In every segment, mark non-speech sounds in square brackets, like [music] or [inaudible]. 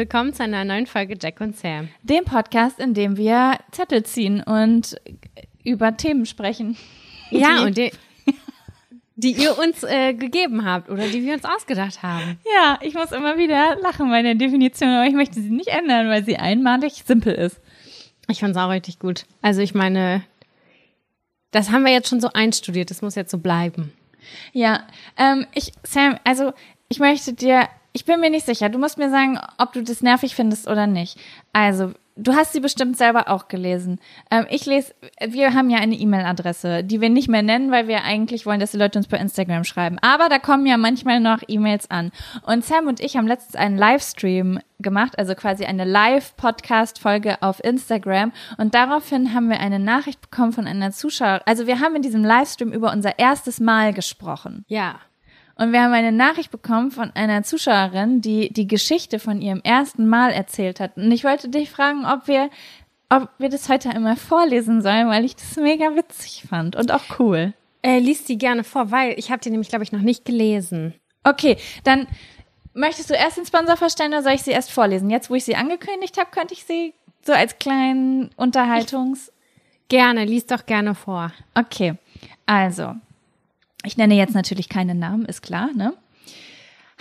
Willkommen zu einer neuen Folge Jack und Sam. Dem Podcast, in dem wir Zettel ziehen und über Themen sprechen. Ja, und die, die ihr uns äh, gegeben habt oder die wir uns ausgedacht haben. Ja, ich muss immer wieder lachen bei der Definition, aber ich möchte sie nicht ändern, weil sie einmalig simpel ist. Ich fand's auch richtig gut. Also ich meine, das haben wir jetzt schon so einstudiert, das muss jetzt so bleiben. Ja, ähm, ich, Sam, also ich möchte dir, ich bin mir nicht sicher, du musst mir sagen, ob du das nervig findest oder nicht. Also, du hast sie bestimmt selber auch gelesen. Ähm, ich lese, wir haben ja eine E-Mail-Adresse, die wir nicht mehr nennen, weil wir eigentlich wollen, dass die Leute uns per Instagram schreiben. Aber da kommen ja manchmal noch E-Mails an. Und Sam und ich haben letztens einen Livestream gemacht, also quasi eine Live-Podcast-Folge auf Instagram. Und daraufhin haben wir eine Nachricht bekommen von einer Zuschauerin. Also wir haben in diesem Livestream über unser erstes Mal gesprochen. Ja. Und wir haben eine Nachricht bekommen von einer Zuschauerin, die die Geschichte von ihrem ersten Mal erzählt hat. Und ich wollte dich fragen, ob wir, ob wir das heute einmal vorlesen sollen, weil ich das mega witzig fand und auch cool. Äh, liest die gerne vor, weil ich habe die nämlich, glaube ich, noch nicht gelesen. Okay, dann möchtest du erst den Sponsor vorstellen oder soll ich sie erst vorlesen? Jetzt, wo ich sie angekündigt habe, könnte ich sie so als kleinen Unterhaltungs... Ich, gerne, lies doch gerne vor. Okay, also, ich nenne jetzt natürlich keinen Namen, ist klar, ne?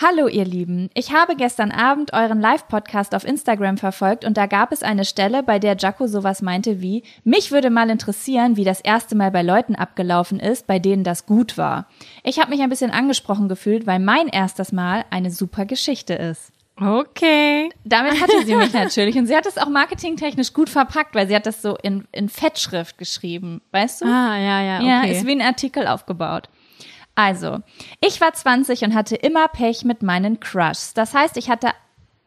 Hallo ihr Lieben, ich habe gestern Abend euren Live-Podcast auf Instagram verfolgt und da gab es eine Stelle, bei der Jaco sowas meinte wie, mich würde mal interessieren, wie das erste Mal bei Leuten abgelaufen ist, bei denen das gut war. Ich habe mich ein bisschen angesprochen gefühlt, weil mein erstes Mal eine super Geschichte ist. Okay. Damit hatte sie mich [laughs] natürlich und sie hat es auch marketingtechnisch gut verpackt, weil sie hat das so in, in Fettschrift geschrieben, weißt du? Ah, ja, ja, okay. Ja, ist wie ein Artikel aufgebaut. Also, ich war 20 und hatte immer Pech mit meinen Crushs. Das heißt, ich hatte,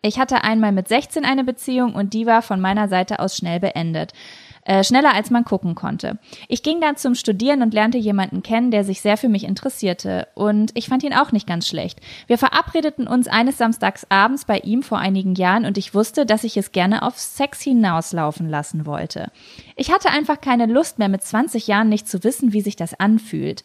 ich hatte einmal mit 16 eine Beziehung und die war von meiner Seite aus schnell beendet. Äh, schneller als man gucken konnte. Ich ging dann zum Studieren und lernte jemanden kennen, der sich sehr für mich interessierte. Und ich fand ihn auch nicht ganz schlecht. Wir verabredeten uns eines Samstags abends bei ihm vor einigen Jahren und ich wusste, dass ich es gerne auf Sex hinauslaufen lassen wollte. Ich hatte einfach keine Lust mehr mit 20 Jahren nicht zu wissen, wie sich das anfühlt.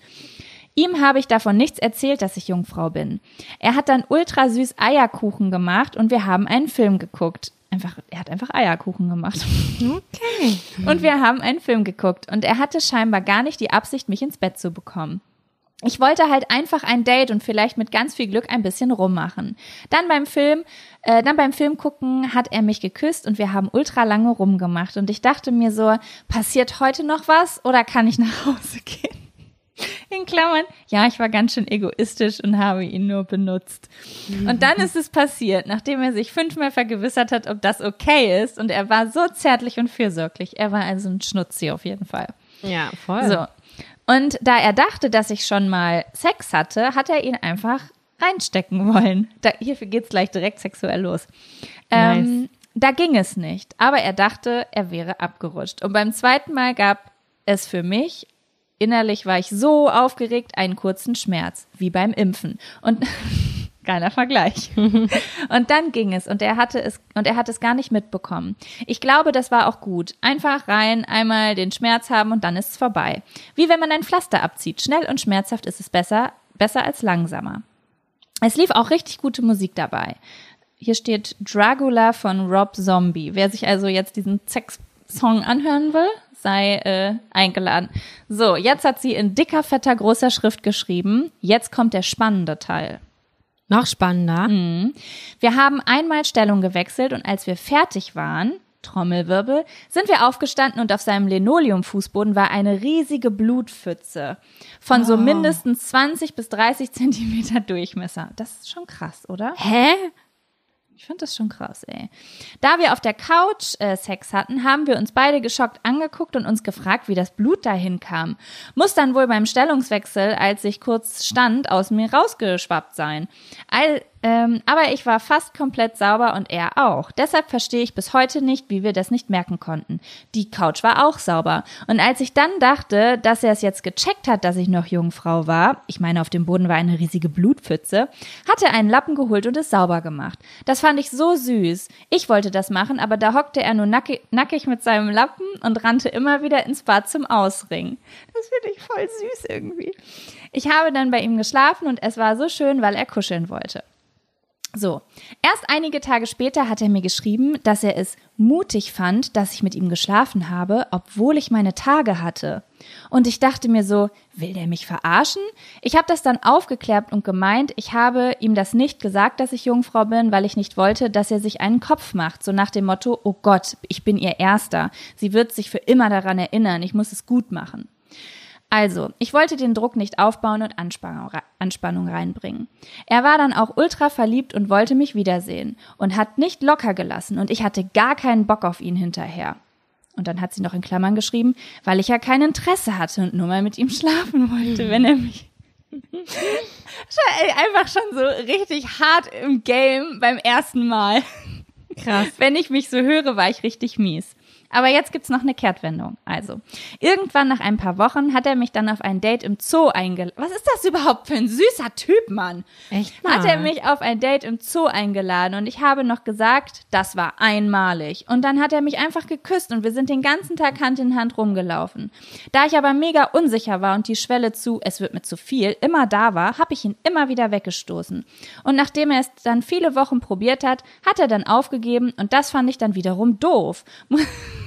Ihm habe ich davon nichts erzählt, dass ich Jungfrau bin. Er hat dann ultra süß Eierkuchen gemacht und wir haben einen Film geguckt. Einfach, er hat einfach Eierkuchen gemacht. [laughs] Okay. Und wir haben einen Film geguckt und er hatte scheinbar gar nicht die Absicht, mich ins Bett zu bekommen. Ich wollte halt einfach ein Date und vielleicht mit ganz viel Glück ein bisschen rummachen. Dann beim Film, äh, dann beim Film gucken hat er mich geküsst und wir haben ultra lange rumgemacht und ich dachte mir so, passiert heute noch was oder kann ich nach Hause gehen? In Klammern, ja, ich war ganz schön egoistisch und habe ihn nur benutzt. Und dann ist es passiert, nachdem er sich fünfmal vergewissert hat, ob das okay ist. Und er war so zärtlich und fürsorglich. Er war also ein Schnutzi auf jeden Fall. Ja, voll. So. Und da er dachte, dass ich schon mal Sex hatte, hat er ihn einfach reinstecken wollen. Da, hierfür geht's gleich direkt sexuell los. Nice. Ähm, da ging es nicht, aber er dachte, er wäre abgerutscht. Und beim zweiten Mal gab es für mich Innerlich war ich so aufgeregt, einen kurzen Schmerz, wie beim Impfen. Und [laughs] geiler Vergleich. [laughs] und dann ging es und er hatte es und er hat es gar nicht mitbekommen. Ich glaube, das war auch gut. Einfach rein, einmal den Schmerz haben und dann ist es vorbei. Wie wenn man ein Pflaster abzieht. Schnell und schmerzhaft ist es besser, besser als langsamer. Es lief auch richtig gute Musik dabei. Hier steht Dragula von Rob Zombie. Wer sich also jetzt diesen Sex-Song anhören will, sei äh, eingeladen. So, jetzt hat sie in dicker, fetter, großer Schrift geschrieben. Jetzt kommt der spannende Teil. Noch spannender. Mhm. Wir haben einmal Stellung gewechselt und als wir fertig waren, Trommelwirbel, sind wir aufgestanden und auf seinem Linoleumfußboden war eine riesige Blutpfütze von so Oh. mindestens 20 bis 30 Zentimeter Durchmesser. Das ist schon krass, oder? Hä? Ich finde das schon krass, ey. Da wir auf der Couch äh, Sex hatten, haben wir uns beide geschockt angeguckt und uns gefragt, wie das Blut dahin kam. Muss dann wohl beim Stellungswechsel, als ich kurz stand, aus mir rausgeschwappt sein. All, ähm, aber ich war fast komplett sauber und er auch. Deshalb verstehe ich bis heute nicht, wie wir das nicht merken konnten. Die Couch war auch sauber. Und als ich dann dachte, dass er es jetzt gecheckt hat, dass ich noch Jungfrau war, ich meine, auf dem Boden war eine riesige Blutpfütze, hat er einen Lappen geholt und es sauber gemacht. Das fand ich so süß. Ich wollte das machen, aber da hockte er nur nackig, nackig mit seinem Lappen und rannte immer wieder ins Bad zum Ausringen. Das finde ich voll süß irgendwie. Ich habe dann bei ihm geschlafen und es war so schön, weil er kuscheln wollte. So, erst einige Tage später hat er mir geschrieben, dass er es mutig fand, dass ich mit ihm geschlafen habe, obwohl ich meine Tage hatte. Und ich dachte mir so, will der mich verarschen? Ich habe das dann aufgeklärt und gemeint, ich habe ihm das nicht gesagt, dass ich Jungfrau bin, weil ich nicht wollte, dass er sich einen Kopf macht, so nach dem Motto, oh Gott, ich bin ihr Erster. Sie wird sich für immer daran erinnern, ich muss es gut machen. Also, ich wollte den Druck nicht aufbauen und Anspannung, reinbringen. Er war dann auch ultra verliebt und wollte mich wiedersehen und hat nicht locker gelassen und ich hatte gar keinen Bock auf ihn hinterher. Und dann hat sie noch in Klammern geschrieben, weil ich ja kein Interesse hatte und nur mal mit ihm schlafen wollte, wenn er mich [laughs] einfach schon so richtig hart im Game beim ersten Mal. Krass. Wenn ich mich so höre, war ich richtig mies. Aber jetzt gibt's noch eine Kehrtwendung. Also, irgendwann nach ein paar Wochen hat er mich dann auf ein Date im Zoo eingeladen. Was ist das überhaupt für ein süßer Typ, Mann? Echt mal? Hat er mich auf ein Date im Zoo eingeladen und ich habe noch gesagt, das war einmalig. Und dann hat er mich einfach geküsst und wir sind den ganzen Tag Hand in Hand rumgelaufen. Da ich aber mega unsicher war und die Schwelle zu, es wird mir zu viel, immer da war, habe ich ihn immer wieder weggestoßen. Und nachdem er es dann viele Wochen probiert hat, hat er dann aufgegeben und das fand ich dann wiederum doof. [laughs]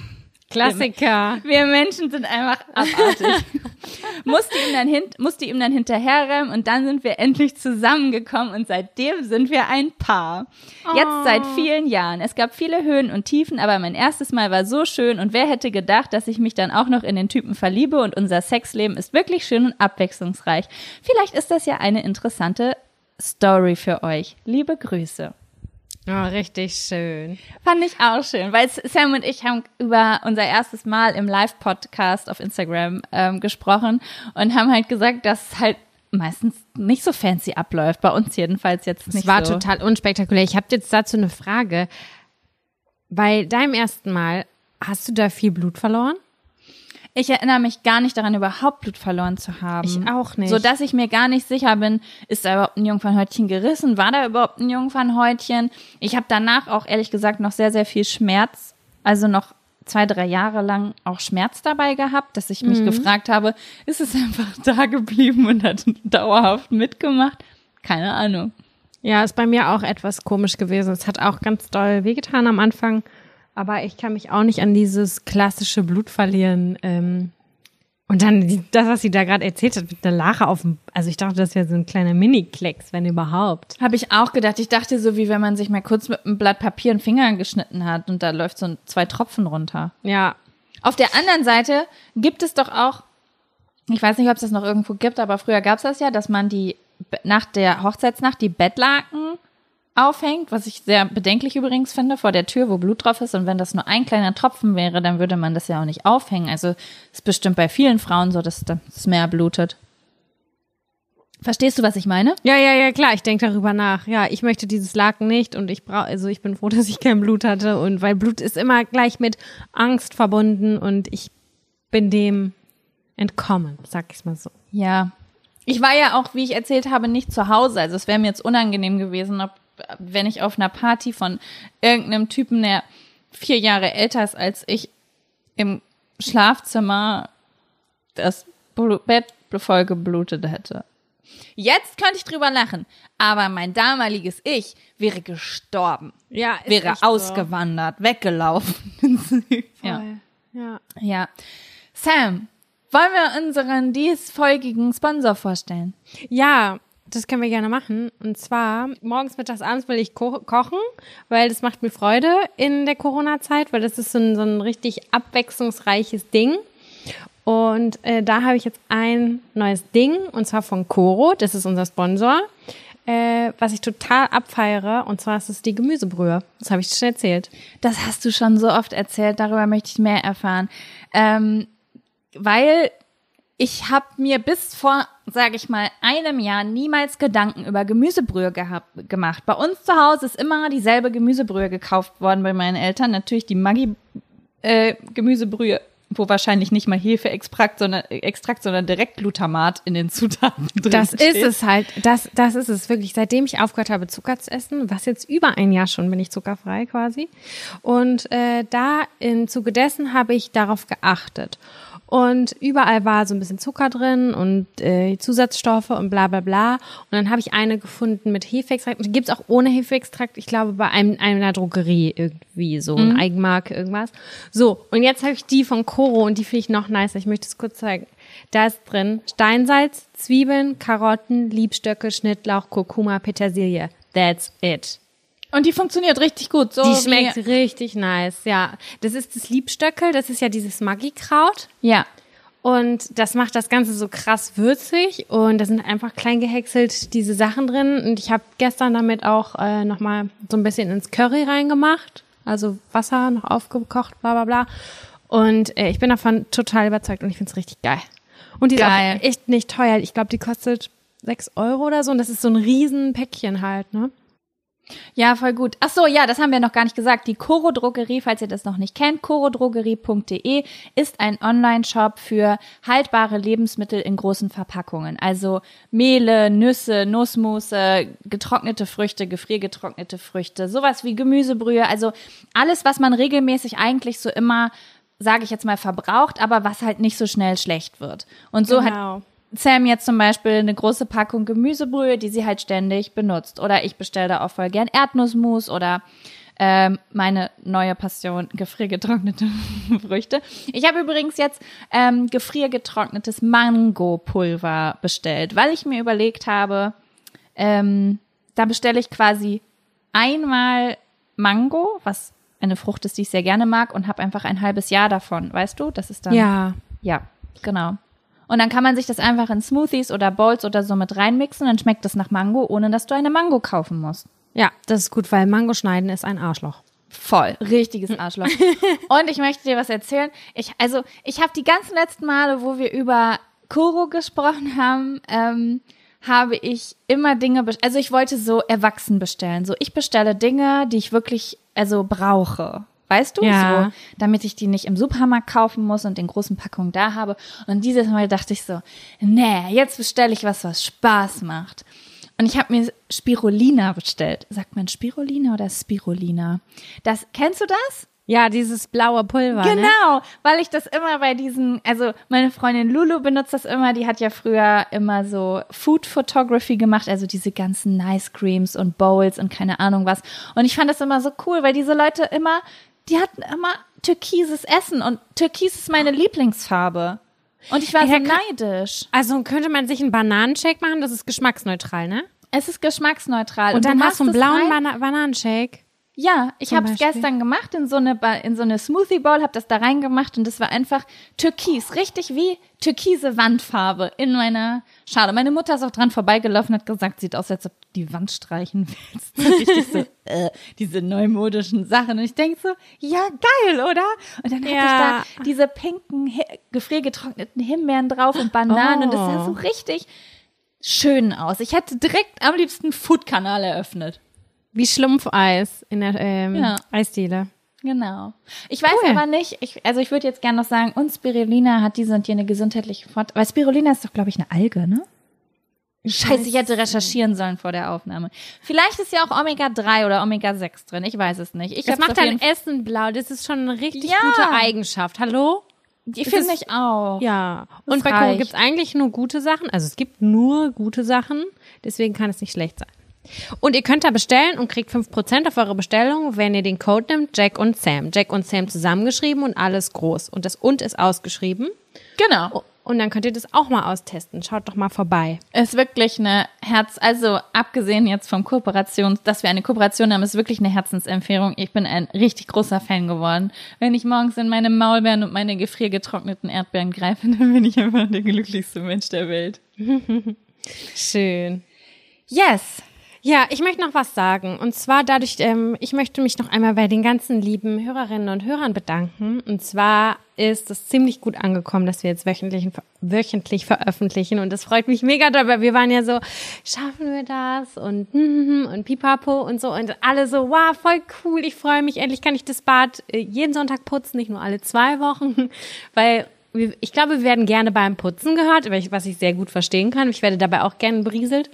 Klassiker. Wir Menschen sind einfach abartig. [laughs] musste, ihm dann hin, musste ihm dann hinterherrennen und dann sind wir endlich zusammengekommen und seitdem sind wir ein Paar. Oh. Jetzt seit vielen Jahren. Es gab viele Höhen und Tiefen, aber mein erstes Mal war so schön und wer hätte gedacht, dass ich mich dann auch noch in den Typen verliebe und unser Sexleben ist wirklich schön und abwechslungsreich. Vielleicht ist das ja eine interessante Story für euch. Liebe Grüße. Oh, richtig schön. Fand ich auch schön, weil Sam und ich haben über unser erstes Mal im Live-Podcast auf Instagram ähm, gesprochen und haben halt gesagt, dass es halt meistens nicht so fancy abläuft. Bei uns jedenfalls jetzt nicht. Es war so. total unspektakulär. Ich habe jetzt dazu eine Frage. Bei deinem ersten Mal, hast du da viel Blut verloren? Ich erinnere mich gar nicht daran, überhaupt Blut verloren zu haben. Ich auch nicht. So dass ich mir gar nicht sicher bin, ist da überhaupt ein Jungfernhäutchen gerissen? War da überhaupt ein Jungfernhäutchen? Ich habe danach auch ehrlich gesagt noch sehr, sehr viel Schmerz, also noch zwei, drei Jahre lang auch Schmerz dabei gehabt, dass ich mich mhm. gefragt habe, ist es einfach [laughs] da geblieben und hat dauerhaft mitgemacht? Keine Ahnung. Ja, ist bei mir auch etwas komisch gewesen. Es hat auch ganz doll wehgetan am Anfang. Aber ich kann mich auch nicht an dieses klassische Blutverlieren. Ähm, und dann das, was sie da gerade erzählt hat, mit der Lache auf dem. Also ich dachte, das wäre so ein kleiner Mini-Klecks, wenn überhaupt. Habe ich auch gedacht. Ich dachte so, wie wenn man sich mal kurz mit einem Blatt Papier einen Finger geschnitten hat und da läuft so ein, zwei Tropfen runter. Ja. Auf der anderen Seite gibt es doch auch, ich weiß nicht, ob es das noch irgendwo gibt, aber früher gab es das ja, dass man die nach der Hochzeitsnacht die Bettlaken aufhängt, was ich sehr bedenklich übrigens finde, vor der Tür, wo Blut drauf ist. Und wenn das nur ein kleiner Tropfen wäre, dann würde man das ja auch nicht aufhängen. Also ist bestimmt bei vielen Frauen so, dass das Meer blutet. Verstehst du, was ich meine? Ja, ja, ja, klar. Ich denke darüber nach. Ja, ich möchte dieses Laken nicht und ich brauche, also ich bin froh, [laughs] dass ich kein Blut hatte und weil Blut ist immer gleich mit Angst verbunden und ich bin dem entkommen, sag ich mal so. Ja. Ich war ja auch, wie ich erzählt habe, nicht zu Hause. Also es wäre mir jetzt unangenehm gewesen, ob wenn ich auf einer Party von irgendeinem Typen, der vier Jahre älter ist als ich, im Schlafzimmer das Bett voll geblutet hätte. Jetzt könnte ich drüber lachen, aber mein damaliges Ich wäre gestorben. Ja, wäre ausgewandert, so. weggelaufen. [laughs] ja. ja. Ja. Sam, wollen wir unseren diesfolgigen Sponsor vorstellen? Ja, das können wir gerne machen. Und zwar morgens, mittags, abends will ich ko kochen, weil das macht mir Freude in der Corona-Zeit, weil das ist so ein, so ein richtig abwechslungsreiches Ding. Und äh, da habe ich jetzt ein neues Ding, und zwar von Coro, das ist unser Sponsor, äh, was ich total abfeiere, und zwar ist es die Gemüsebrühe. Das habe ich schon erzählt. Das hast du schon so oft erzählt, darüber möchte ich mehr erfahren. Ähm, weil ich habe mir bis vor, sage ich mal, einem Jahr niemals Gedanken über Gemüsebrühe gehabt, gemacht. Bei uns zu Hause ist immer dieselbe Gemüsebrühe gekauft worden bei meinen Eltern. Natürlich die Maggi äh, wo wahrscheinlich nicht mal Hefeextrakt, sondern Extrakt, sondern direkt Glutamat in den [laughs] Zutaten drin Das steht. ist es halt. Das, das ist es wirklich. Seitdem ich aufgehört habe, Zucker zu essen, was jetzt über ein Jahr schon bin ich zuckerfrei quasi. Und äh, da im Zuge dessen habe ich darauf geachtet. Und überall war so ein bisschen Zucker drin und äh, Zusatzstoffe und bla bla bla. Und dann habe ich eine gefunden mit Hefeextrakt. Und die gibt's auch ohne Hefeextrakt, ich glaube, bei einem, einer Drogerie irgendwie, so eine Eigenmarke, irgendwas. So, und jetzt habe ich die von Coro und die finde ich noch nicer. Ich möchte es kurz zeigen. Da ist drin Steinsalz, Zwiebeln, Karotten, Liebstöcke, Schnittlauch, Kurkuma, Petersilie. That's it. Und die funktioniert richtig gut. So Die schmeckt richtig nice, ja. Das ist das Liebstöckel, das ist ja dieses Maggi-Kraut. Ja. Und das macht das Ganze so krass würzig und da sind einfach klein gehäckselt diese Sachen drin. Und ich habe gestern damit auch äh, nochmal so ein bisschen ins Curry reingemacht. Also Wasser noch aufgekocht, bla bla bla. Und äh, ich bin davon total überzeugt und ich find's richtig geil. Und die Geil. ist auch echt nicht teuer. Ich glaube, die kostet sechs Euro oder so. Und das ist so ein riesen Päckchen halt, ne? Ja, voll gut. Ach so, ja, das haben wir noch gar nicht gesagt. Die Coro Drogerie, falls ihr das noch nicht kennt, corodrogerie.de ist ein Online-Shop für haltbare Lebensmittel in großen Verpackungen. Also Mehle, Nüsse, Nussmusse, getrocknete Früchte, gefriergetrocknete Früchte, sowas wie Gemüsebrühe. Also alles, was man regelmäßig eigentlich so immer, sage ich jetzt mal, verbraucht, aber was halt nicht so schnell schlecht wird. Und so hat Genau. Sam jetzt zum Beispiel eine große Packung Gemüsebrühe, die sie halt ständig benutzt. Oder ich bestelle da auch voll gern Erdnussmus oder ähm, meine neue Passion, gefriergetrocknete [laughs] Früchte. Ich habe übrigens jetzt ähm, gefriergetrocknetes Mangopulver bestellt, weil ich mir überlegt habe, ähm, da bestelle ich quasi einmal Mango, was eine Frucht ist, die ich sehr gerne mag, und habe einfach ein halbes Jahr davon, weißt du? Das ist dann Ja. ja, genau. Und dann kann man sich das einfach in Smoothies oder Bowls oder so mit reinmixen, dann schmeckt das nach Mango, ohne dass du eine Mango kaufen musst. Ja, das ist gut, weil Mango schneiden ist ein Arschloch. Voll, richtiges Arschloch. [laughs] Und ich möchte dir was erzählen. Ich, also, ich habe die ganzen letzten Male, wo wir über Koro gesprochen haben, ähm, habe ich immer Dinge, also ich wollte so erwachsen bestellen. So, ich bestelle Dinge, die ich wirklich, also brauche. Weißt du? Ja. So, damit ich die nicht im Supermarkt kaufen muss und in großen Packungen da habe. Und dieses Mal dachte ich so, nee, jetzt bestelle ich was, was Spaß macht. Und ich habe mir Spirulina bestellt. Sagt man Spirulina oder Spirulina? Das, kennst du das? Ja, dieses blaue Pulver. Ne? Genau, weil ich das immer bei diesen, also meine Freundin Lulu benutzt das immer, die hat ja früher immer so Food Photography gemacht, also diese ganzen Nice Creams und Bowls und keine Ahnung was. Und ich fand das immer so cool, weil diese Leute immer, die hatten immer türkises Essen und türkis ist meine Lieblingsfarbe. Und ich war so Ja, kann- neidisch. Also könnte man sich einen Bananenshake machen, das ist geschmacksneutral, ne? Es ist geschmacksneutral. Und, dann du hast du einen blauen Bana Bananenshake. Ja, ich habe es gestern gemacht in so eine Ba- in so eine Smoothie Bowl, habe das da reingemacht und das war einfach türkis, richtig wie türkise Wandfarbe in meiner Schale. Meine Mutter ist auch dran vorbeigelaufen und hat gesagt, sieht aus, als ob du die Wand streichen willst. [laughs] Richtig so äh, diese neumodischen Sachen und ich denk so, ja geil, oder? Und dann hatte Ja. ich da diese pinken gefriergetrockneten Himbeeren drauf und Bananen und das sah Oh. so richtig schön aus. Ich hätte direkt am liebsten Food-Kanal eröffnet. Wie Schlumpfeis in der ähm, Ja. Eisdiele. Genau. Ich weiß Cool. aber nicht, ich, also ich würde jetzt gerne noch sagen, und Spirulina hat diese und jene gesundheitliche Vorteile. Weil Spirulina ist doch, glaube ich, eine Alge, ne? Scheiße, ich hätte recherchieren sollen vor der Aufnahme. Vielleicht ist ja auch Omega-3 oder Omega-6 drin, ich weiß es nicht. Ich Das macht auf dein Essen blau. Das ist schon eine richtig Ja. gute Eigenschaft. Hallo? Die finde ich auch. Ja. Das Und bei Koro reicht. gibt's eigentlich nur gute Sachen. Also es gibt nur gute Sachen. Deswegen kann es nicht schlecht sein. Und ihr könnt da bestellen und kriegt 5% auf eure Bestellung, wenn ihr den Code nimmt, Jack und Sam. Jack und Sam zusammengeschrieben und alles groß. Und das und ist ausgeschrieben. Genau. Und dann könnt ihr das auch mal austesten. Schaut doch mal vorbei. Ist wirklich eine Herz, also abgesehen jetzt vom Kooperation, dass wir eine Kooperation haben, ist wirklich eine Herzensempfehlung. Ich bin ein richtig großer Fan geworden. Wenn ich morgens in meine Maulbeeren und meine gefriergetrockneten Erdbeeren greife, [laughs] dann bin ich einfach der glücklichste Mensch der Welt. [laughs] Schön. Yes. Ja, ich möchte noch was sagen. Und zwar dadurch, ähm, ich möchte mich noch einmal bei den ganzen lieben Hörerinnen und Hörern bedanken. Und zwar ist es ziemlich gut angekommen, dass wir jetzt wöchentlich, wöchentlich veröffentlichen. Und das freut mich mega dabei. Wir waren ja so, schaffen wir das? Und, und pipapo und so. Und alle so, wow, voll cool. Ich freue mich. Endlich kann ich das Bad äh, jeden Sonntag putzen, nicht nur alle zwei Wochen. [laughs] Weil ich glaube, wir werden gerne beim Putzen gehört, was ich sehr gut verstehen kann. Ich werde dabei auch gerne berieselt.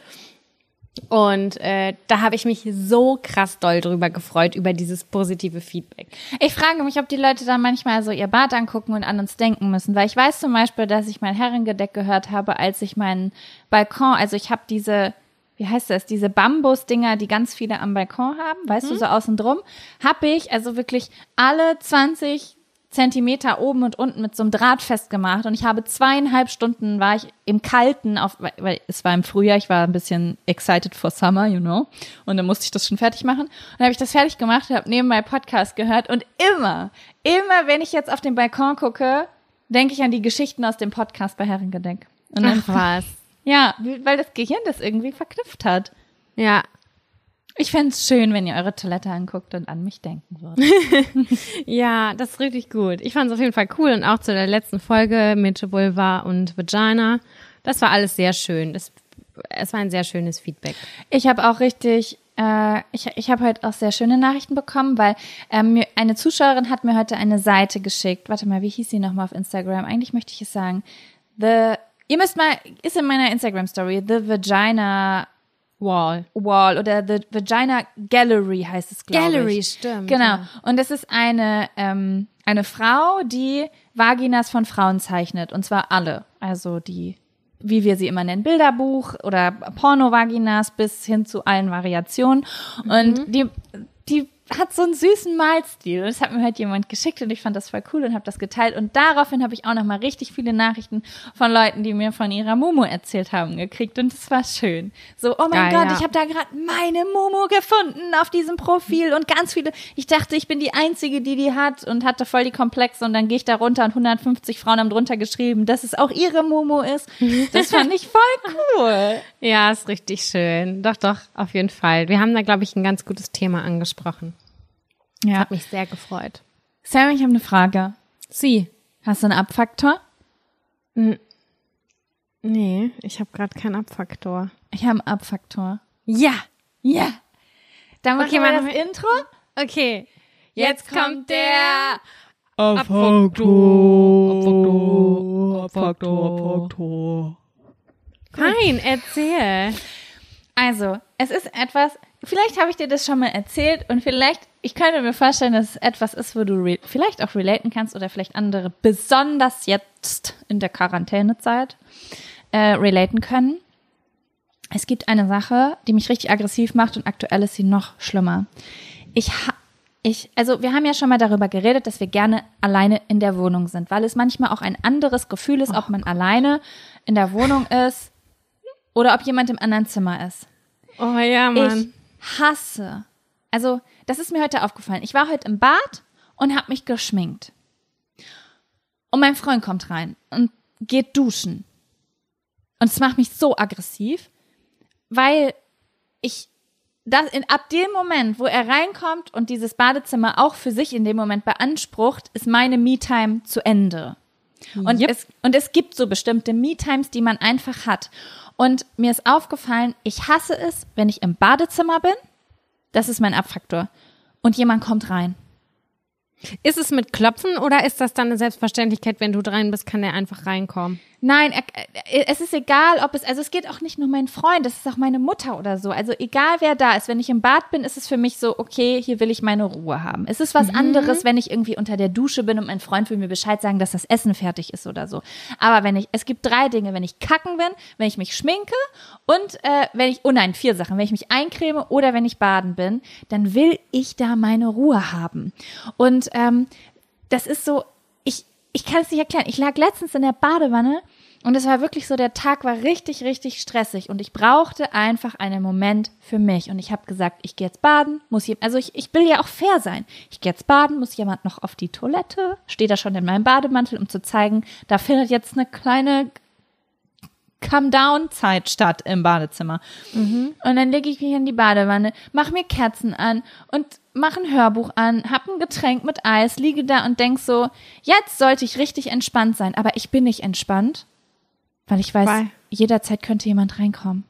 Und äh, da habe ich mich so krass doll drüber gefreut, über dieses positive Feedback. Ich frage mich, ob die Leute dann manchmal so ihr Bad angucken und an uns denken müssen, weil ich weiß zum Beispiel, dass ich mein Herrengedeck gehört habe, als ich meinen Balkon, also ich habe diese, wie heißt das, diese Bambusdinger, die ganz viele am Balkon haben, weißt hm. du, so außen drum, habe ich also wirklich alle 20, Zentimeter oben und unten mit so einem Draht festgemacht und ich habe zweieinhalb Stunden war ich im Kalten auf, weil es war im Frühjahr, ich war ein bisschen excited for summer, you know, und dann musste ich das schon fertig machen und dann habe ich das fertig gemacht, habe nebenbei Podcast gehört und immer, immer wenn ich jetzt auf den Balkon gucke, denke ich an die Geschichten aus dem Podcast bei Herrengedeck. Und dann, Ach was. Ja, weil das Gehirn das irgendwie verknüpft hat. Ja, ich fände es schön, wenn ihr eure Toilette anguckt und an mich denken würdet. [laughs] ja, das ist richtig gut. Ich fand es auf jeden Fall cool und auch zu der letzten Folge mit Vulva und Vagina. Das war alles sehr schön. Das, es war ein sehr schönes Feedback. Ich habe auch richtig äh, ich, ich habe heute auch sehr schöne Nachrichten bekommen, weil ähm, eine Zuschauerin hat mir heute eine Seite geschickt. Warte mal, wie hieß sie nochmal auf Instagram? Eigentlich möchte ich es sagen. The, ihr müsst mal, ist in meiner Instagram Story, The Vagina Wall. Wall oder The Vagina Gallery heißt es, glaube ich. Gallery, stimmt. Genau. Ja. Und das ist eine, ähm, eine Frau, die Vaginas von Frauen zeichnet. Und zwar alle. Also die, wie wir sie immer nennen, Bilderbuch oder Porno-Vaginas bis hin zu allen Variationen. Und mhm. die, die hat so einen süßen Malstil. Und das hat mir halt jemand geschickt und ich fand das voll cool und habe das geteilt. Und daraufhin habe ich auch noch mal richtig viele Nachrichten von Leuten, die mir von ihrer Momo erzählt haben, gekriegt. Und das war schön. So, oh mein Geil, Gott, ja. ich habe da gerade meine Momo gefunden auf diesem Profil und ganz viele. Ich dachte, ich bin die Einzige, die die hat und hatte voll die Komplexe. Und dann gehe ich da runter und 150 Frauen haben drunter geschrieben, dass es auch ihre Momo ist. Das fand ich voll cool. [laughs] ja, ist richtig schön. Doch, doch, auf jeden Fall. Wir haben da, glaube ich, ein ganz gutes Thema angesprochen. Ja. Hat mich sehr gefreut. Sam, ich habe eine Frage. Sie. Hast du einen Abfaktor? N nee, ich habe gerade keinen Abfaktor. Ich habe einen Abfaktor. Ja. Ja. Dann machen okay, wir das Intro. Okay. Jetzt, Jetzt kommt der Abfaktor. Abfaktor. Abfaktor. Abfaktor. Nein, erzähl. Also, es ist etwas, vielleicht habe ich dir das schon mal erzählt und vielleicht, ich könnte mir vorstellen, dass es etwas ist, wo du vielleicht auch relaten kannst oder vielleicht andere besonders jetzt in der Quarantänezeit äh, relaten können. Es gibt eine Sache, die mich richtig aggressiv macht und aktuell ist sie noch schlimmer. Ich ha ich, also wir haben ja schon mal darüber geredet, dass wir gerne alleine in der Wohnung sind, weil es manchmal auch ein anderes Gefühl ist, ob man oh alleine in der Wohnung ist oder ob jemand im anderen Zimmer ist. Oh ja, Mann. Hasse. Also, das ist mir heute aufgefallen. Ich war heute im Bad und habe mich geschminkt. Und mein Freund kommt rein und geht duschen. Und es macht mich so aggressiv, weil ich das in, ab dem Moment, wo er reinkommt und dieses Badezimmer auch für sich in dem Moment beansprucht, ist meine Me-Time zu Ende. Und, yep. es, und es gibt so bestimmte Me-Times, die man einfach hat. Und mir ist aufgefallen, ich hasse es, wenn ich im Badezimmer bin. Das ist mein Abfaktor. Und jemand kommt rein. Ist es mit Klopfen oder ist das dann eine Selbstverständlichkeit, wenn du rein bist, kann der einfach reinkommen? Nein, es ist egal, ob es, also es geht auch nicht nur mein Freund, es ist auch meine Mutter oder so. Also egal wer da ist, wenn ich im Bad bin, ist es für mich so, okay, hier will ich meine Ruhe haben. Es ist was mhm. anderes, wenn ich irgendwie unter der Dusche bin und mein Freund will mir Bescheid sagen, dass das Essen fertig ist oder so. Aber wenn ich, es gibt drei Dinge, wenn ich kacken bin, wenn ich mich schminke und äh, wenn ich, oh nein, vier Sachen, wenn ich mich eincreme oder wenn ich baden bin, dann will ich da meine Ruhe haben. Und ähm, das ist so, ich kann es nicht erklären. Ich lag letztens in der Badewanne und es war wirklich so, der Tag war richtig, richtig stressig und ich brauchte einfach einen Moment für mich. Und ich habe gesagt, ich gehe jetzt baden, muss jemand, also ich, ich will ja auch fair sein. Ich gehe jetzt baden, muss jemand noch auf die Toilette, stehe da schon in meinem Bademantel, um zu zeigen, da findet jetzt eine kleine Come-Down-Zeit statt im Badezimmer. Und dann lege ich mich in die Badewanne, mache mir Kerzen an und mache ein Hörbuch an, hab ein Getränk mit Eis, liege da und denk so, jetzt sollte ich richtig entspannt sein, aber ich bin nicht entspannt, weil ich weiß, Weil- jederzeit könnte jemand reinkommen.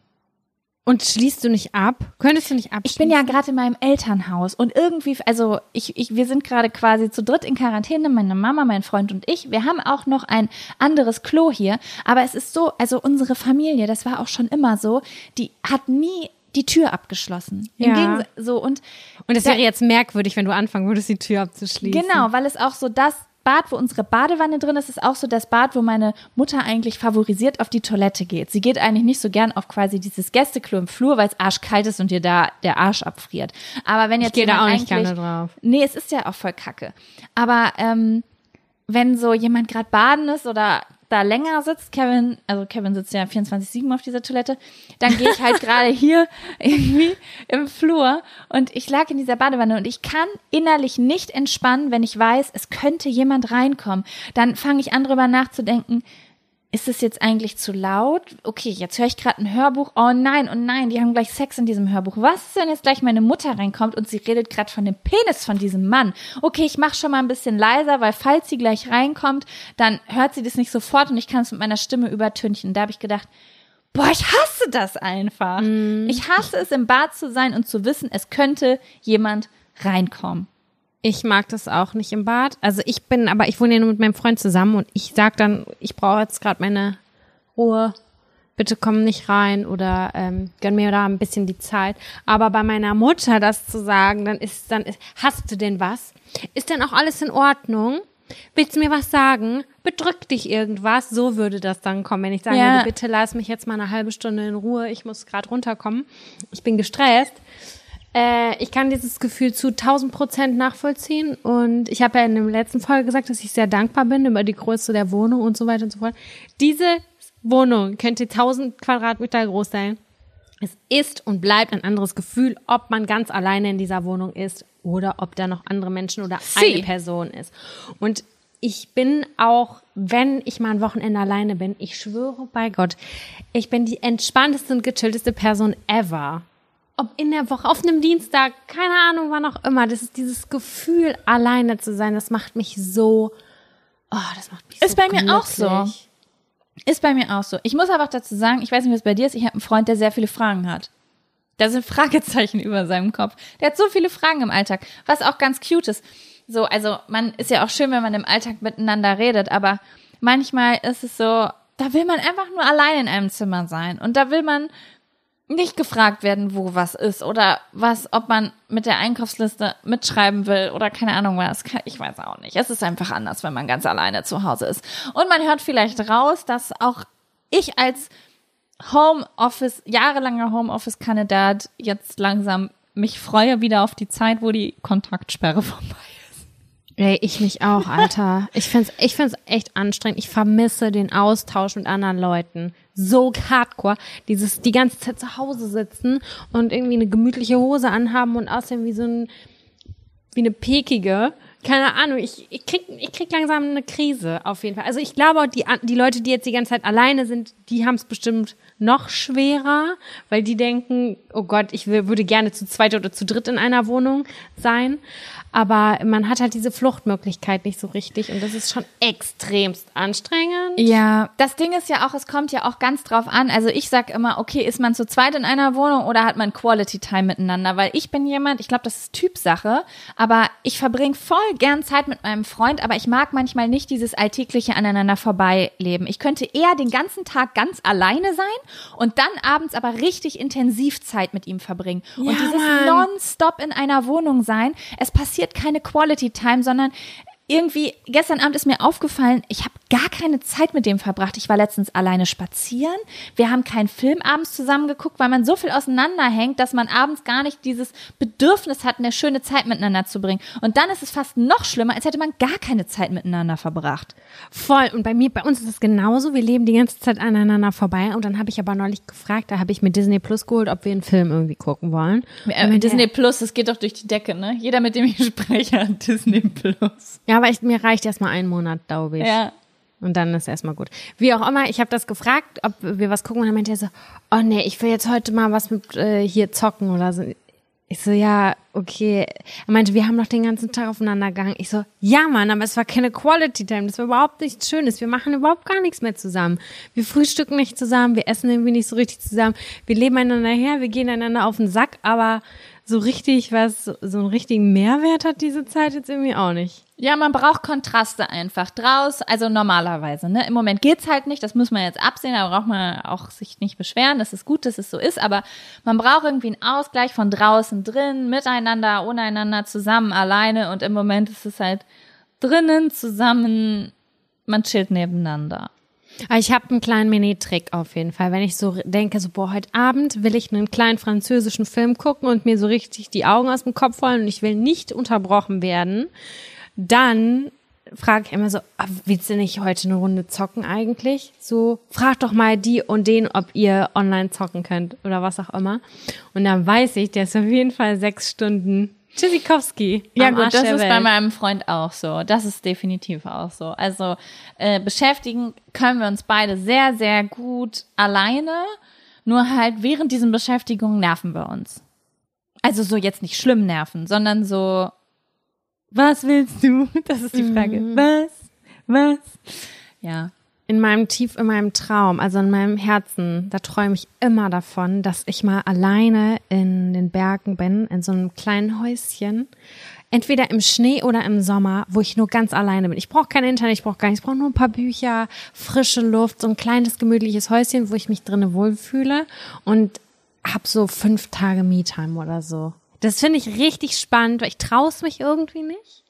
Und schließt du nicht ab? Könntest du nicht abschließen? Ich bin ja gerade in meinem Elternhaus und irgendwie, also ich, ich, wir sind gerade quasi zu dritt in Quarantäne, meine Mama, mein Freund und ich. Wir haben auch noch ein anderes Klo hier, aber es ist so, also unsere Familie, das war auch schon immer so, die hat nie die Tür abgeschlossen. Im Ja. Gegensatz, so und Und es wäre jetzt merkwürdig, wenn du anfangen würdest, die Tür abzuschließen. Genau, weil es auch so das Bad, wo unsere Badewanne drin ist, ist auch so das Bad, wo meine Mutter eigentlich favorisiert auf die Toilette geht. Sie geht eigentlich nicht so gern auf quasi dieses Gästeklo im Flur, weil es arschkalt ist und ihr da der Arsch abfriert. Aber wenn jetzt gehe da auch nicht gerne drauf. Nee, es ist ja auch voll kacke. Aber ähm, wenn so jemand gerade baden ist oder da länger sitzt, Kevin, also Kevin sitzt ja 24-7 auf dieser Toilette, dann gehe ich halt gerade [laughs] hier irgendwie im Flur und ich lag in dieser Badewanne und ich kann innerlich nicht entspannen, wenn ich weiß, es könnte jemand reinkommen. Dann fange ich an, drüber nachzudenken, ist es jetzt eigentlich zu laut? Okay, jetzt höre ich gerade ein Hörbuch. Oh nein, oh nein, die haben gleich Sex in diesem Hörbuch. Was ist, wenn jetzt gleich meine Mutter reinkommt und sie redet gerade von dem Penis von diesem Mann? Okay, ich mache schon mal ein bisschen leiser, weil falls sie gleich reinkommt, dann hört sie das nicht sofort und ich kann es mit meiner Stimme übertünchen. Da habe ich gedacht, boah, ich hasse das einfach. Ich hasse es, im Bad zu sein und zu wissen, es könnte jemand reinkommen. Ich mag das auch nicht im Bad. Also ich bin, aber ich wohne ja nur mit meinem Freund zusammen und ich sag dann, ich brauche jetzt gerade meine Ruhe. Bitte komm nicht rein oder ähm, gönn mir da ein bisschen die Zeit. Aber bei meiner Mutter das zu sagen, dann ist, dann ist, hast du denn was? Ist denn auch alles in Ordnung? Willst du mir was sagen? Bedrückt dich irgendwas? So würde das dann kommen, wenn ich sagen Ja. bitte lass mich jetzt mal eine halbe Stunde in Ruhe. Ich muss gerade runterkommen. Ich bin gestresst. Äh, ich kann dieses Gefühl zu 1000 Prozent nachvollziehen und ich habe ja in der letzten Folge gesagt, dass ich sehr dankbar bin über die Größe der Wohnung und so weiter und so fort. Diese Wohnung könnte 1000 Quadratmeter groß sein. Es ist und bleibt ein anderes Gefühl, ob man ganz alleine in dieser Wohnung ist oder ob da noch andere Menschen oder Sie. eine Person ist. Und ich bin auch, wenn ich mal ein Wochenende alleine bin, ich schwöre bei Gott, ich bin die entspannteste und gechillteste Person ever. Ob in der Woche, auf einem Dienstag, keine Ahnung, wann auch immer. Das ist dieses Gefühl, alleine zu sein, das macht mich so, oh, das macht mich Ist so bei mir auch so. glücklich. Ist bei mir auch so. Ich muss aber auch dazu sagen, ich weiß nicht, was bei dir ist, ich habe einen Freund, der sehr viele Fragen hat. Da sind [laughs] Fragezeichen über seinem Kopf. Der hat so viele Fragen im Alltag, was auch ganz cute ist. So, also man ist ja auch schön, wenn man im Alltag miteinander redet, aber manchmal ist es so, da will man einfach nur allein in einem Zimmer sein und da will man nicht gefragt werden, wo was ist oder was, ob man mit der Einkaufsliste mitschreiben will oder keine Ahnung was. Ich weiß auch nicht. Es ist einfach anders, wenn man ganz alleine zu Hause ist. Und man hört vielleicht raus, dass auch ich als Homeoffice, jahrelanger Homeoffice-Kandidat jetzt langsam mich freue wieder auf die Zeit, wo die Kontaktsperre [laughs] vorbei ist. Ey, ich mich auch, Alter. Ich find's, ich find's echt anstrengend. Ich vermisse den Austausch mit anderen Leuten. So hardcore. Dieses, die ganze Zeit zu Hause sitzen und irgendwie eine gemütliche Hose anhaben und aussehen wie so ein, wie eine Pekige. Keine Ahnung, ich, ich krieg, ich krieg langsam eine Krise, auf jeden Fall. Also ich glaube, die, die Leute, die jetzt die ganze Zeit alleine sind, die haben es bestimmt noch schwerer, weil die denken, oh Gott, ich würde gerne zu zweit oder zu dritt in einer Wohnung sein. Aber man hat halt diese Fluchtmöglichkeit nicht so richtig und das ist schon extremst anstrengend. Ja, das Ding ist ja auch, es kommt ja auch ganz drauf an. Also ich sag immer, okay, ist man zu zweit in einer Wohnung oder hat man Quality Time miteinander? Weil ich bin jemand, ich glaube, das ist Typsache, aber ich verbringe voll gern Zeit mit meinem Freund, aber ich mag manchmal nicht dieses alltägliche aneinander vorbeileben. Ich könnte eher den ganzen Tag ganz alleine sein und dann abends aber richtig intensiv Zeit mit ihm verbringen. Und Ja, dieses Mann. nonstop in einer Wohnung sein, es passiert keine Quality Time, sondern irgendwie, gestern Abend ist mir aufgefallen, ich habe gar keine Zeit mit dem verbracht. Ich war letztens alleine spazieren. Wir haben keinen Film abends zusammen geguckt, weil man so viel auseinanderhängt, dass man abends gar nicht dieses Bedürfnis hat, eine schöne Zeit miteinander zu bringen. Und dann ist es fast noch schlimmer, als hätte man gar keine Zeit miteinander verbracht. Voll. Und bei mir, bei uns ist es genauso. Wir leben die ganze Zeit aneinander vorbei. Und dann habe ich aber neulich gefragt, da habe ich mir Disney Plus geholt, ob wir einen Film irgendwie gucken wollen. Äh, Disney Plus, das geht doch durch die Decke, ne? Jeder, mit dem ich [laughs] spreche, hat Disney Plus. Ja, aber ich, mir reicht erst mal ein Monat, glaube ich. Ja. Und dann ist erstmal gut. Wie auch immer, ich habe das gefragt, ob wir was gucken und dann meinte er so, oh nee, ich will jetzt heute mal was mit äh, hier zocken oder so. Ich so, ja, okay. Er meinte, wir haben noch den ganzen Tag aufeinander gegangen. Ich so, ja, Mann, aber es war keine Quality Time. Das war überhaupt nichts Schönes. Wir machen überhaupt gar nichts mehr zusammen. Wir frühstücken nicht zusammen. Wir essen irgendwie nicht so richtig zusammen. Wir leben einander her. Wir gehen einander auf den Sack. Aber so richtig was, so einen richtigen Mehrwert hat diese Zeit jetzt irgendwie auch nicht. Ja, man braucht Kontraste einfach draus. Also normalerweise, ne? Im Moment geht's halt nicht, das muss man jetzt absehen, da braucht man auch sich nicht beschweren. Das ist gut, dass es so ist, aber man braucht irgendwie einen Ausgleich von draußen drin, miteinander, ohne einander, zusammen, alleine. Und im Moment ist es halt drinnen, zusammen, man chillt nebeneinander. Aber ich habe einen kleinen Mini-Trick auf jeden Fall. Wenn ich so denke, so, boah, heute Abend will ich einen kleinen französischen Film gucken und mir so richtig die Augen aus dem Kopf fallen und ich will nicht unterbrochen werden, dann frage ich immer so, ah, willst du nicht heute eine Runde zocken eigentlich? So, frag doch mal die und den, ob ihr online zocken könnt oder was auch immer. Und dann weiß ich, der ist auf jeden Fall sechs Stunden Tschüssikowski. Ja gut, das ist Welt. bei meinem Freund auch so. Das ist definitiv auch so. Also äh, beschäftigen können wir uns beide sehr, sehr gut alleine. Nur halt während diesen Beschäftigungen nerven wir uns. Also so jetzt nicht schlimm nerven, sondern so was willst du? Das ist die Frage. Mhm. Was? Was? Ja. In meinem Tief, in meinem Traum, also in meinem Herzen, da träume ich immer davon, dass ich mal alleine in den Bergen bin, in so einem kleinen Häuschen. Entweder im Schnee oder im Sommer, wo ich nur ganz alleine bin. Ich brauche kein Internet, ich brauche gar nichts, ich brauche nur ein paar Bücher, frische Luft, so ein kleines gemütliches Häuschen, wo ich mich drinnen wohlfühle und hab so fünf Tage Me-Time oder so. Das finde ich richtig spannend, weil ich traue es mich irgendwie nicht.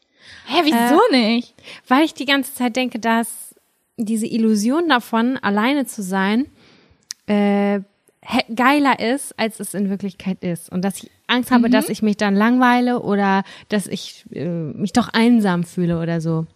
Hä, wieso äh, nicht? Weil ich die ganze Zeit denke, dass diese Illusion davon, alleine zu sein, äh, geiler ist, als es in Wirklichkeit ist. Und dass ich Angst habe, mhm. dass ich mich dann langweile oder dass ich äh, mich doch einsam fühle oder so.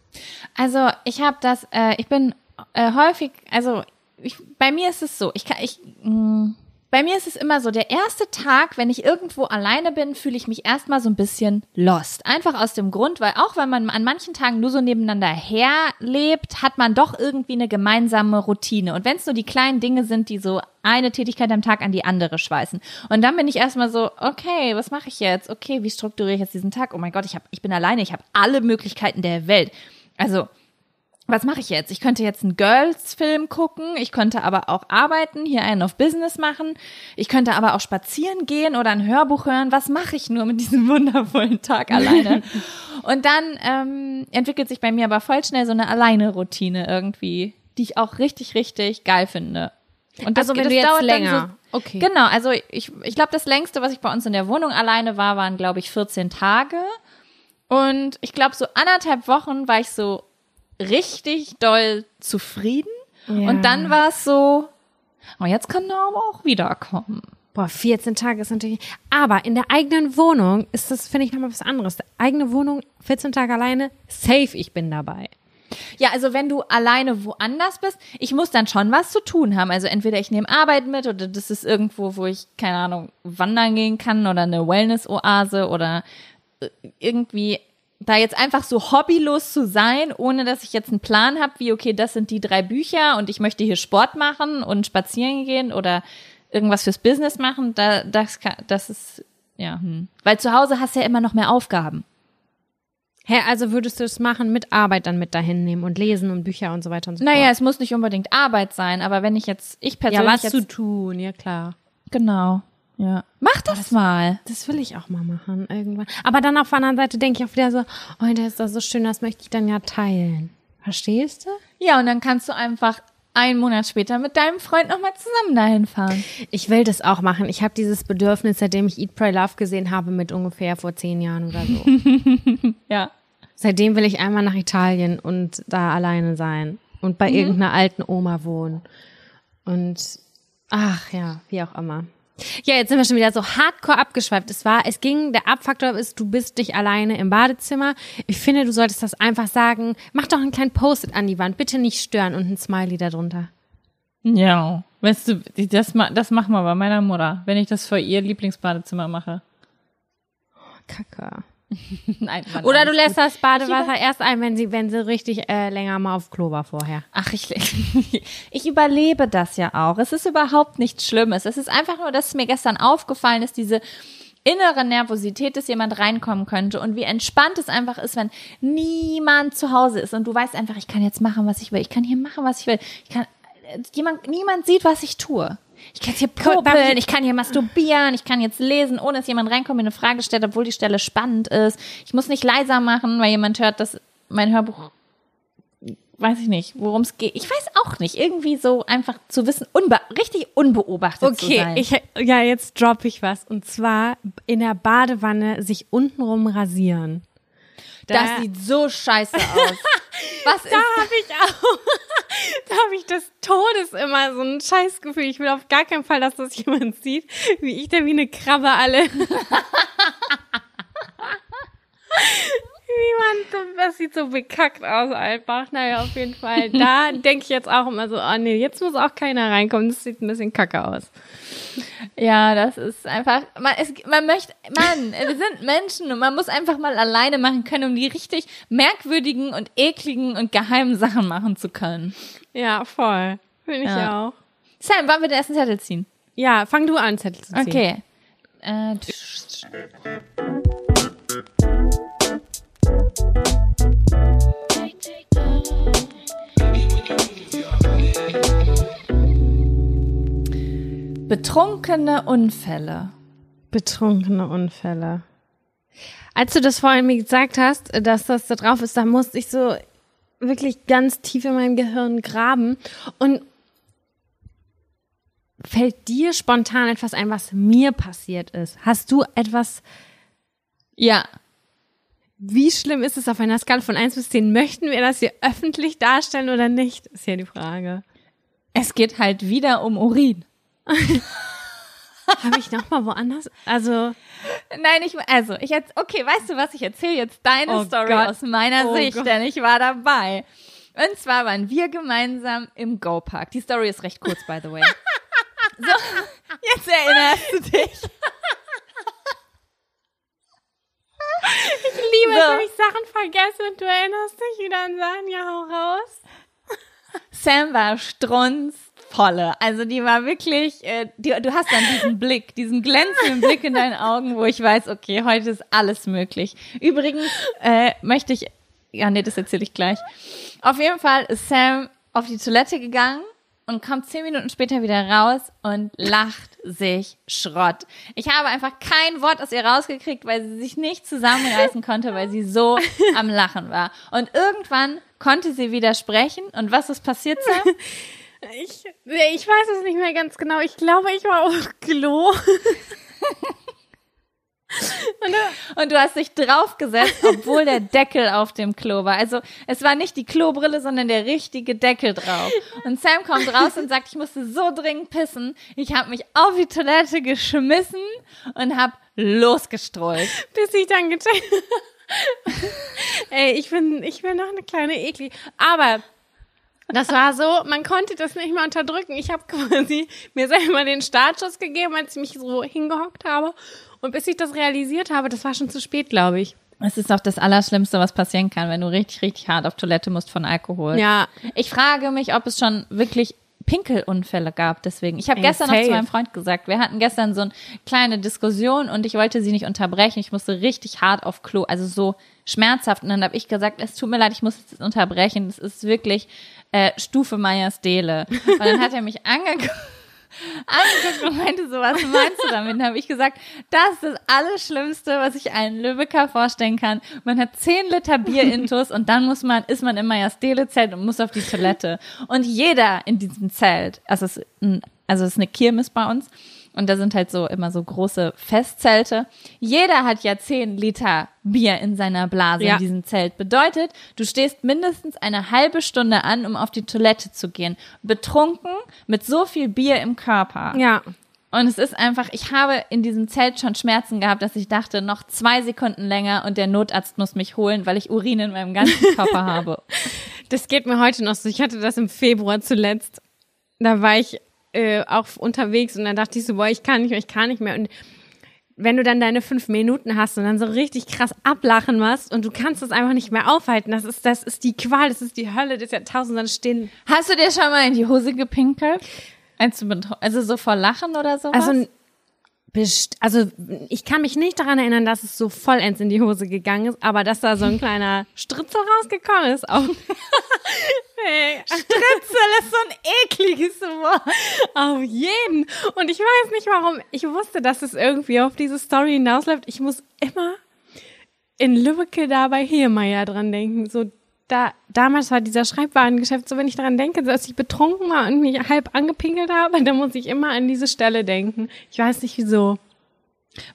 Also ich habe das, äh, ich bin äh, häufig, also ich, bei mir ist es so, ich kann, ich, mh, mm, bei mir ist es immer so, der erste Tag, wenn ich irgendwo alleine bin, fühle ich mich erstmal so ein bisschen lost. Einfach aus dem Grund, weil auch wenn man an manchen Tagen nur so nebeneinander herlebt, hat man doch irgendwie eine gemeinsame Routine. Und wenn es nur die kleinen Dinge sind, die so eine Tätigkeit am Tag an die andere schweißen. Und dann bin ich erstmal so, okay, was mache ich jetzt? Okay, wie strukturiere ich jetzt diesen Tag? Oh mein Gott, ich, hab, ich bin alleine, ich habe alle Möglichkeiten der Welt. Also was mache ich jetzt? Ich könnte jetzt einen Girls-Film gucken, ich könnte aber auch arbeiten, hier einen auf Business machen, ich könnte aber auch spazieren gehen oder ein Hörbuch hören. Was mache ich nur mit diesem [laughs] wundervollen Tag alleine? [laughs] Und dann ähm, entwickelt sich bei mir aber voll schnell so eine Alleine-Routine irgendwie, die ich auch richtig, richtig geil finde. Und das, also wenn das du jetzt länger. So, okay. Genau, also ich, ich glaube, das längste, was ich bei uns in der Wohnung alleine war, waren, glaube ich, 14 Tage. Und ich glaube, so anderthalb Wochen war ich so richtig doll zufrieden. Ja. Und dann war es so, oh, jetzt kann er aber auch wiederkommen. Boah, 14 Tage ist natürlich. Aber in der eigenen Wohnung ist das, finde ich, nochmal was anderes. Die eigene Wohnung, 14 Tage alleine, safe, ich bin dabei. Ja, also wenn du alleine woanders bist, ich muss dann schon was zu tun haben. Also entweder ich nehme Arbeit mit oder das ist irgendwo, wo ich, keine Ahnung, wandern gehen kann oder eine Wellness-Oase oder äh, irgendwie da jetzt einfach so hobbylos zu sein, ohne dass ich jetzt einen Plan habe, wie, okay, das sind die drei Bücher und ich möchte hier Sport machen und spazieren gehen oder irgendwas fürs Business machen, da, das, kann, das ist, ja, hm. Weil zu Hause hast du ja immer noch mehr Aufgaben. Hä, also würdest du es machen, mit Arbeit dann mit dahin nehmen und lesen und Bücher und so weiter und so naja, fort? Naja, es muss nicht unbedingt Arbeit sein, aber wenn ich jetzt, ich persönlich. Ja, was jetzt, zu tun, ja klar. Genau. Ja. Mach das, das, mal. Das will ich auch mal machen irgendwann. Aber dann auf der anderen Seite denke ich auch wieder so, oh, der ist doch so schön, das möchte ich dann ja teilen. Verstehst du? Ja, und dann kannst du einfach einen Monat später mit deinem Freund nochmal zusammen dahin fahren. Ich will das auch machen. Ich habe dieses Bedürfnis, seitdem ich Eat, Pray, Love gesehen habe, mit ungefähr vor zehn Jahren oder so. [laughs] ja. Seitdem will ich einmal nach Italien und da alleine sein und bei mhm. irgendeiner alten Oma wohnen. Und ach ja, wie auch immer. Ja, jetzt sind wir schon wieder so hardcore abgeschweift. Es war, es ging, der Abfaktor ist, du bist dich alleine im Badezimmer. Ich finde, du solltest das einfach sagen. Mach doch einen kleinen Post-it an die Wand. Bitte nicht stören und ein Smiley darunter. Ja, weißt du, das, das machen wir bei meiner Mutter, wenn ich das für ihr Lieblingsbadezimmer mache. Kacke. [laughs] Nein, Oder du lässt gut. das Badewasser erst ein, wenn sie, wenn sie richtig äh, länger mal auf Klo war vorher. Ach, ich, [laughs] ich überlebe das ja auch. Es ist überhaupt nichts Schlimmes. Es ist einfach nur, dass es mir gestern aufgefallen ist, diese innere Nervosität, dass jemand reinkommen könnte und wie entspannt es einfach ist, wenn niemand zu Hause ist und du weißt einfach, ich kann jetzt machen, was ich will. Ich kann hier machen, was ich will. Ich kann, äh, jemand, niemand sieht, was ich tue. Ich kann jetzt hier popeln, ich- kann hier masturbieren, ich kann jetzt lesen, ohne dass jemand reinkommt, mir eine Frage stellt, obwohl die Stelle spannend ist. Ich muss nicht leiser machen, weil jemand hört, dass mein Hörbuch weiß ich nicht, worum es geht. Ich weiß auch nicht. Irgendwie so einfach zu wissen, unbe richtig unbeobachtet zu sein. Okay, ja, jetzt droppe ich was. Und zwar in der Badewanne sich untenrum rasieren. Da, das sieht so scheiße [laughs] aus. Was da habe ich auch, [laughs] da habe ich des Todes immer so ein Scheißgefühl. Ich will auf gar keinen Fall, dass das jemand sieht, wie ich da wie eine Krabbe alle. [laughs] Wie man, so- das sieht so bekackt aus einfach. Naja, auf jeden Fall. Da [laughs] denke ich jetzt auch immer so, oh nee, jetzt muss auch keiner reinkommen. Das sieht ein bisschen kacke aus. Ja, das ist einfach, man, es, man möchte, Mann, [laughs] wir sind Menschen und man muss einfach mal alleine machen können, um die richtig merkwürdigen und ekligen und geheimen Sachen machen zu können. Ja, voll. Finde ich Ja. auch. Sam, wollen wir den ersten Zettel ziehen? Ja, fang du an, Zettel zu ziehen. Okay. Äh, Betrunkene Unfälle. Betrunkene Unfälle. Als du das vorhin mir gesagt hast, dass das da drauf ist, da musste ich so wirklich ganz tief in meinem Gehirn graben. Und fällt dir spontan etwas ein, was mir passiert ist? Hast du etwas, Ja. Wie schlimm ist es auf einer Skala von 1 bis 10? Möchten wir das hier öffentlich darstellen oder nicht? Ist ja die Frage. Es geht halt wieder um Urin. Habe ich noch mal woanders? Also, Nein, ich, also, ich jetzt, okay, weißt du was, ich erzähle jetzt deine Oh Story Gott. aus meiner Oh Sicht, Gott. denn ich war dabei. Und zwar waren wir gemeinsam im Go-Park. Die Story ist recht kurz, by the way. [laughs] So, jetzt erinnerst du dich. [laughs] ich liebe es, So. wenn ich Sachen vergesse und du erinnerst dich wieder an Sachen. Ja, hau raus. Sam war strunzvolle. Also die war wirklich, äh, die, du hast dann diesen Blick, diesen glänzenden Blick in deinen Augen, wo ich weiß, okay, heute ist alles möglich. Übrigens äh, möchte ich, ja nee, das erzähle ich gleich. Auf jeden Fall ist Sam auf die Toilette gegangen und kommt zehn Minuten später wieder raus und lacht sich Schrott. Ich habe einfach kein Wort aus ihr rausgekriegt, weil sie sich nicht zusammenreißen konnte, weil sie so [laughs] am Lachen war. Und irgendwann konnte sie wieder sprechen. Und was ist passiert, Sam? Ich, ich weiß es nicht mehr ganz genau. Ich glaube, ich war auf Klo. [laughs] Und da- Und du hast dich draufgesetzt, obwohl der Deckel auf dem Klo war. Also es war nicht die Klobrille, sondern der richtige Deckel drauf. Und Sam kommt raus und sagt, ich musste so dringend pissen. Ich habe mich auf die Toilette geschmissen und habe losgestrollt. bis ich dann gecheckt [laughs] Ey, ich bin, ich bin noch eine kleine Ekli. Aber das war so, man konnte das nicht mehr unterdrücken. Ich habe [laughs] quasi mir selber den Startschuss gegeben, als ich mich so hingehockt habe. Und bis ich das realisiert habe, das war schon zu spät, glaube ich. Es ist auch das Allerschlimmste, was passieren kann, wenn du richtig, richtig hart auf Toilette musst von Alkohol. Ja. Ich frage mich, ob es schon wirklich Pinkelunfälle gab. Deswegen, ich habe gestern noch zu meinem Freund gesagt, wir hatten gestern so eine kleine Diskussion und ich wollte sie nicht unterbrechen. Ich musste richtig hart auf Klo, also so schmerzhaft. Und dann habe ich gesagt, es tut mir leid, ich muss jetzt unterbrechen. Das ist wirklich äh, Stufe Meyers Dele. Und dann hat er mich angeguckt. angeguckt und meinte so, was meinst du damit? Dann habe ich gesagt, das ist das Allerschlimmste, was ich einem Lübecker vorstellen kann. Man hat 10 Liter Bier intus und dann muss man, ist man im Majestele-Zelt und muss auf die Toilette. Und jeder in diesem Zelt, also es also es ist eine Kirmes bei uns und da sind halt so immer so große Festzelte. Jeder hat ja 10 Liter Bier in seiner Blase Ja. in diesem Zelt. Bedeutet, du stehst mindestens eine halbe Stunde an, um auf die Toilette zu gehen. Betrunken mit so viel Bier im Körper. Ja. Und es ist einfach, ich habe in diesem Zelt schon Schmerzen gehabt, dass ich dachte, noch zwei Sekunden länger und der Notarzt muss mich holen, weil ich Urin in meinem ganzen [laughs] Körper habe. Das geht mir heute noch so. Ich hatte das im Februar zuletzt. Da war ich äh, auch unterwegs und dann dachte ich so, boah, ich kann nicht mehr, ich kann nicht mehr. Und wenn du dann deine fünf Minuten hast und dann so richtig krass ablachen machst und du kannst das einfach nicht mehr aufhalten, das ist, das ist die Qual, das ist die Hölle des Jahrtausends, dann stehen. Hast du dir schon mal in die Hose gepinkelt? Also so vor Lachen oder sowas? Also also ich kann mich nicht daran erinnern, dass es so vollends in die Hose gegangen ist, aber dass da so ein kleiner Stritzel rausgekommen ist. Auch. [laughs] hey, Stritzel ist so ein ekliges Wort. Auf jeden. Und ich weiß nicht warum. Ich wusste, dass es irgendwie auf diese Story hinausläuft. Ich muss immer in Lübbecke da bei Heermeier dran denken. So da, damals war dieser Schreibwarengeschäft, so wenn ich daran denke, dass ich betrunken war und mich halb angepinkelt habe, dann muss ich immer an diese Stelle denken. Ich weiß nicht wieso.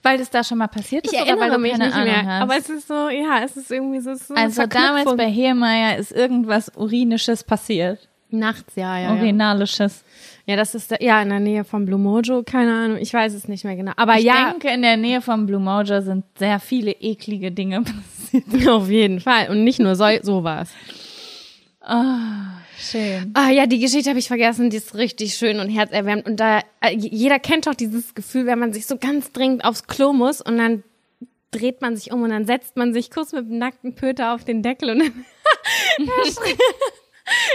Weil das da schon mal passiert ist ich oder weil du mich keine nicht Ahnung mehr. hast? Aber es ist so, ja, es ist irgendwie so. so also damals bei Heermeier ist irgendwas Urinisches passiert. Nachts, ja, ja. Urinalisches. Ja, das ist da, ja in der Nähe von Blue Mojo, keine Ahnung, ich weiß es nicht mehr genau. Aber ich ja. Ich denke, in der Nähe von Blue Mojo sind sehr viele eklige Dinge [laughs] passiert. [laughs] Auf jeden Fall. Und nicht nur so, sowas. Ah, schön. Ah ja, die Geschichte habe ich vergessen, die ist richtig schön und herzerwärmend. Und da, äh, jeder kennt doch dieses Gefühl, wenn man sich so ganz dringend aufs Klo muss und dann dreht man sich um und dann setzt man sich kurz mit dem nackten Pöter auf den Deckel und dann [laughs] erschreckt,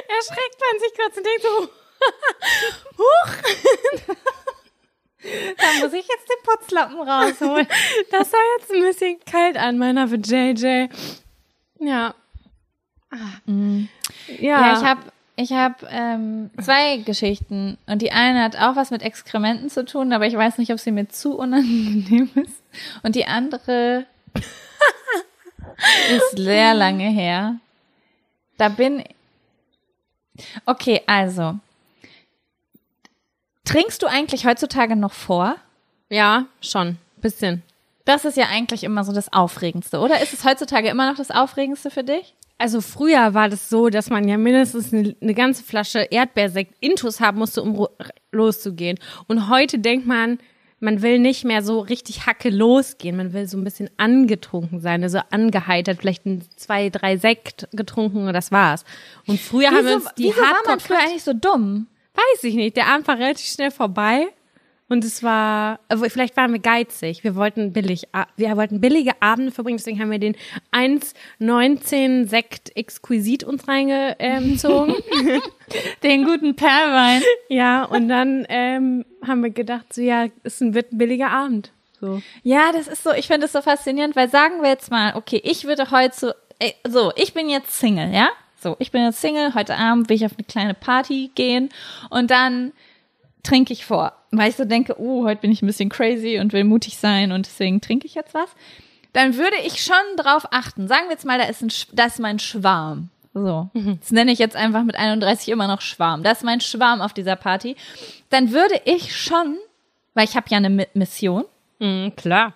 erschreckt man sich kurz und denkt so, huch. Da muss ich jetzt den Putzlappen rausholen. Das sah jetzt ein bisschen kalt an, meiner für JJ. Ja. Mhm. Ja. ja, ich habe ich hab, ähm, zwei Geschichten und die eine hat auch was mit Exkrementen zu tun, aber ich weiß nicht, ob sie mir zu unangenehm ist. Und die andere [laughs] ist sehr lange her. Da bin. Okay, also. Trinkst du eigentlich heutzutage noch vor? Ja, schon. Bisschen. Das ist ja eigentlich immer so das Aufregendste, oder? Ist es heutzutage immer noch das Aufregendste für dich? Also früher war das so, dass man ja mindestens eine, eine ganze Flasche Erdbeersekt Intus haben musste, um loszugehen. Und heute denkt man, man will nicht mehr so richtig hacke losgehen. Man will so ein bisschen angetrunken sein, also angeheitert, vielleicht ein, zwei, drei Sekt getrunken und das war's. Und früher wieso, haben wir uns die wieso war man früher eigentlich so dumm? Weiß ich nicht. Der Abend war relativ schnell vorbei. Und es war, vielleicht waren wir geizig. Wir wollten billig, wir wollten billige Abende verbringen, deswegen haben wir den 1,19 Sekt Exquisit uns reingezogen. [laughs] den guten Perlwein. Ja, und dann ähm, haben wir gedacht, so ja, es wird ein billiger Abend. So. Ja, das ist so, ich finde es so faszinierend, weil sagen wir jetzt mal, okay, ich würde heute so, so, ich bin jetzt Single, ja? So, ich bin jetzt Single, heute Abend will ich auf eine kleine Party gehen und dann trinke ich vor. Weil ich so denke, oh, heute bin ich ein bisschen crazy und will mutig sein und deswegen trinke ich jetzt was. Dann würde ich schon drauf achten. Sagen wir jetzt mal, da ist, ein, da ist mein Schwarm. So. Mhm. Das nenne ich jetzt einfach mit 31 immer noch Schwarm. Das ist mein Schwarm auf dieser Party. Dann würde ich schon, weil ich habe ja eine Mission. Mhm, klar.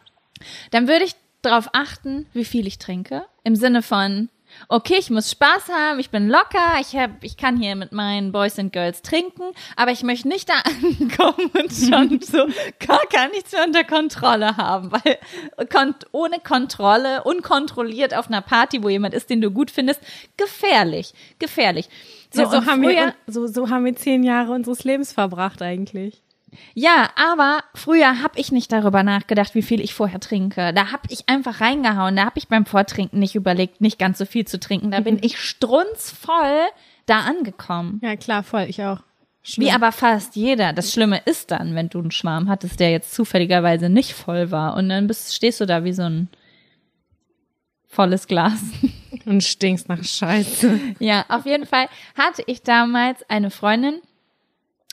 Dann würde ich darauf achten, wie viel ich trinke. Im Sinne von, okay, ich muss Spaß haben, ich bin locker, ich hab, ich kann hier mit meinen Boys and Girls trinken, aber ich möchte nicht da [laughs] ankommen und schon [laughs] so gar, gar nichts mehr unter Kontrolle haben, weil kont ohne Kontrolle, unkontrolliert auf einer Party, wo jemand ist, den du gut findest, gefährlich, gefährlich. So, ja, so haben wir, so, so haben wir zehn Jahre unseres Lebens verbracht eigentlich. Ja, aber früher habe ich nicht darüber nachgedacht, wie viel ich vorher trinke. Da habe ich einfach reingehauen. Da habe ich beim Vortrinken nicht überlegt, nicht ganz so viel zu trinken. Da bin ich strunzvoll da angekommen. Ja, klar, voll, ich auch. Schlimm. Wie aber fast jeder. Das Schlimme ist dann, wenn du einen Schwarm hattest, der jetzt zufälligerweise nicht voll war. Und dann bist, stehst du da wie so ein volles Glas. Und stinkst nach Scheiße. [laughs] Ja, auf jeden Fall hatte ich damals eine Freundin,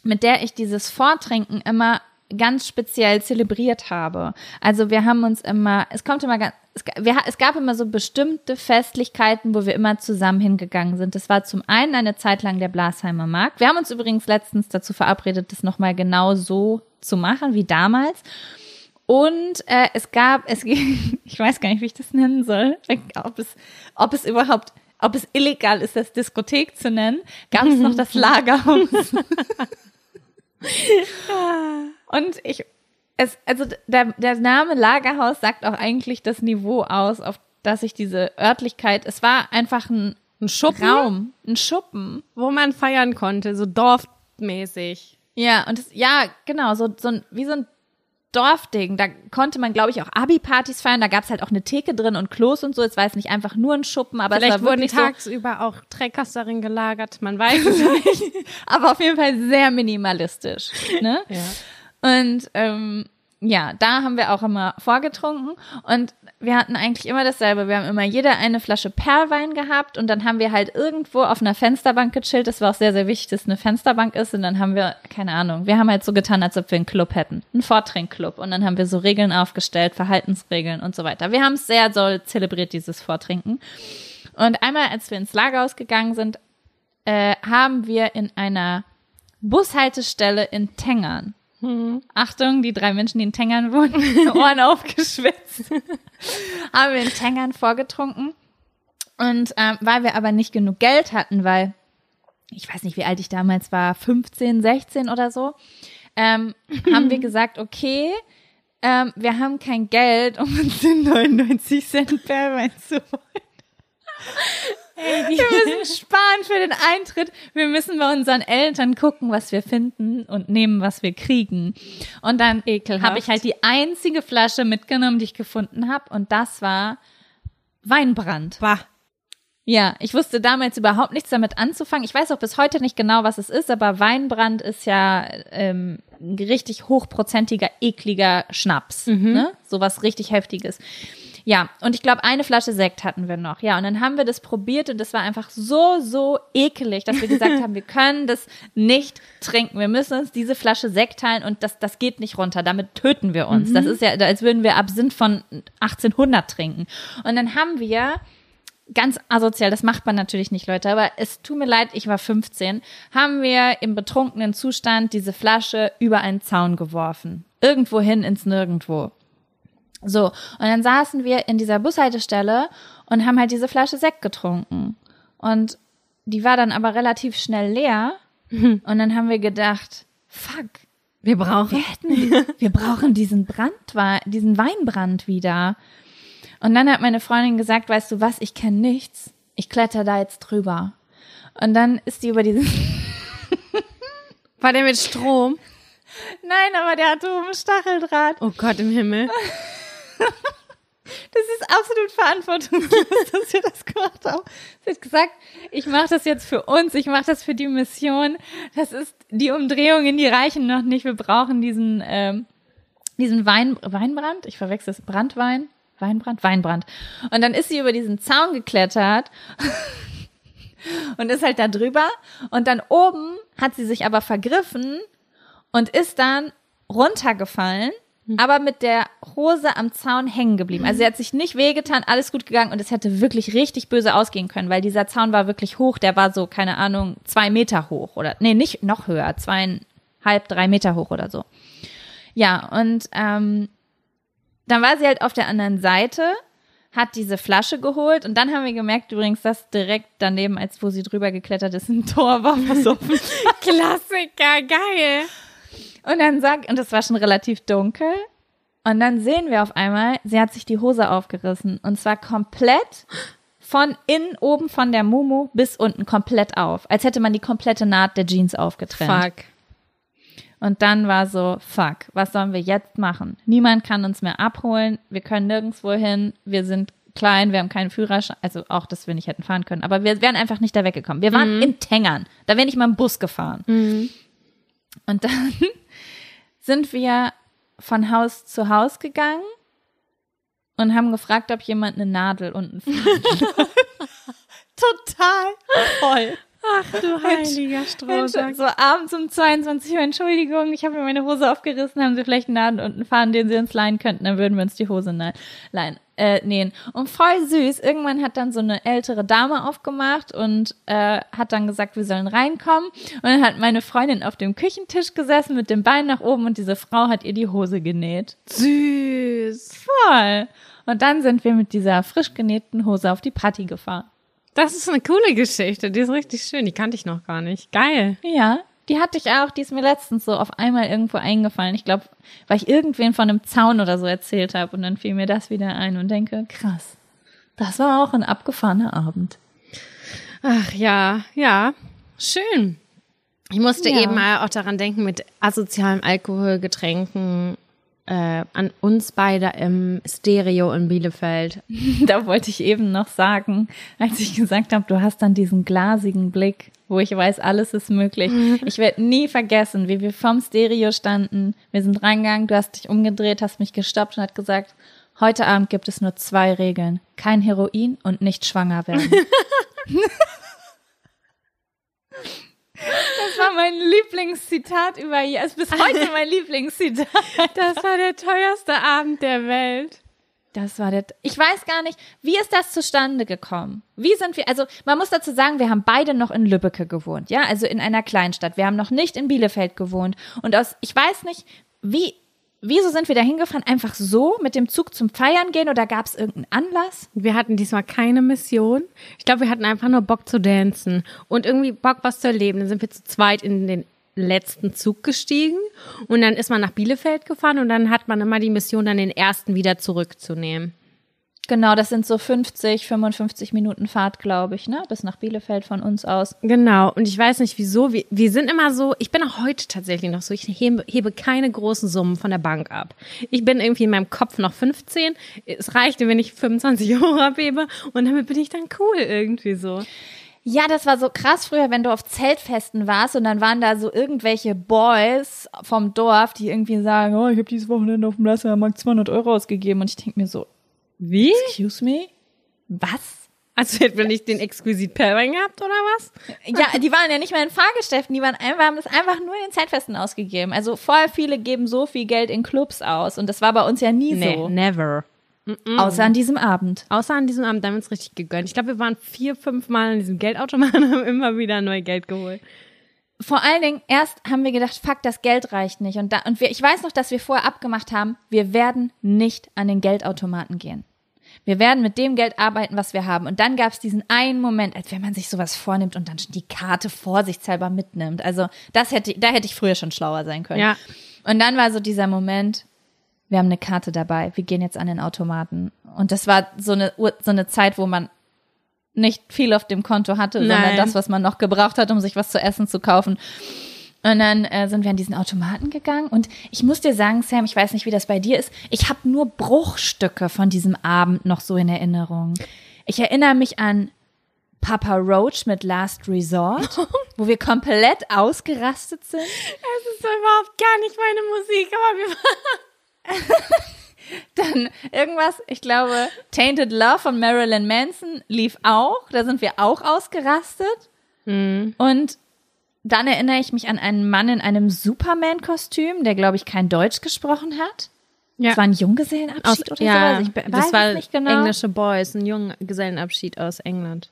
mit der ich dieses Vortrinken immer ganz speziell zelebriert habe. Also wir haben uns immer, es kommt immer ganz, es, wir, es gab immer so bestimmte Festlichkeiten, wo wir immer zusammen hingegangen sind. Das war zum einen eine Zeit lang der Blasheimer Markt. Wir haben uns übrigens letztens dazu verabredet, das nochmal genau so zu machen wie damals. Und äh, es gab, es [laughs] ich weiß gar nicht, wie ich das nennen soll, ob es, ob es überhaupt, ob es illegal ist, das Diskothek zu nennen, gab es noch das [laughs] Lagerhaus. [laughs] [laughs] Und ich, es, also der, der Name Lagerhaus sagt auch eigentlich das Niveau aus, auf das ich diese Örtlichkeit, es war einfach ein, ein Schuppen, Raum, ein Schuppen, wo man feiern konnte, so dorfmäßig. Ja, und es, ja, genau, so, so ein, wie so ein Dorfding. Da konnte man, glaube ich, auch Abi-Partys feiern. Da gab es halt auch eine Theke drin und Klos und so. Es war jetzt nicht einfach nur ein Schuppen, aber Vielleicht es war wurden wirklich tagsüber auch Treckers darin gelagert, man weiß es nicht. so, [laughs] aber auf jeden Fall sehr minimalistisch. Ne? Ja. Und ähm, ja, da haben wir auch immer vorgetrunken und wir hatten eigentlich immer dasselbe. Wir haben immer jeder eine Flasche Perlwein gehabt und dann haben wir halt irgendwo auf einer Fensterbank gechillt. Das war auch sehr, sehr wichtig, dass eine Fensterbank ist und dann haben wir, keine Ahnung, wir haben halt so getan, als ob wir einen Club hätten. Einen Vortrinkclub und dann haben wir so Regeln aufgestellt, Verhaltensregeln und so weiter. Wir haben es sehr so zelebriert, dieses Vortrinken. Und einmal, als wir ins Lagerhaus gegangen sind, äh, haben wir in einer Bushaltestelle in Tengern Achtung, die drei Menschen, die in Tengern wohnen, [laughs] Ohren aufgeschwitzt, [laughs] haben wir in Tengern vorgetrunken. Und ähm, weil wir aber nicht genug Geld hatten, weil ich weiß nicht, wie alt ich damals war, 15, 16 oder so, ähm, [laughs] haben wir gesagt, okay, ähm, wir haben kein Geld, um uns den 99 Cent Perlwein zu holen. Wir müssen [laughs] sparen für den Eintritt. Wir müssen bei unseren Eltern gucken, was wir finden und nehmen, was wir kriegen. Und dann Ekelhaft. habe ich halt die einzige Flasche mitgenommen, die ich gefunden habe. Und das war Weinbrand. Bah. Ja, ich wusste damals überhaupt nichts damit anzufangen. Ich weiß auch bis heute nicht genau, was es ist, aber Weinbrand ist ja ähm, ein richtig hochprozentiger, ekliger Schnaps. Ne? Sowas richtig Heftiges. Ja, und ich glaube, eine Flasche Sekt hatten wir noch. Ja, und dann haben wir das probiert und das war einfach so, so ekelig, dass wir gesagt [laughs] haben, wir können das nicht trinken. Wir müssen uns diese Flasche Sekt teilen und das, das geht nicht runter. Damit töten wir uns. Das ist ja, als würden wir Absinth von 1800 trinken. Und dann haben wir ganz asozial, das macht man natürlich nicht, Leute, aber es tut mir leid, ich war 15, haben wir im betrunkenen Zustand diese Flasche über einen Zaun geworfen. Irgendwohin ins Nirgendwo. So, und dann saßen wir in dieser Bushaltestelle und haben halt diese Flasche Sekt getrunken. Und die war dann aber relativ schnell leer. [laughs] Und dann haben wir gedacht, fuck, Wir brauchen. wir hätten, wir brauchen diesen Brandwein, diesen Weinbrand wieder. Und dann hat meine Freundin gesagt, weißt du was, ich kenne nichts. Ich kletter da jetzt drüber. Und dann ist die über diesen, [laughs] War der mit Strom? nein, aber der hatte oben Stacheldraht. Oh Gott im Himmel. [laughs] Das ist absolut verantwortungslos, [laughs] dass wir das gemacht haben. Sie hat gesagt, ich mache das jetzt für uns, ich mache das für die Mission. Das ist die Umdrehungen, die reichen noch nicht. Wir brauchen diesen, ähm, diesen Wein, Weinbrand. Ich verwechsel es. Brandwein, Weinbrand, Weinbrand. Und dann ist sie über diesen Zaun geklettert [laughs] und ist halt da drüber. Und dann oben hat sie sich aber vergriffen und ist dann runtergefallen, aber mit der Hose am Zaun hängen geblieben. Also sie hat sich nicht wehgetan, alles gut gegangen und es hätte wirklich richtig böse ausgehen können, weil dieser Zaun war wirklich hoch, der war so, keine Ahnung, zwei Meter hoch oder, nee, nicht noch höher, zweieinhalb, drei Meter hoch oder so. Ja, und ähm, dann war sie halt auf der anderen Seite, hat diese Flasche geholt und dann haben wir gemerkt übrigens, dass direkt daneben, als wo sie drüber geklettert ist, ein [laughs] Tor war, Klassiker, geil. Und dann sagt, und es war schon relativ dunkel. Und dann sehen wir auf einmal, sie hat sich die Hose aufgerissen. Und zwar komplett von innen oben von der Mumu bis unten komplett auf. Als hätte man die komplette Naht der Jeans aufgetrennt. Fuck. Und dann war so, fuck, was sollen wir jetzt machen? Niemand kann uns mehr abholen. Wir können nirgendwo hin. Wir sind klein, wir haben keinen Führerschein. Also auch, dass wir nicht hätten fahren können. Aber wir wären einfach nicht da weggekommen. Wir waren in Tengern. Da wäre nicht mal ein Bus gefahren. Und dann sind wir von Haus zu Haus gegangen und haben gefragt, ob jemand eine Nadel unten findet. [laughs] Total voll. Ach du heiliger Strohsack. so abends um 22 Uhr, Entschuldigung, ich habe mir meine Hose aufgerissen, haben sie vielleicht einen Nadel unten fahren, den sie uns leihen könnten, dann würden wir uns die Hose ne- leihen, äh, nähen. Und voll süß, irgendwann hat dann so eine ältere Dame aufgemacht und äh, hat dann gesagt, wir sollen reinkommen. Und dann hat meine Freundin auf dem Küchentisch gesessen mit dem Bein nach oben und diese Frau hat ihr die Hose genäht. Süß. Voll. Und dann sind wir mit dieser frisch genähten Hose auf die Party gefahren. Das ist eine coole Geschichte. Die ist richtig schön. Die kannte ich noch gar nicht. Geil. Ja, die hatte ich auch. Die ist mir letztens so auf einmal irgendwo eingefallen. Ich glaube, weil ich irgendwen von einem Zaun oder so erzählt habe und dann fiel mir das wieder ein und denke, krass. Das war auch ein abgefahrener Abend. Ach ja, ja. Schön. Ich musste Ja. eben mal auch daran denken mit asozialem Alkohol, Getränken. Äh, an uns beide im Stereo in Bielefeld. [laughs] Da wollte ich eben noch sagen, als ich gesagt habe, du hast dann diesen glasigen Blick, wo ich weiß, alles ist möglich. Ich werde nie vergessen, wie wir vom Stereo standen. Wir sind reingegangen, du hast dich umgedreht, hast mich gestoppt und hat gesagt, heute Abend gibt es nur zwei Regeln. Kein Heroin und nicht schwanger werden. [laughs] Das war mein Lieblingszitat über hier. Ist bis heute mein [laughs] Lieblingszitat. Das war der teuerste Abend der Welt. Das war der. Ich weiß gar nicht, wie ist das zustande gekommen? Wie sind wir? Also man muss dazu sagen, wir haben beide noch in Lübbecke gewohnt, ja, also in einer Kleinstadt. Wir haben noch nicht in Bielefeld gewohnt. Und aus, ich weiß nicht, wie Wieso sind wir da hingefahren? Einfach so mit dem Zug zum Feiern gehen oder gab es irgendeinen Anlass? Wir hatten diesmal keine Mission. Ich glaube, wir hatten einfach nur Bock zu dancen und irgendwie Bock, was zu erleben. Dann sind wir zu zweit in den letzten Zug gestiegen und dann ist man nach Bielefeld gefahren und dann hat man immer die Mission, dann den ersten wieder zurückzunehmen. Genau, das sind so 50, 55 Minuten Fahrt, glaube ich, ne? Bis nach Bielefeld von uns aus. Genau. Und ich weiß nicht wieso. Wir, wir sind immer so, ich bin auch heute tatsächlich noch so, ich hebe, hebe keine großen Summen von der Bank ab. Ich bin irgendwie in meinem Kopf noch 15. Es reichte, wenn ich 25 [laughs] Euro abhebe und damit bin ich dann cool irgendwie so. Ja, das war so krass früher, wenn du auf Zeltfesten warst und dann waren da so irgendwelche Boys vom Dorf, die irgendwie sagen, oh, ich habe dieses Wochenende auf dem Lassermarkt 200 Euro ausgegeben und ich denke mir so, wie? Excuse me? Was? Also hätten wir nicht den Exquisit Pairing gehabt oder was? Ja, die waren ja nicht mehr in Fahrgeschäften, die waren einfach, haben das einfach nur in den Zeitfesten ausgegeben. Also voll viele geben so viel Geld in Clubs aus und das war bei uns ja nie Nee, so. never. Außer an diesem Abend. Außer an diesem Abend, da haben wir uns richtig gegönnt. Ich glaube, wir waren vier, fünf Mal in diesem Geldautomaten [laughs] und haben immer wieder neu Geld geholt. Vor allen Dingen, erst haben wir gedacht, fuck, das Geld reicht nicht. Und, da, und wir, ich weiß noch, dass wir vorher abgemacht haben, wir werden nicht an den Geldautomaten gehen. Wir werden mit dem Geld arbeiten, was wir haben. Und dann gab es diesen einen Moment, als wenn man sich sowas vornimmt und dann die Karte vorsichtshalber mitnimmt. Also das hätte, da hätte ich früher schon schlauer sein können. Ja. Und dann war so dieser Moment, wir haben eine Karte dabei, wir gehen jetzt an den Automaten. Und das war so eine, so eine Zeit, wo man nicht viel auf dem Konto hatte, sondern Nein. das, was man noch gebraucht hat, um sich was zu essen zu kaufen. Und dann äh, sind wir an diesen Automaten gegangen und ich muss dir sagen, Sam, ich weiß nicht, wie das bei dir ist, ich habe nur Bruchstücke von diesem Abend noch so in Erinnerung. Ich erinnere mich an Papa Roach mit Last Resort, [laughs] wo wir komplett ausgerastet sind. Das ist überhaupt gar nicht meine Musik, aber wir [laughs] Dann irgendwas, ich glaube, Tainted Love von Marilyn Manson lief auch. Da sind wir auch ausgerastet. Und dann erinnere ich mich an einen Mann in einem Superman-Kostüm, der, glaube ich, kein Deutsch gesprochen hat. Ja. Das war ein Junggesellenabschied oder ja, sowas. Ich das war nicht genau. englische Boys, ein Junggesellenabschied aus England.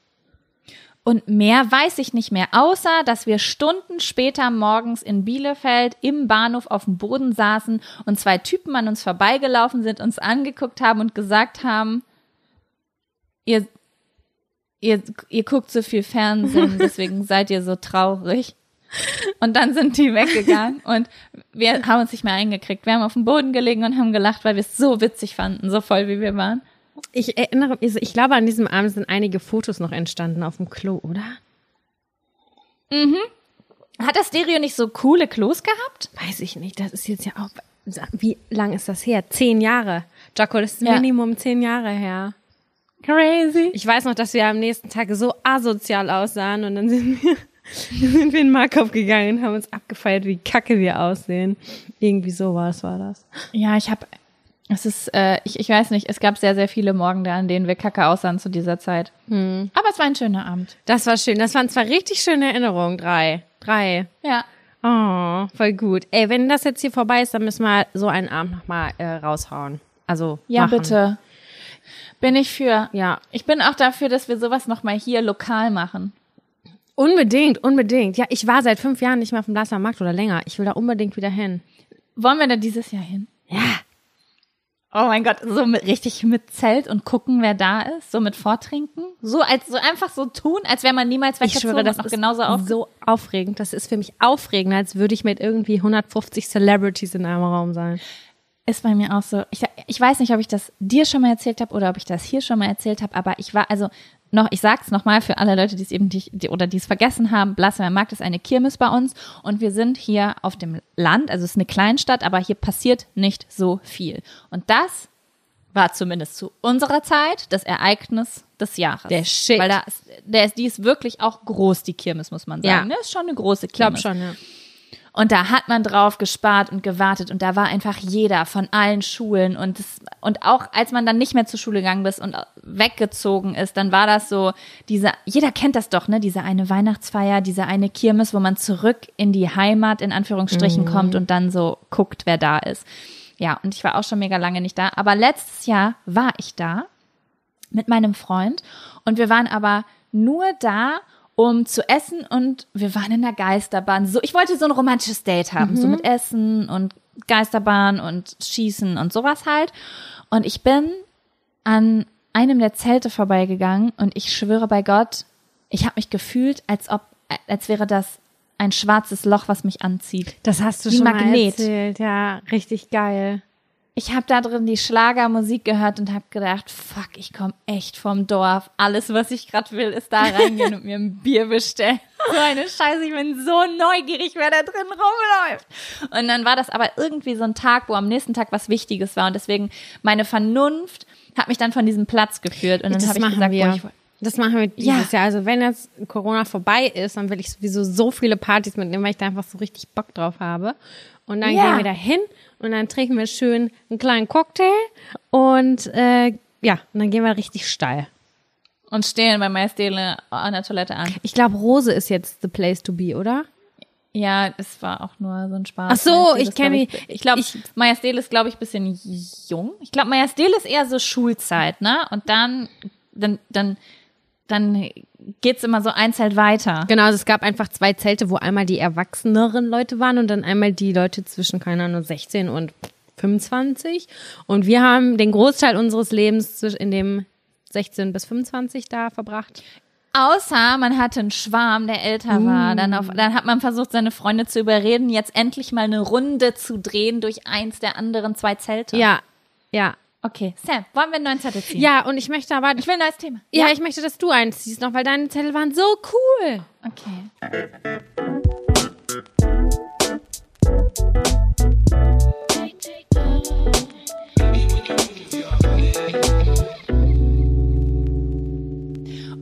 Und mehr weiß ich nicht mehr, außer dass wir Stunden später morgens in Bielefeld im Bahnhof auf dem Boden saßen und zwei Typen an uns vorbeigelaufen sind, uns angeguckt haben und gesagt haben, ihr, ihr, ihr guckt so viel Fernsehen, [laughs] deswegen seid ihr so traurig. Und dann sind die weggegangen und wir haben uns nicht mehr eingekriegt. Wir haben auf dem Boden gelegen und haben gelacht, weil wir es so witzig fanden, so voll wie wir waren. Ich erinnere, also ich glaube, an diesem Abend sind einige Fotos noch entstanden auf dem Klo, oder? Hat das Stereo nicht so coole Klos gehabt? Weiß ich nicht. Das ist jetzt ja auch. Wie lang ist das her? Zehn Jahre. Jaco, das ist Ja. Minimum zehn Jahre her. Crazy. Ich weiß noch, dass wir am nächsten Tag so asozial aussahen und dann sind wir, [laughs] sind wir in Markov gegangen und haben uns abgefeiert, wie kacke wir aussehen. Irgendwie sowas war das. Ja, ich habe, es ist, äh, ich, ich weiß nicht, es gab sehr, sehr viele Morgen, an denen wir kacke aussahen zu dieser Zeit. Aber es war ein schöner Abend. Das war schön. Das waren zwar richtig schöne Erinnerungen. Drei. Drei. Ja. Oh, voll gut. Ey, wenn das jetzt hier vorbei ist, dann müssen wir so einen Abend nochmal äh, raushauen. Also Ja, machen. bitte. Bin ich für. Ja, Ich bin auch dafür, dass wir sowas nochmal hier lokal machen. Unbedingt, unbedingt. Ja, ich war seit fünf Jahren nicht mehr auf dem Blasser Markt oder länger. Ich will da unbedingt wieder hin. Wollen wir da dieses Jahr hin? Ja. Oh mein Gott, so mit, richtig mit Zelt und gucken, wer da ist, so mit Vortrinken, so als so einfach so tun, als wäre man niemals Ich weggezogen schwöre, das ist genauso auf. so aufregend. Das ist für mich aufregender, als würde ich mit irgendwie 150 Celebrities in einem Raum sein. Ist bei mir auch so. Ich, ich weiß nicht, ob ich das dir schon mal erzählt habe oder ob ich das hier schon mal erzählt habe, aber ich war, also noch, ich sag's nochmal für alle Leute, die es eben nicht, die, oder die es vergessen haben, Blasberg ist eine Kirmes bei uns und wir sind hier auf dem Land, also es ist eine Kleinstadt, aber hier passiert nicht so viel. Und das war zumindest zu unserer Zeit das Ereignis des Jahres. Der Shit. Weil da ist, der ist, die ist wirklich auch groß, die Kirmes, muss man sagen. Ja. Das ist schon eine große Ich glaube Kirmes. schon, ja. Und da hat man drauf gespart und gewartet. Und da war einfach jeder von allen Schulen. Und das, und auch als man dann nicht mehr zur Schule gegangen ist und weggezogen ist, dann war das so diese jeder kennt das doch, ne, diese eine Weihnachtsfeier, diese eine Kirmes, wo man zurück in die Heimat in Anführungsstrichen kommt und dann so guckt, wer da ist. Ja, und ich war auch schon mega lange nicht da, aber letztes Jahr war ich da mit meinem Freund. Und wir waren aber nur da, um zu essen und wir waren in der Geisterbahn. So, ich wollte so ein romantisches Date haben, so mit Essen und Geisterbahn und Schießen und sowas halt. Und ich bin an einem der Zelte vorbeigegangen und ich schwöre bei Gott, ich habe mich gefühlt, als ob, als wäre das ein schwarzes Loch, was mich anzieht. Das hast du Wie schon Magnet. mal erzählt. Ja, richtig geil. Ich habe da drin die Schlagermusik gehört und habe gedacht, fuck, ich komme echt vom Dorf. Alles, was ich gerade will, ist da reingehen und mir ein [laughs] Bier bestellen. So eine Scheiße, ich bin so neugierig, wer da drin rumläuft. Und dann war das aber irgendwie so ein Tag, wo am nächsten Tag was Wichtiges war und deswegen meine Vernunft hat mich dann von diesem Platz geführt und dann das habe ich machen gesagt, wir. boah, ich, das machen wir Ja. dieses Jahr. Also wenn jetzt Corona vorbei ist, dann will ich sowieso so viele Partys mitnehmen, weil ich da einfach so richtig Bock drauf habe. Und dann Ja. gehen wir da hin und dann trinken wir schön einen kleinen Cocktail und äh, ja, und dann gehen wir richtig steil. und stehen bei Majestele an der Toilette an. Ich glaube, Rose ist jetzt the place to be, oder? Ja, es war auch nur so ein Spaß. Ach so, ich ist, kenn glaub die- Ich, ich glaube, Majestele ist, glaube ich, bisschen jung. Ich glaube, Majestele ist eher so Schulzeit, ne? Und dann, dann, dann, dann geht's immer so eins halt weiter. Genau, also es gab einfach zwei Zelte, wo einmal die erwachseneren Leute waren und dann einmal die Leute zwischen, keine Ahnung, 16 und 25. Und wir haben den Großteil unseres Lebens in dem 16 bis 25 da verbracht. Außer man hatte einen Schwarm, der älter war. Dann, auf, dann hat man versucht, seine Freunde zu überreden, jetzt endlich mal eine Runde zu drehen durch eins der anderen zwei Zelte. Ja, ja. Okay, Sam, wollen wir einen neuen Zettel ziehen? Ja, und ich möchte aber, Ich will ein neues Thema. ja, ich möchte, dass du eins ziehst noch, weil deine Zettel waren so cool. Okay.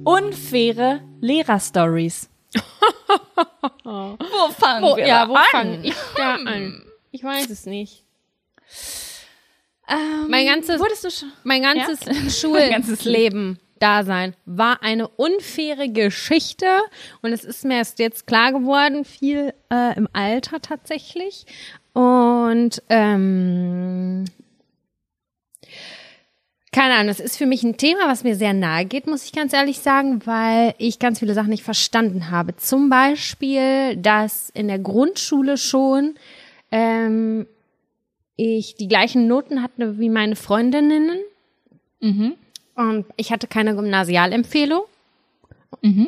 Unfaire Lehrerstories. [laughs] wo fangen Wo, wir ja, wo an? fange ich da an? Ich weiß es nicht. Ähm, Mein ganzes, wurdest du schon? mein [laughs] ganzes ganzes Schulleben, Dasein war eine unfaire Geschichte und es ist mir erst jetzt klar geworden, viel äh, im Alter tatsächlich. Und ähm, keine Ahnung, das ist für mich ein Thema, was mir sehr nahe geht, muss ich ganz ehrlich sagen, weil ich ganz viele Sachen nicht verstanden habe. Zum Beispiel, dass in der Grundschule schon ähm, ich die gleichen Noten hatte wie meine Freundinnen. Mhm. Und ich hatte keine Gymnasialempfehlung.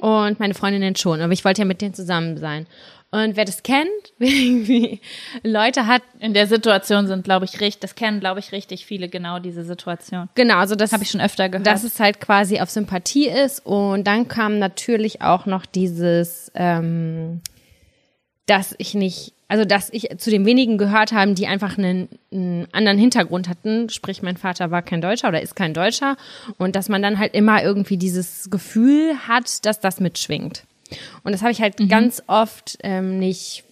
Und meine Freundinnen schon. Aber ich wollte ja mit denen zusammen sein. Und wer das kennt, [laughs] irgendwie Leute hat, In der Situation sind, glaube ich, richtig, das kennen, glaube ich, richtig viele genau diese Situation. genau, also das Habe ich schon öfter gehört. dass es halt quasi auf Sympathie ist. Und dann kam natürlich auch noch dieses, ähm, dass ich nicht, also dass ich zu den wenigen gehört haben, die einfach einen, einen anderen Hintergrund hatten. Sprich, mein Vater war kein Deutscher oder ist kein Deutscher. Und dass man dann halt immer irgendwie dieses Gefühl hat, dass das mitschwingt. Und das habe ich halt ganz oft ähm, nicht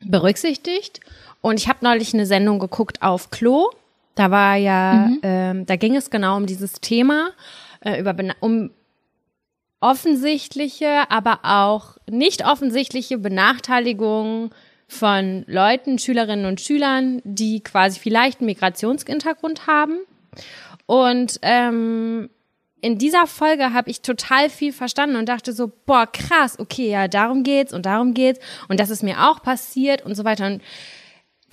berücksichtigt. Und ich habe neulich eine Sendung geguckt auf Klo. Da war ja, ähm, da ging es genau um dieses Thema, äh, über um offensichtliche, aber auch nicht offensichtliche Benachteiligungen von Leuten, Schülerinnen und Schülern, die quasi vielleicht einen Migrationshintergrund haben. Und ähm, in dieser Folge habe ich total viel verstanden und dachte so, boah, krass, okay, ja, darum geht's und darum geht's und das ist mir auch passiert und so weiter. Und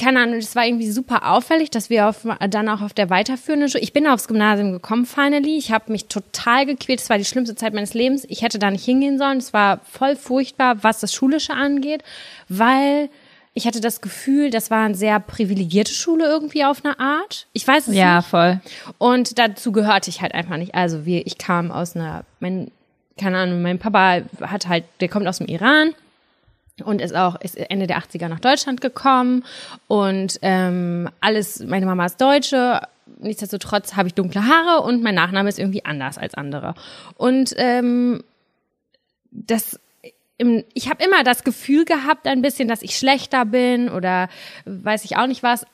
keine Ahnung, es war irgendwie super auffällig, dass wir auf, dann auch auf der weiterführenden Schule, ich bin aufs Gymnasium gekommen, finally, ich habe mich total gequält, es war die schlimmste Zeit meines Lebens, ich hätte da nicht hingehen sollen, es war voll furchtbar, was das Schulische angeht, weil ich hatte das Gefühl, das war eine sehr privilegierte Schule irgendwie auf eine Art. Ich weiß es Ja, nicht. voll. Und dazu gehörte ich halt einfach nicht. Also wie, ich kam aus einer, mein, keine Ahnung, mein Papa hat halt, der kommt aus dem Iran und ist auch ist Ende der 80er nach Deutschland gekommen und ähm, alles, meine Mama ist Deutsche, nichtsdestotrotz habe ich dunkle Haare und mein Nachname ist irgendwie anders als andere. Und ähm, das im, ich habe immer das Gefühl gehabt, ein bisschen, dass ich schlechter bin oder weiß ich auch nicht was.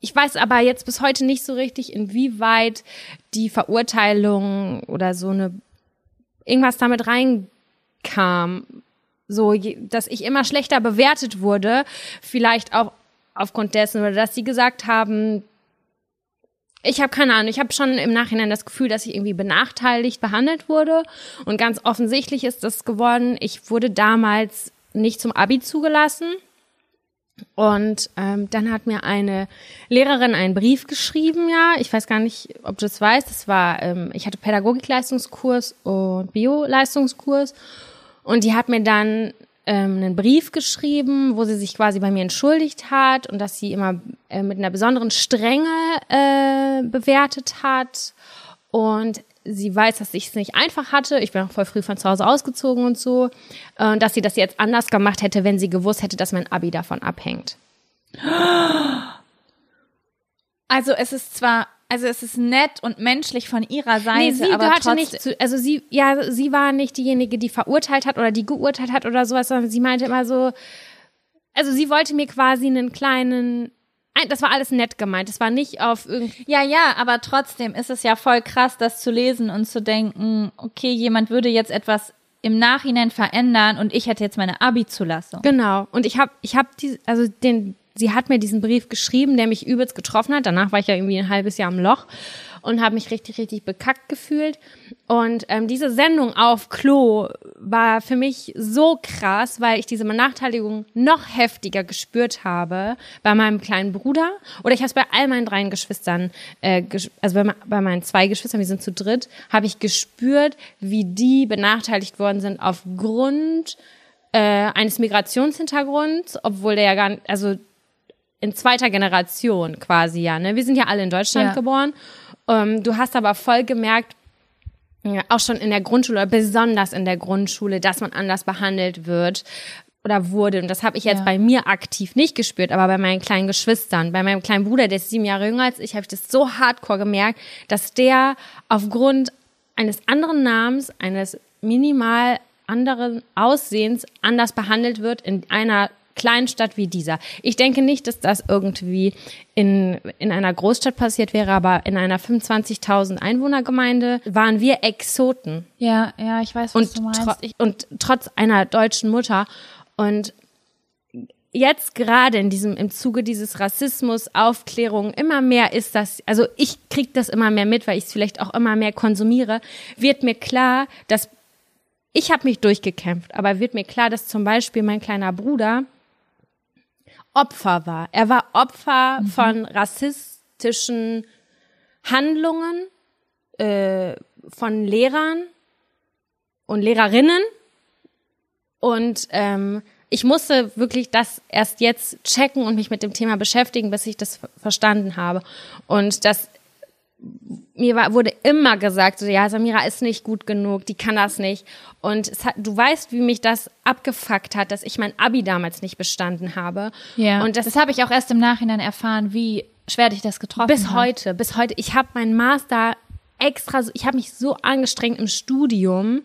Ich weiß aber jetzt bis heute nicht so richtig, inwieweit die Verurteilung oder so eine irgendwas damit reinkam, so dass ich immer schlechter bewertet wurde, vielleicht auch aufgrund dessen oder dass sie gesagt haben, ich habe keine Ahnung, ich habe schon im Nachhinein das Gefühl, dass ich irgendwie benachteiligt behandelt wurde. Und ganz offensichtlich ist das geworden, ich wurde damals nicht zum Abi zugelassen. Und ähm, dann hat mir eine Lehrerin einen Brief geschrieben, ja. Ich weiß gar nicht, ob du das weißt. Das war, ähm, ich hatte Pädagogikleistungskurs und Bio-Leistungskurs. Und die hat mir dann ähm, einen Brief geschrieben, wo sie sich quasi bei mir entschuldigt hat und dass sie immer äh, mit einer besonderen Strenge äh, bewertet hat. Und sie weiß, dass ich es nicht einfach hatte. Ich bin auch voll früh von zu Hause ausgezogen und so. Äh, Und dass sie das jetzt anders gemacht hätte, wenn sie gewusst hätte, dass mein Abi davon abhängt. Also es ist zwar, also es ist nett und menschlich von ihrer Seite, Nee, sie aber trotzdem, nicht zu, also sie, ja, sie war nicht diejenige, die verurteilt hat oder die geurteilt hat oder sowas, sondern sie meinte immer so, also sie wollte mir quasi einen kleinen, ein- das war alles nett gemeint, das war nicht auf irgendwie, Ja, ja, aber trotzdem ist es ja voll krass, das zu lesen und zu denken, okay, jemand würde jetzt etwas im Nachhinein verändern und ich hätte jetzt meine Abi-Zulassung. genau. Und ich habe, ich habe die, also den, sie hat mir diesen Brief geschrieben, der mich übelst getroffen hat. Danach war ich ja irgendwie ein halbes Jahr im Loch und habe mich richtig, richtig bekackt gefühlt. Und ähm, diese Sendung auf Klo war für mich so krass, weil ich diese Benachteiligung noch heftiger gespürt habe bei meinem kleinen Bruder. Oder ich habe es bei all meinen drei Geschwistern, äh, ges- also bei, bei meinen zwei Geschwistern, wir sind zu dritt, habe ich gespürt, wie die benachteiligt worden sind aufgrund äh, eines Migrationshintergrunds, obwohl der ja gar nicht, also in zweiter Generation quasi ja, ne? Wir sind ja alle in Deutschland Ja. geboren. Ähm, du hast aber voll gemerkt, ja, auch schon in der Grundschule, oder besonders in der Grundschule, dass man anders behandelt wird oder wurde. Und das habe ich jetzt Ja. bei mir aktiv nicht gespürt, aber bei meinen kleinen Geschwistern, bei meinem kleinen Bruder, der ist sieben Jahre jünger als ich, habe ich das so hardcore gemerkt, dass der aufgrund eines anderen Namens, eines minimal anderen Aussehens anders behandelt wird in einer kleinen Stadt wie dieser. Ich denke nicht, dass das irgendwie in, in einer Großstadt passiert wäre, aber in einer 25.000 Einwohnergemeinde waren wir Exoten Ja, ja, ich weiß, was und, du meinst. tro und trotz einer deutschen Mutter und jetzt gerade in diesem im Zuge dieses Rassismus Aufklärung immer mehr ist das also ich krieg das immer mehr mit weil ich es vielleicht auch immer mehr konsumiere wird mir klar dass ich habe mich durchgekämpft aber wird mir klar dass zum Beispiel mein kleiner Bruder Opfer war. Er war Opfer von rassistischen Handlungen äh, von Lehrern und Lehrerinnen. Und ähm, ich musste wirklich das erst jetzt checken und mich mit dem Thema beschäftigen, bis ich das ver- verstanden habe. Und das mir war, wurde immer gesagt, so, ja, Samira ist nicht gut genug, die kann das nicht. Und hat, du weißt, wie mich das abgefuckt hat, dass ich mein Abi damals nicht bestanden habe. ja, Und das, das, habe ich auch erst im Nachhinein erfahren, wie schwer dich das getroffen bis hat. heute, bis heute. Ich habe meinen Master extra, ich habe mich so angestrengt im Studium.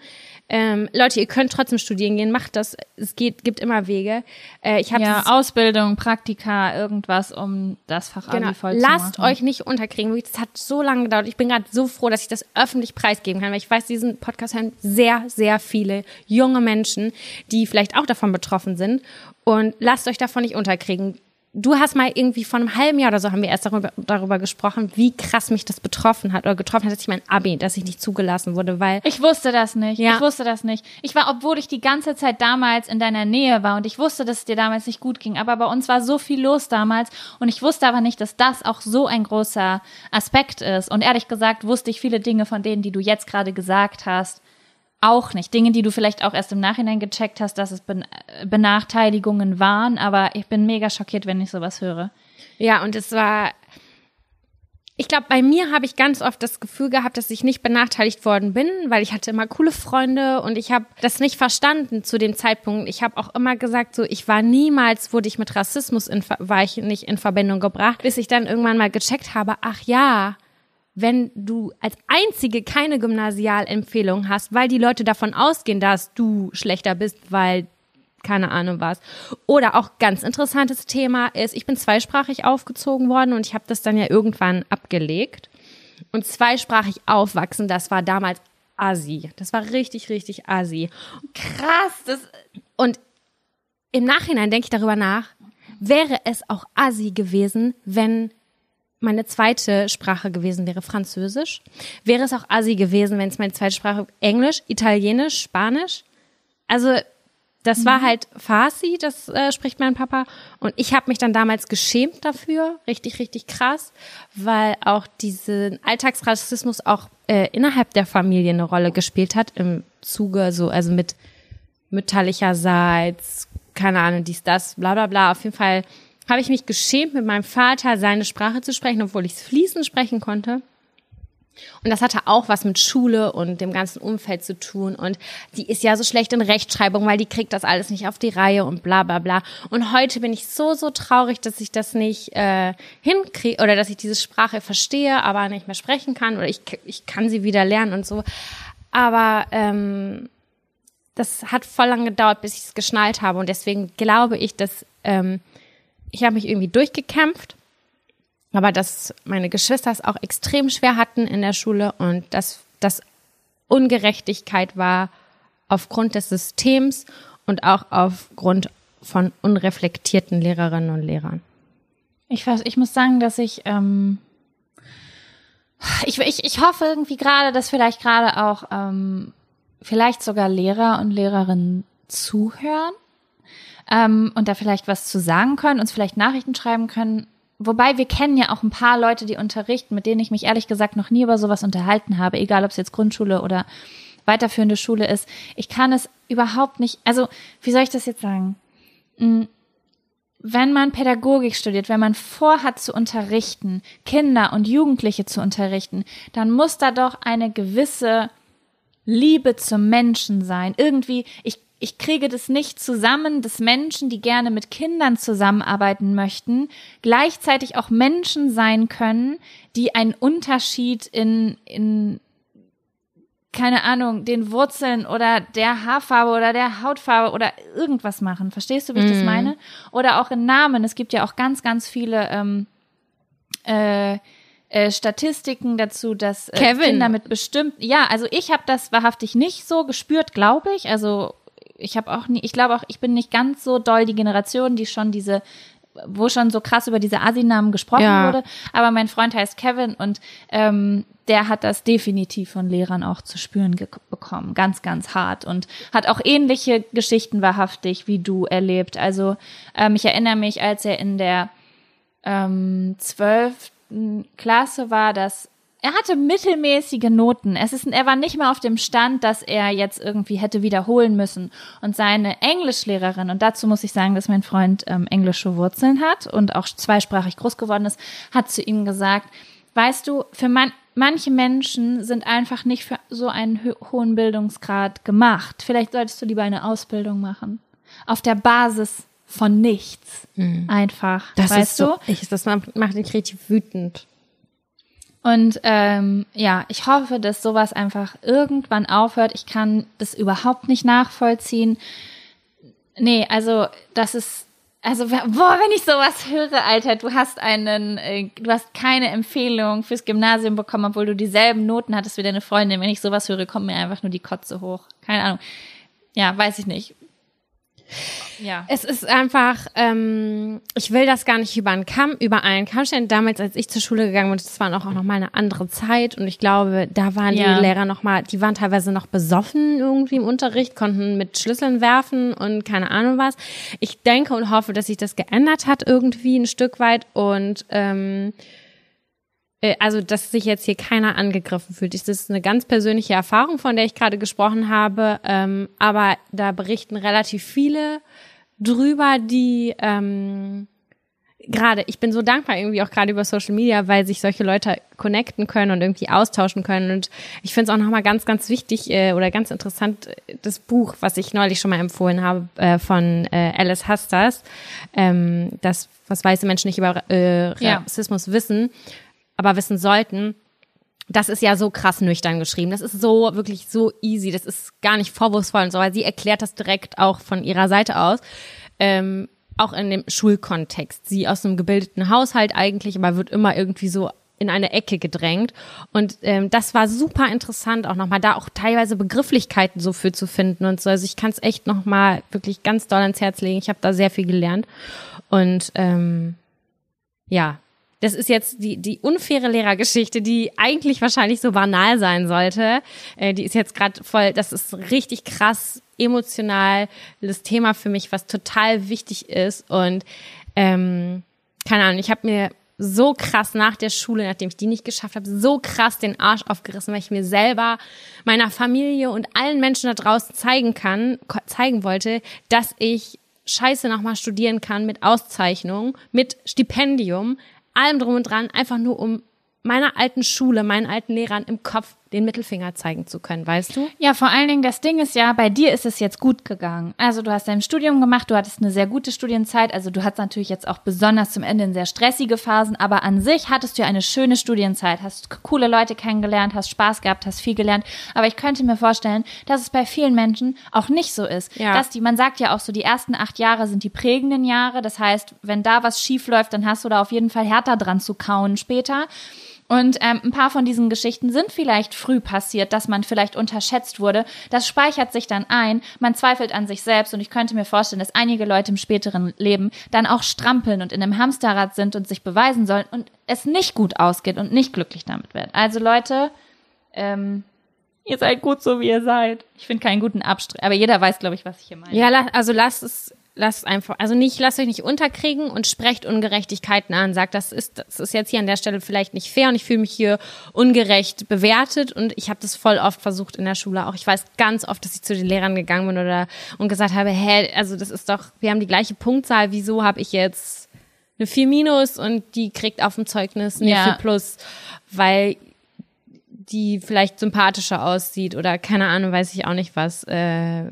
Ähm, Leute, ihr könnt trotzdem studieren gehen, macht das. Es geht, gibt immer Wege. Äh, ich habe Ja, Ausbildung, Praktika, irgendwas, um das Fach Genau. Voll Lasst zu machen. euch nicht unterkriegen. Das hat so lange gedauert. Ich bin gerade so froh, dass ich das öffentlich preisgeben kann, weil ich weiß, diesen Podcast hören sehr, sehr viele junge Menschen, die vielleicht auch davon betroffen sind. Und lasst euch davon nicht unterkriegen. Du hast mal irgendwie vor einem halben Jahr oder so haben wir erst darüber, darüber gesprochen, wie krass mich das betroffen hat oder getroffen hat, dass ich mein Abi, dass ich nicht zugelassen wurde, weil Ich wusste das nicht. Ja. Ich wusste das nicht. Ich war, obwohl ich die ganze Zeit damals in deiner Nähe war und ich wusste, dass es dir damals nicht gut ging, aber bei uns war so viel los damals und ich wusste aber nicht, dass das auch so ein großer Aspekt ist. Und ehrlich gesagt wusste ich viele Dinge von denen, die du jetzt gerade gesagt hast, auch nicht. Dinge, die du vielleicht auch erst im Nachhinein gecheckt hast, dass es Benachteiligungen waren, aber ich bin mega schockiert, wenn ich sowas höre. Ja, und es war, ich glaube, bei mir habe ich ganz oft das Gefühl gehabt, dass ich nicht benachteiligt worden bin, weil ich hatte immer coole Freunde und ich habe das nicht verstanden zu dem Zeitpunkt. Ich habe auch immer gesagt, so ich war niemals, wurde ich mit Rassismus in, war ich nicht in Verbindung gebracht, bis ich dann irgendwann mal gecheckt habe, ach ja, wenn du als einzige keine Gymnasialempfehlung hast, weil die Leute davon ausgehen, dass du schlechter bist, weil keine Ahnung was. Oder auch ganz interessantes Thema ist, ich bin zweisprachig aufgezogen worden und ich habe das dann ja irgendwann abgelegt. Und zweisprachig aufwachsen, das war damals Asi. Das war richtig, richtig Asi. Krass. Das und im Nachhinein denke ich darüber nach, wäre es auch Asi gewesen, wenn meine zweite Sprache gewesen wäre Französisch. Wäre es auch Asi gewesen, wenn es meine zweite Sprache Englisch, Italienisch, Spanisch. Also das mhm. war halt Farsi, das äh, spricht mein Papa. Und ich habe mich dann damals geschämt dafür, richtig, richtig krass, weil auch diesen Alltagsrassismus auch äh, innerhalb der Familie eine Rolle gespielt hat im Zuge so, also mit mütterlicherseits, keine Ahnung, dies, das, bla bla bla. Auf jeden Fall habe ich mich geschämt, mit meinem Vater seine Sprache zu sprechen, obwohl ich es fließend sprechen konnte. Und das hatte auch was mit Schule und dem ganzen Umfeld zu tun. Und die ist ja so schlecht in Rechtschreibung, weil die kriegt das alles nicht auf die Reihe und bla bla bla. Und heute bin ich so, so traurig, dass ich das nicht äh, hinkriege oder dass ich diese Sprache verstehe, aber nicht mehr sprechen kann. Oder ich, ich kann sie wieder lernen und so. Aber ähm, das hat voll lang gedauert, bis ich es geschnallt habe. Und deswegen glaube ich, dass ähm, ich habe mich irgendwie durchgekämpft, aber dass meine Geschwister es auch extrem schwer hatten in der Schule und dass das Ungerechtigkeit war aufgrund des Systems und auch aufgrund von unreflektierten Lehrerinnen und Lehrern. Ich weiß, ich muss sagen, dass ich ähm, ich, ich, ich hoffe irgendwie gerade, dass vielleicht gerade auch ähm, vielleicht sogar Lehrer und Lehrerinnen zuhören ähm, und da vielleicht was zu sagen können, uns vielleicht Nachrichten schreiben können. Wobei wir kennen ja auch ein paar Leute, die unterrichten, mit denen ich mich ehrlich gesagt noch nie über sowas unterhalten habe, egal ob es jetzt Grundschule oder weiterführende Schule ist. Ich kann es überhaupt nicht, also wie soll ich das jetzt sagen? Hm, wenn man Pädagogik studiert, wenn man vorhat zu unterrichten, Kinder und Jugendliche zu unterrichten, dann muss da doch eine gewisse Liebe zum Menschen sein. Irgendwie, ich ich kriege das nicht zusammen, dass Menschen, die gerne mit Kindern zusammenarbeiten möchten, gleichzeitig auch Menschen sein können, die einen Unterschied in, in, keine Ahnung, den Wurzeln oder der Haarfarbe oder der Hautfarbe oder irgendwas machen. Verstehst du, wie ich mm. das mhm. meine? Oder auch in Namen. Es gibt ja auch ganz, ganz viele ähm, äh, äh, Statistiken dazu, dass äh, Kinder mit bestimmten, ja, also ich habe das wahrhaftig nicht so gespürt, glaube ich. Also ich habe auch nie, ich glaube auch, ich bin nicht ganz so doll die Generation, die schon diese wo schon so krass über diese Asi-Namen gesprochen ja. wurde. Aber mein Freund heißt Kevin und ähm, der hat das definitiv von Lehrern auch zu spüren bekommen. Ganz, ganz hart. Und hat auch ähnliche Geschichten wahrhaftig wie du erlebt. Also ähm, ich erinnere mich, als er in der ähm, zwölften Klasse war, dass er hatte mittelmäßige Noten. Es ist, er war nicht mal auf dem Stand, dass er jetzt irgendwie hätte wiederholen müssen. Und seine Englischlehrerin, und dazu muss ich sagen, dass mein Freund ähm, englische Wurzeln hat und auch zweisprachig groß geworden ist, hat zu ihm gesagt, weißt du, für man, manche Menschen sind einfach nicht für so einen hohen Bildungsgrad gemacht. Vielleicht solltest du lieber eine Ausbildung machen. Auf der Basis von nichts. Mhm. Einfach. Das weißt ist so, du? Ich, das macht mich richtig wütend. Und ähm, ja, ich hoffe, dass sowas einfach irgendwann aufhört. Ich kann das überhaupt nicht nachvollziehen. Nee, also das ist, also boah, wenn ich sowas höre, Alter, du hast einen, äh, du hast keine Empfehlung fürs Gymnasium bekommen, obwohl du dieselben Noten hattest wie deine Freundin. Wenn ich sowas höre, kommt mir einfach nur die Kotze hoch. Keine Ahnung. Ja, weiß ich nicht. Ja. Es ist einfach, ähm, ich will das gar nicht über einen Kamm, über einen Kamm stellen. Damals, als ich zur Schule gegangen bin, das war auch noch mal eine andere Zeit und ich glaube, da waren ja. die Lehrer noch mal, die waren teilweise noch besoffen irgendwie im Unterricht, konnten mit Schlüsseln werfen und keine Ahnung was. Ich denke und hoffe, dass sich das geändert hat irgendwie ein Stück weit und ähm, äh, also dass sich jetzt hier keiner angegriffen fühlt. Das ist eine ganz persönliche Erfahrung, von der ich gerade gesprochen habe. Ähm, aber da berichten relativ viele drüber, die ähm, gerade, ich bin so dankbar irgendwie auch gerade über Social Media, weil sich solche Leute connecten können und irgendwie austauschen können. Und ich finde es auch nochmal ganz, ganz wichtig äh, oder ganz interessant, das Buch, was ich neulich schon mal empfohlen habe, äh, von äh, Alice Hasters, ähm, das, was weiße Menschen nicht über äh, Rassismus ja. wissen, aber wissen sollten. Das ist ja so krass nüchtern geschrieben. Das ist so wirklich so easy. Das ist gar nicht vorwurfsvoll und so, weil sie erklärt das direkt auch von ihrer Seite aus. Ähm, auch in dem Schulkontext. Sie aus einem gebildeten Haushalt eigentlich, aber wird immer irgendwie so in eine Ecke gedrängt. Und ähm, das war super interessant, auch nochmal da auch teilweise Begrifflichkeiten so für zu finden und so. Also ich kann es echt nochmal wirklich ganz doll ans Herz legen. Ich habe da sehr viel gelernt. Und ähm, ja, das ist jetzt die, die unfaire Lehrergeschichte, die eigentlich wahrscheinlich so banal sein sollte. Äh, die ist jetzt gerade voll, das ist richtig krass emotional das Thema für mich, was total wichtig ist. Und ähm, keine Ahnung, ich habe mir so krass nach der Schule, nachdem ich die nicht geschafft habe, so krass den Arsch aufgerissen, weil ich mir selber, meiner Familie und allen Menschen da draußen zeigen kann, zeigen wollte, dass ich scheiße nochmal studieren kann mit Auszeichnung, mit Stipendium, allem drum und dran, einfach nur um meiner alten Schule, meinen alten Lehrern im Kopf den Mittelfinger zeigen zu können, weißt du? Ja, vor allen Dingen, das Ding ist ja, bei dir ist es jetzt gut gegangen. Also du hast dein Studium gemacht, du hattest eine sehr gute Studienzeit, also du hattest natürlich jetzt auch besonders zum Ende in sehr stressige Phasen, aber an sich hattest du ja eine schöne Studienzeit, hast coole Leute kennengelernt, hast Spaß gehabt, hast viel gelernt, aber ich könnte mir vorstellen, dass es bei vielen Menschen auch nicht so ist. Ja. Dass die, man sagt ja auch so, die ersten acht Jahre sind die prägenden Jahre, das heißt, wenn da was schief läuft, dann hast du da auf jeden Fall härter dran zu kauen später. Und ähm, ein paar von diesen Geschichten sind vielleicht früh passiert, dass man vielleicht unterschätzt wurde. Das speichert sich dann ein. Man zweifelt an sich selbst und ich könnte mir vorstellen, dass einige Leute im späteren Leben dann auch strampeln und in einem Hamsterrad sind und sich beweisen sollen und es nicht gut ausgeht und nicht glücklich damit wird. Also Leute, ähm, ihr seid gut so wie ihr seid. Ich finde keinen guten Abstrich, aber jeder weiß, glaube ich, was ich hier meine. Ja, also lasst es lasst einfach, also nicht, lasst euch nicht unterkriegen und sprecht Ungerechtigkeiten an. Sagt, das ist, das ist jetzt hier an der Stelle vielleicht nicht fair und ich fühle mich hier ungerecht bewertet und ich habe das voll oft versucht in der Schule auch. Ich weiß ganz oft, dass ich zu den Lehrern gegangen bin oder und gesagt habe, hä, also das ist doch, wir haben die gleiche Punktzahl, wieso habe ich jetzt eine 4 minus und die kriegt auf dem Zeugnis eine ja. 4 plus, weil die vielleicht sympathischer aussieht oder keine Ahnung, weiß ich auch nicht was. Äh,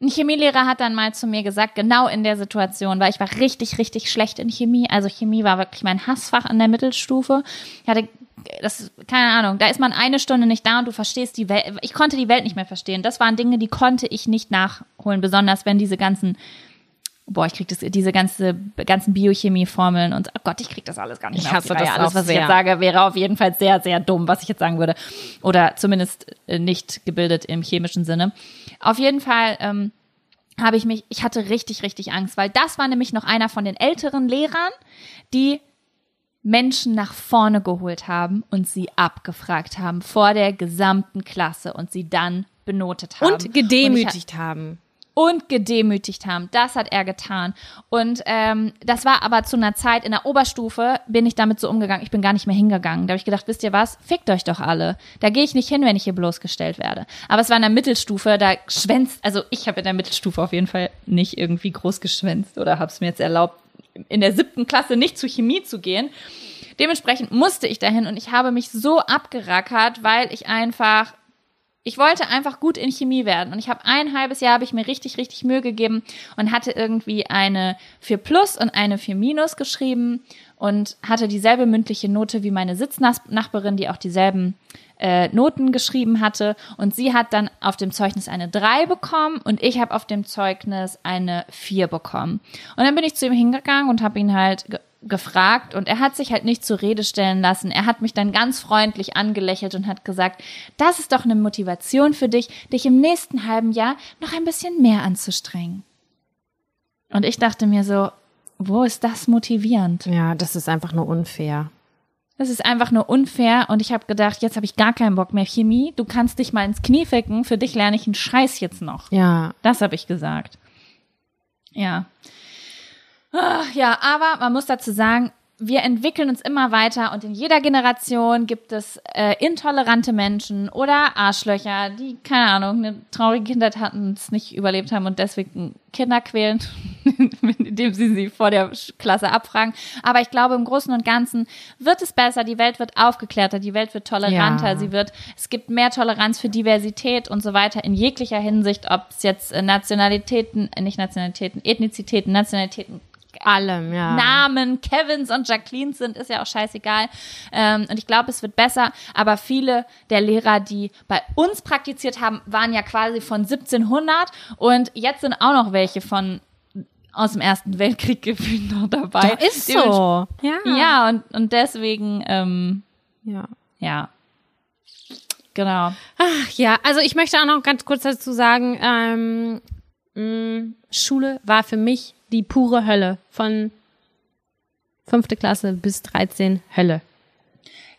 ein Chemielehrer hat dann mal zu mir gesagt, genau in der Situation, weil ich war richtig, richtig schlecht in Chemie. Also Chemie war wirklich mein Hassfach in der Mittelstufe. Ich hatte das, keine Ahnung, da ist man eine Stunde nicht da und du verstehst die Welt. Ich konnte die Welt nicht mehr verstehen. Das waren Dinge, die konnte ich nicht nachholen, besonders wenn diese ganzen, boah, ich krieg das, diese ganze, ganzen Biochemie-Formeln und, oh Gott, ich krieg das alles gar nicht mehr. Ich hasse das Alles, was ich jetzt sage, wäre auf jeden Fall sehr, sehr dumm, was ich jetzt sagen würde. Oder zumindest äh, nicht gebildet im chemischen Sinne. Auf jeden Fall ähm, habe ich mich, ich hatte richtig, richtig Angst, weil das war nämlich noch einer von den älteren Lehrern, die Menschen nach vorne geholt haben und sie abgefragt haben vor der gesamten Klasse und sie dann benotet haben. Und gedemütigt und haben und gedemütigt haben. Das hat er getan. Und ähm, das war aber zu einer Zeit in der Oberstufe, bin ich damit so umgegangen, ich bin gar nicht mehr hingegangen. Da habe ich gedacht, wisst ihr was, fickt euch doch alle. Da gehe ich nicht hin, wenn ich hier bloßgestellt werde. Aber es war in der Mittelstufe, da schwänzt, also ich habe in der Mittelstufe auf jeden Fall nicht irgendwie groß geschwänzt oder habe es mir jetzt erlaubt, in der siebten Klasse nicht zu Chemie zu gehen. Dementsprechend musste ich dahin und ich habe mich so abgerackert, weil ich einfach ich wollte einfach gut in Chemie werden und ich habe ein halbes Jahr habe ich mir richtig richtig Mühe gegeben und hatte irgendwie eine 4 plus und eine 4 minus geschrieben und hatte dieselbe mündliche Note wie meine Sitznachbarin, die auch dieselben äh, Noten geschrieben hatte und sie hat dann auf dem Zeugnis eine 3 bekommen und ich habe auf dem Zeugnis eine 4 bekommen. Und dann bin ich zu ihm hingegangen und habe ihn halt gefragt und er hat sich halt nicht zur Rede stellen lassen. Er hat mich dann ganz freundlich angelächelt und hat gesagt, das ist doch eine Motivation für dich, dich im nächsten halben Jahr noch ein bisschen mehr anzustrengen. Und ich dachte mir so, wo ist das motivierend? Ja, das ist einfach nur unfair. Das ist einfach nur unfair und ich habe gedacht, jetzt habe ich gar keinen Bock mehr Chemie. Du kannst dich mal ins Knie ficken, für dich lerne ich einen Scheiß jetzt noch. Ja. Das habe ich gesagt. Ja. Ah, ja, aber man muss dazu sagen, wir entwickeln uns immer weiter und in jeder Generation gibt es äh, intolerante Menschen oder Arschlöcher, die, keine Ahnung, eine traurige Kindheit hatten, es nicht überlebt haben und deswegen Kinder quälen, [laughs] indem sie sie vor der Klasse abfragen. Aber ich glaube, im Großen und Ganzen wird es besser, die Welt wird aufgeklärter, die Welt wird toleranter, Ja. sie wird, es gibt mehr Toleranz für Diversität und so weiter in jeglicher Hinsicht, ob es jetzt äh, Nationalitäten, äh, nicht Nationalitäten, Ethnizitäten, Nationalitäten, Allem, ja. Namen Kevins und Jacquelines sind, ist ja auch scheißegal. Ähm, und ich glaube, es wird besser. Aber viele der Lehrer, die bei uns praktiziert haben, waren ja quasi von 1700 und jetzt sind auch noch welche von aus dem Ersten Weltkrieg gefühlt noch dabei. Doch, ist so. Ja. Ja, und, und deswegen, ähm, ja. ja. Genau. Ach ja, also ich möchte auch noch ganz kurz dazu sagen, ähm, mh, Schule war für mich die pure Hölle. Von fünfte Klasse bis 13 Hölle.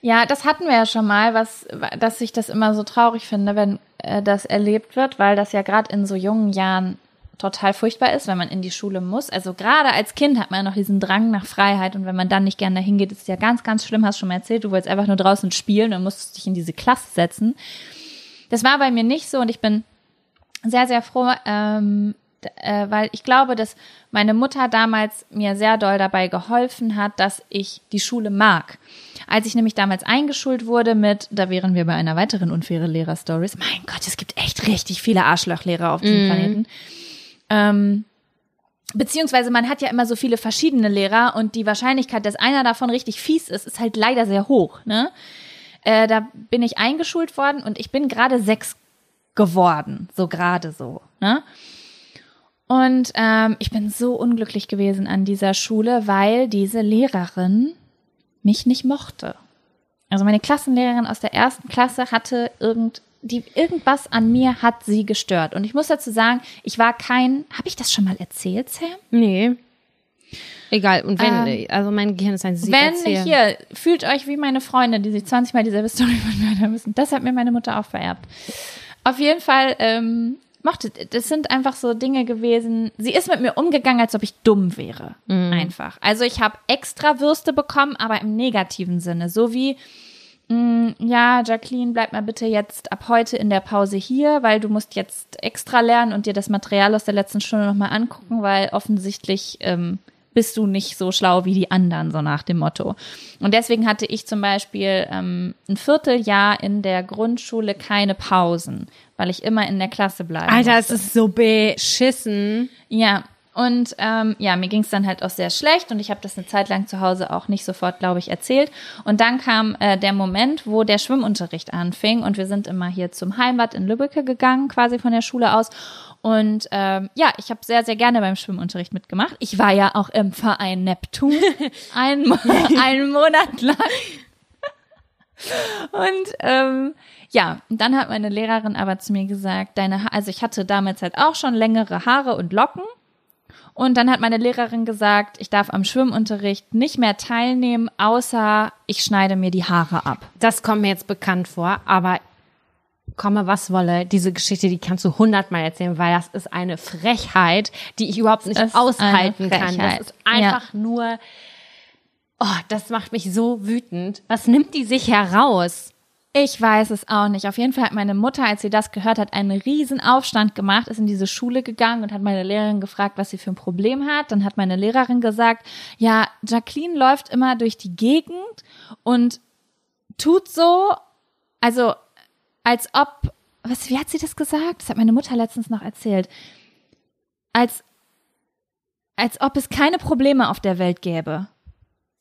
Ja, das hatten wir ja schon mal, was, dass ich das immer so traurig finde, wenn äh, das erlebt wird, weil das ja gerade in so jungen Jahren total furchtbar ist, wenn man in die Schule muss. Also gerade als Kind hat man ja noch diesen Drang nach Freiheit und wenn man dann nicht gerne dahin geht, ist ja ganz, ganz schlimm, hast du schon mal erzählt, du wolltest einfach nur draußen spielen und musstest dich in diese Klasse setzen. Das war bei mir nicht so und ich bin sehr, sehr froh, ähm, äh, weil ich glaube, dass meine Mutter damals mir sehr doll dabei geholfen hat, dass ich die Schule mag. Als ich nämlich damals eingeschult wurde mit, da wären wir bei einer weiteren unfaire Lehrer-Stories. Mein Gott, es gibt echt richtig viele Arschlochlehrer auf diesem Planeten. Ähm, beziehungsweise man hat ja immer so viele verschiedene Lehrer und die Wahrscheinlichkeit, dass einer davon richtig fies ist, ist halt leider sehr hoch. Ne? Äh, da bin ich eingeschult worden und ich bin gerade sechs geworden, so gerade so. Ne? Und ähm, ich bin so unglücklich gewesen an dieser Schule, weil diese Lehrerin mich nicht mochte. Also meine Klassenlehrerin aus der ersten Klasse hatte irgend die irgendwas an mir hat sie gestört. Und ich muss dazu sagen, ich war kein. Habe ich das schon mal erzählt, Sam? Nee. Egal. Und wenn, also mein Gehirn ist ein Sieg. Ähm, Wenn hier, fühlt euch wie meine Freunde, die sich 20 Mal dieselbe Story [laughs] von mir hören müssen. Das hat mir meine Mutter auch vererbt. Auf jeden Fall, ähm, mochte, das sind einfach so Dinge gewesen. Sie ist mit mir umgegangen, als ob ich dumm wäre. Einfach. Also ich habe extra Würste bekommen, aber im negativen Sinne. So wie, mh, ja, Jacqueline, bleib mal bitte jetzt ab heute in der Pause hier, weil du musst jetzt extra lernen und dir das Material aus der letzten Stunde nochmal angucken, weil offensichtlich ähm, bist du nicht so schlau wie die anderen, so nach dem Motto. Und deswegen hatte ich zum Beispiel ähm, ein Vierteljahr in der Grundschule keine Pausen, weil ich immer in der Klasse bleibe. Alter, es ist so beschissen. Ja, und ähm, ja, mir ging es dann halt auch sehr schlecht und ich habe das eine Zeit lang zu Hause auch nicht sofort, glaube ich, erzählt. Und dann kam äh, der Moment, wo der Schwimmunterricht anfing und wir sind immer hier zum Heimbad in Lübbecke gegangen, quasi von der Schule aus. Und ähm, ja, ich habe sehr, sehr gerne beim Schwimmunterricht mitgemacht. Ich war ja auch im Verein Neptun [laughs] einen, einen [laughs] Monat lang. Und ähm, ja, dann hat meine Lehrerin aber zu mir gesagt, deine ha also ich hatte damals halt auch schon längere Haare und Locken. Und dann hat meine Lehrerin gesagt, ich darf am Schwimmunterricht nicht mehr teilnehmen, außer ich schneide mir die Haare ab. Das kommt mir jetzt bekannt vor, aber komme was wolle, diese Geschichte, die kannst du hundertmal erzählen, weil das ist eine Frechheit, die ich überhaupt nicht aushalten kann. Das ist einfach nur, oh, das macht mich so wütend. Was nimmt die sich heraus? Ich weiß es auch nicht. Auf jeden Fall hat meine Mutter, als sie das gehört hat, einen riesen Aufstand gemacht, ist in diese Schule gegangen und hat meine Lehrerin gefragt, was sie für ein Problem hat. Dann hat meine Lehrerin gesagt, ja, Jacqueline läuft immer durch die Gegend und tut so, also als ob, was, wie hat sie das gesagt? Das hat meine Mutter letztens noch erzählt. Als, als ob es keine Probleme auf der Welt gäbe.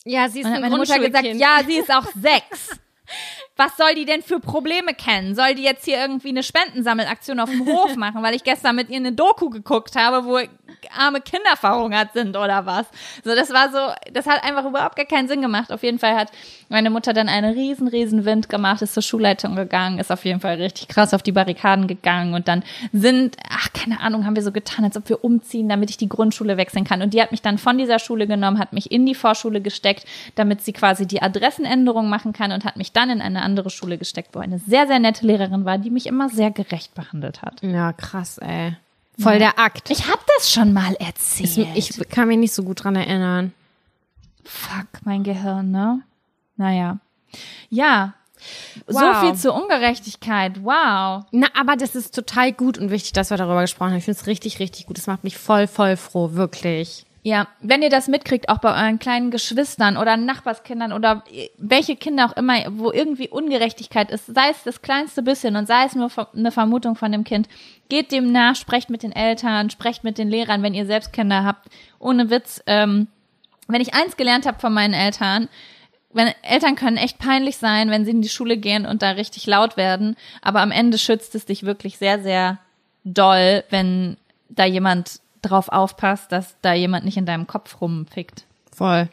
Ja, sie ist Und ein hat meine Mutter gesagt, ja, sie ist auch sechs. [laughs] Was soll die denn für Probleme kennen? Soll die jetzt hier irgendwie eine Spendensammelaktion auf dem Hof [laughs] machen, weil ich gestern mit ihr eine Doku geguckt habe, wo arme Kinder verhungert sind oder was? So, das war so, das hat einfach überhaupt gar keinen Sinn gemacht. Auf jeden Fall hat meine Mutter dann einen riesen, riesen Wind gemacht, ist zur Schulleitung gegangen, ist auf jeden Fall richtig krass auf die Barrikaden gegangen und dann sind, ach, keine Ahnung, haben wir so getan, als ob wir umziehen, damit ich die Grundschule wechseln kann. Und die hat mich dann von dieser Schule genommen, hat mich in die Vorschule gesteckt, damit sie quasi die Adressenänderung machen kann und hat mich dann in eine andere Schule gesteckt, wo eine sehr, sehr nette Lehrerin war, die mich immer sehr gerecht behandelt hat. Ja, krass, ey. Voll der Akt. Ich habe das schon mal erzählt. ich kann mich nicht so gut dran erinnern. Fuck, mein Gehirn, ne? Naja. Ja. So Wow. viel zur Ungerechtigkeit. Wow. Na, aber das ist total gut und wichtig, dass wir darüber gesprochen haben. Ich finde es richtig, richtig gut. Das macht mich voll, voll froh, wirklich. Ja, wenn ihr das mitkriegt, auch bei euren kleinen Geschwistern oder Nachbarskindern oder welche Kinder auch immer, wo irgendwie Ungerechtigkeit ist, sei es das kleinste bisschen und sei es nur eine Vermutung von dem Kind, geht dem nach, sprecht mit den Eltern, sprecht mit den Lehrern, wenn ihr selbst Kinder habt. Ohne Witz, ähm, wenn ich eins gelernt habe von meinen Eltern, wenn Eltern können echt peinlich sein, wenn sie in die Schule gehen und da richtig laut werden, aber am Ende schützt es dich wirklich sehr, sehr doll, wenn da jemand drauf aufpasst, dass da jemand nicht in deinem Kopf rumfickt. Voll.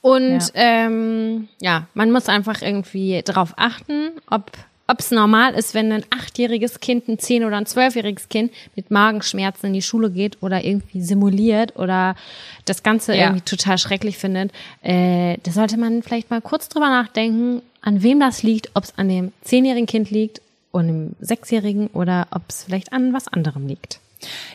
Und Ja. ähm, ja, man muss einfach irgendwie darauf achten, ob es normal ist, wenn ein achtjähriges Kind, ein zehn- oder ein zwölfjähriges Kind mit Magenschmerzen in die Schule geht oder irgendwie simuliert oder das Ganze Ja. irgendwie total schrecklich findet. Äh, da sollte man vielleicht mal kurz drüber nachdenken, an wem das liegt, ob es an dem zehnjährigen Kind liegt und dem sechsjährigen oder ob es vielleicht an was anderem liegt.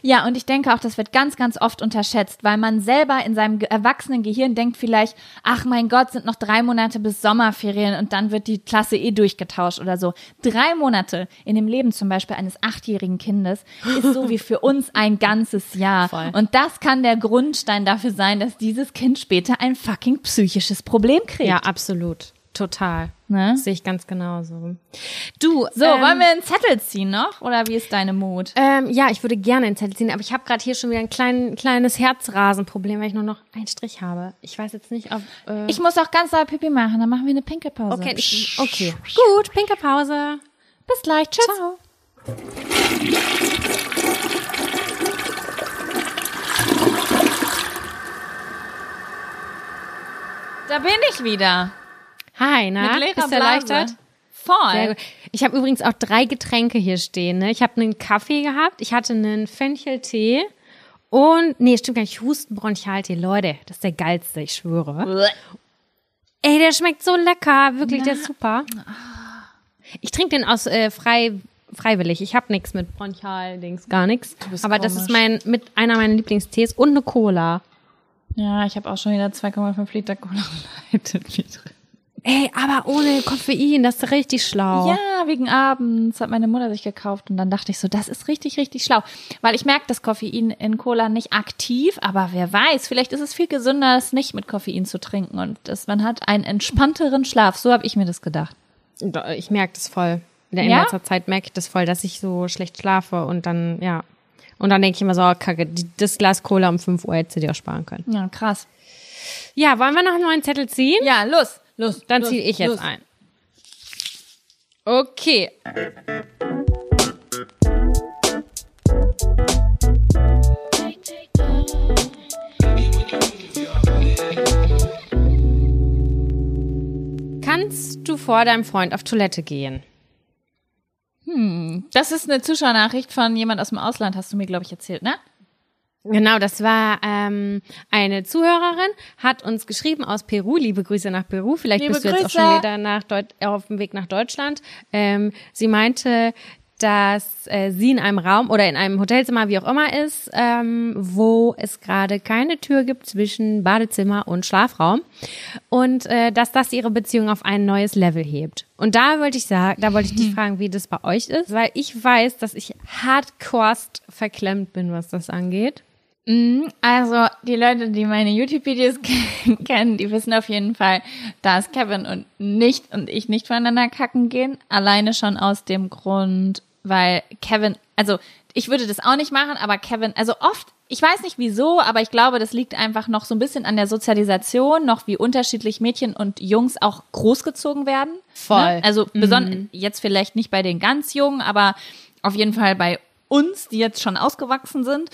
Ja, und ich denke auch, das wird ganz, ganz oft unterschätzt, weil man selber in seinem erwachsenen Gehirn denkt vielleicht, ach mein Gott, sind noch drei Monate bis Sommerferien und dann wird die Klasse eh durchgetauscht oder so. Drei Monate in dem Leben zum Beispiel eines achtjährigen Kindes ist so wie für uns ein ganzes Jahr. [laughs] Voll. Und das kann der Grundstein dafür sein, dass dieses Kind später ein fucking psychisches Problem kriegt. Ja, absolut. Total. Ne? Sehe ich ganz genauso. Du, So, ähm, wollen wir einen Zettel ziehen noch? Oder wie ist deine Mut? Ähm, ja, ich würde gerne einen Zettel ziehen, aber ich habe gerade hier schon wieder ein klein, kleines Herzrasenproblem, weil ich nur noch einen Strich habe. Ich weiß jetzt nicht, ob. Äh, Ich muss auch ganz doll Pipi machen, dann machen wir eine Pinkelpause. okay, ich, okay. Gut, pinke Pause. Bis gleich. Tschüss. Ciao. Da bin ich wieder. Hi, na? Mit leerer Bist du erleichtert? Voll. Ich habe übrigens auch drei Getränke hier stehen. Ne? Ich habe einen Kaffee gehabt, ich hatte einen Fencheltee und, nee, stimmt gar nicht, Hustenbronchialtee. Leute, das ist der geilste, ich schwöre. Ey, der schmeckt so lecker, wirklich, der ist super. Ich trinke den aus äh, frei freiwillig. Ich habe nichts mit Bronchial-Dings, gar nichts. Aber das ist komisch. mein mit einer meiner Lieblingstees und eine Cola. Ja, ich habe auch schon wieder 2,5 Liter Cola in mir drin. Ey, aber ohne Koffein, das ist richtig schlau. Ja, wegen abends hat meine Mutter sich gekauft und dann dachte ich so, das ist richtig, richtig schlau. Weil ich merke das Koffein in Cola nicht aktiv, aber wer weiß, vielleicht ist es viel gesünder, es nicht mit Koffein zu trinken und das, man hat einen entspannteren Schlaf. So habe ich mir das gedacht. Da- Ich merke das voll. In, Ja? letzter Zeit merke ich das voll, dass ich so schlecht schlafe und dann, ja. Und dann denke ich immer so, oh, kacke, das Glas Cola um 5 Uhr hättest du dir auch sparen können. Ja, krass. Ja, wollen wir noch einen neuen Zettel ziehen? Ja, los, los. Dann ziehe ich jetzt los. ein. Okay. Kannst du vor deinem Freund auf Toilette gehen? Das ist eine Zuschauernachricht von jemand aus dem Ausland, hast du mir, glaube ich, erzählt, ne? Genau, das war ähm, eine Zuhörerin, hat uns geschrieben aus Peru. Liebe Grüße nach Peru. Vielleicht Liebe bist du jetzt auch schon wieder nach Deut auf dem Weg nach Deutschland. Ähm, sie meinte, dass äh, sie in einem Raum oder in einem Hotelzimmer, wie auch immer ist, ähm, wo es gerade keine Tür gibt zwischen Badezimmer und Schlafraum und äh, dass das ihre Beziehung auf ein neues Level hebt. Und da wollte ich sagen, da wollte ich dich [laughs] fragen, wie das bei euch ist, weil ich weiß, dass ich hardcorest verklemmt bin, was das angeht. Also, die Leute, die meine YouTube-Videos [laughs] kennen, die wissen auf jeden Fall, dass Kevin und nicht und ich nicht voneinander kacken gehen. Alleine schon aus dem Grund, weil Kevin, also ich würde das auch nicht machen, aber Kevin, also oft, ich weiß nicht wieso, aber ich glaube, das liegt einfach noch so ein bisschen an der Sozialisation, noch wie unterschiedlich Mädchen und Jungs auch großgezogen werden. Voll. Ne? Also besonders jetzt vielleicht nicht bei den ganz Jungen, aber auf jeden Fall bei uns, die jetzt schon ausgewachsen sind.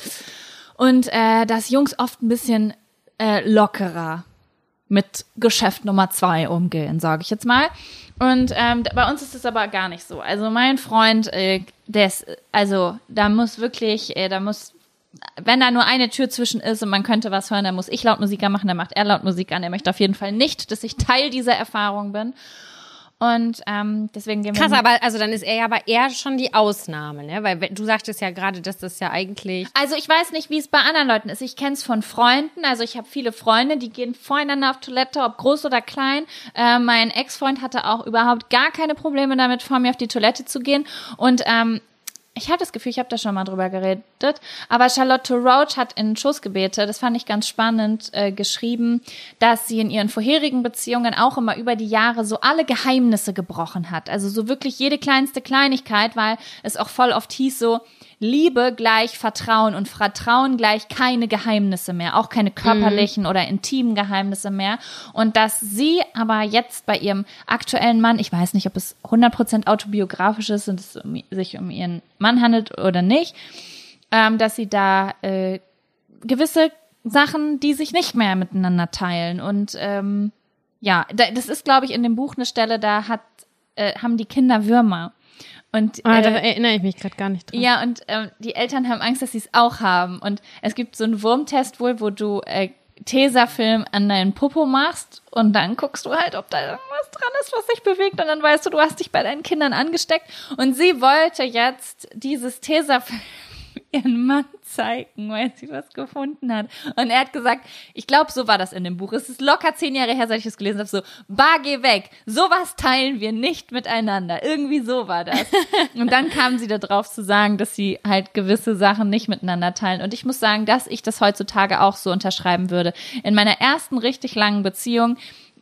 Und äh, dass Jungs oft ein bisschen äh, lockerer mit Geschäft Nummer zwei umgehen, sage ich jetzt mal. Und ähm, bei uns ist es aber gar nicht so. Also mein Freund, äh, der ist, also da muss wirklich, äh, da muss, wenn da nur eine Tür zwischen ist und man könnte was hören, dann muss ich laut Musik anmachen, dann macht er laut Musik an. Er möchte auf jeden Fall nicht, dass ich Teil dieser Erfahrung bin. Und ähm, deswegen gehen wir. Krass, aber also dann ist er ja aber eher schon die Ausnahme, ne? Weil du sagtest ja gerade, dass das ja eigentlich. Also ich weiß nicht, wie es bei anderen Leuten ist. Ich kenne es von Freunden. Also ich habe viele Freunde, die gehen voreinander auf Toilette, ob groß oder klein. Äh, mein Ex-Freund hatte auch überhaupt gar keine Probleme damit, vor mir auf die Toilette zu gehen. Und ähm, ich habe das Gefühl, ich habe da schon mal drüber geredet, aber Charlotte Roach hat in Schussgebete, das fand ich ganz spannend, äh, geschrieben, dass sie in ihren vorherigen Beziehungen auch immer über die Jahre so alle Geheimnisse gebrochen hat. Also so wirklich jede kleinste Kleinigkeit, weil es auch voll oft hieß so, Liebe gleich Vertrauen und Vertrauen gleich keine Geheimnisse mehr, auch keine körperlichen mm. oder intimen Geheimnisse mehr. Und dass sie aber jetzt bei ihrem aktuellen Mann, ich weiß nicht, ob es 100% autobiografisch ist und es sich um ihren Mann handelt oder nicht, ähm, dass sie da äh, gewisse Sachen, die sich nicht mehr miteinander teilen. Und ähm, ja, das ist, glaube ich, in dem Buch eine Stelle, da hat, äh, haben die Kinder Würmer. Und, ah, äh, da erinnere ich mich gerade gar nicht dran. Ja, und ähm, die Eltern haben Angst, dass sie es auch haben. Und es gibt so einen Wurmtest wohl, wo du äh, Tesafilm an deinen Popo machst und dann guckst du halt, ob da irgendwas dran ist, was sich bewegt und dann weißt du, du hast dich bei deinen Kindern angesteckt. Und sie wollte jetzt dieses Tesafilm ihren Mann zeigen, weil sie was gefunden hat. Und er hat gesagt, ich glaube, so war das in dem Buch. Es ist locker zehn Jahre her, seit ich es gelesen habe, so, bar, geh weg. Sowas teilen wir nicht miteinander. Irgendwie so war das. [laughs] Und dann kam sie da drauf zu sagen, dass sie halt gewisse Sachen nicht miteinander teilen. Und ich muss sagen, dass ich das heutzutage auch so unterschreiben würde. In meiner ersten richtig langen Beziehung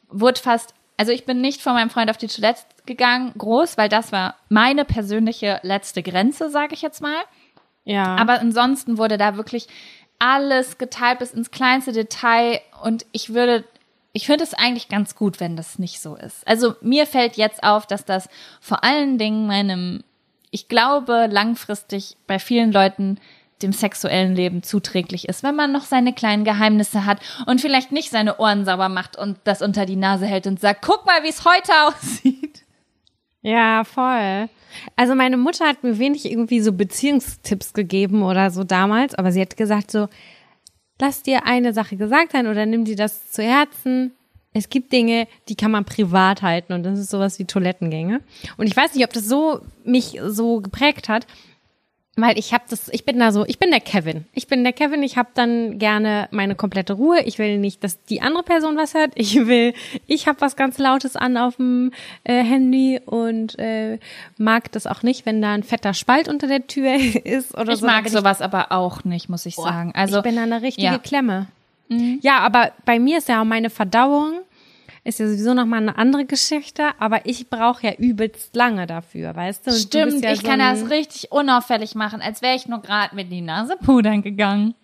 wurde fast also ich bin nicht von meinem Freund auf die Toilette gegangen, groß, weil das war meine persönliche letzte Grenze, sage ich jetzt mal. Ja. Aber ansonsten wurde da wirklich alles geteilt bis ins kleinste Detail und ich würde ich finde es eigentlich ganz gut, wenn das nicht so ist. Also mir fällt jetzt auf, dass das vor allen Dingen meinem, ich glaube, langfristig bei vielen Leuten dem sexuellen Leben zuträglich ist, wenn man noch seine kleinen Geheimnisse hat und vielleicht nicht seine Ohren sauber macht und das unter die Nase hält und sagt, guck mal, wie es heute [laughs] aussieht. Ja, voll. Also meine Mutter hat mir wenig irgendwie so Beziehungstipps gegeben oder so damals, aber sie hat gesagt so, lass dir eine Sache gesagt sein oder nimm dir das zu Herzen. Es gibt Dinge, die kann man privat halten und das ist sowas wie Toilettengänge. Und ich weiß nicht, ob das so mich so geprägt hat, weil ich habe das, ich bin da so, ich bin der Kevin. Ich bin der Kevin, ich habe dann gerne meine komplette Ruhe. Ich will nicht, dass die andere Person was hört. Ich will, ich habe was ganz Lautes an auf dem äh, Handy und äh, mag das auch nicht, wenn da ein fetter Spalt unter der Tür [laughs] ist oder ich so. Mag ich mag sowas aber auch nicht, muss ich boah, sagen. Also ich bin da eine richtige ja. Klemme. Mhm. Ja, aber bei mir ist ja auch meine Verdauung ist ja sowieso nochmal eine andere Geschichte, aber ich brauche ja übelst lange dafür, weißt du? Und Stimmt, du ja ich so kann das richtig unauffällig machen, als wäre ich nur gerade mit die Nase pudern gegangen.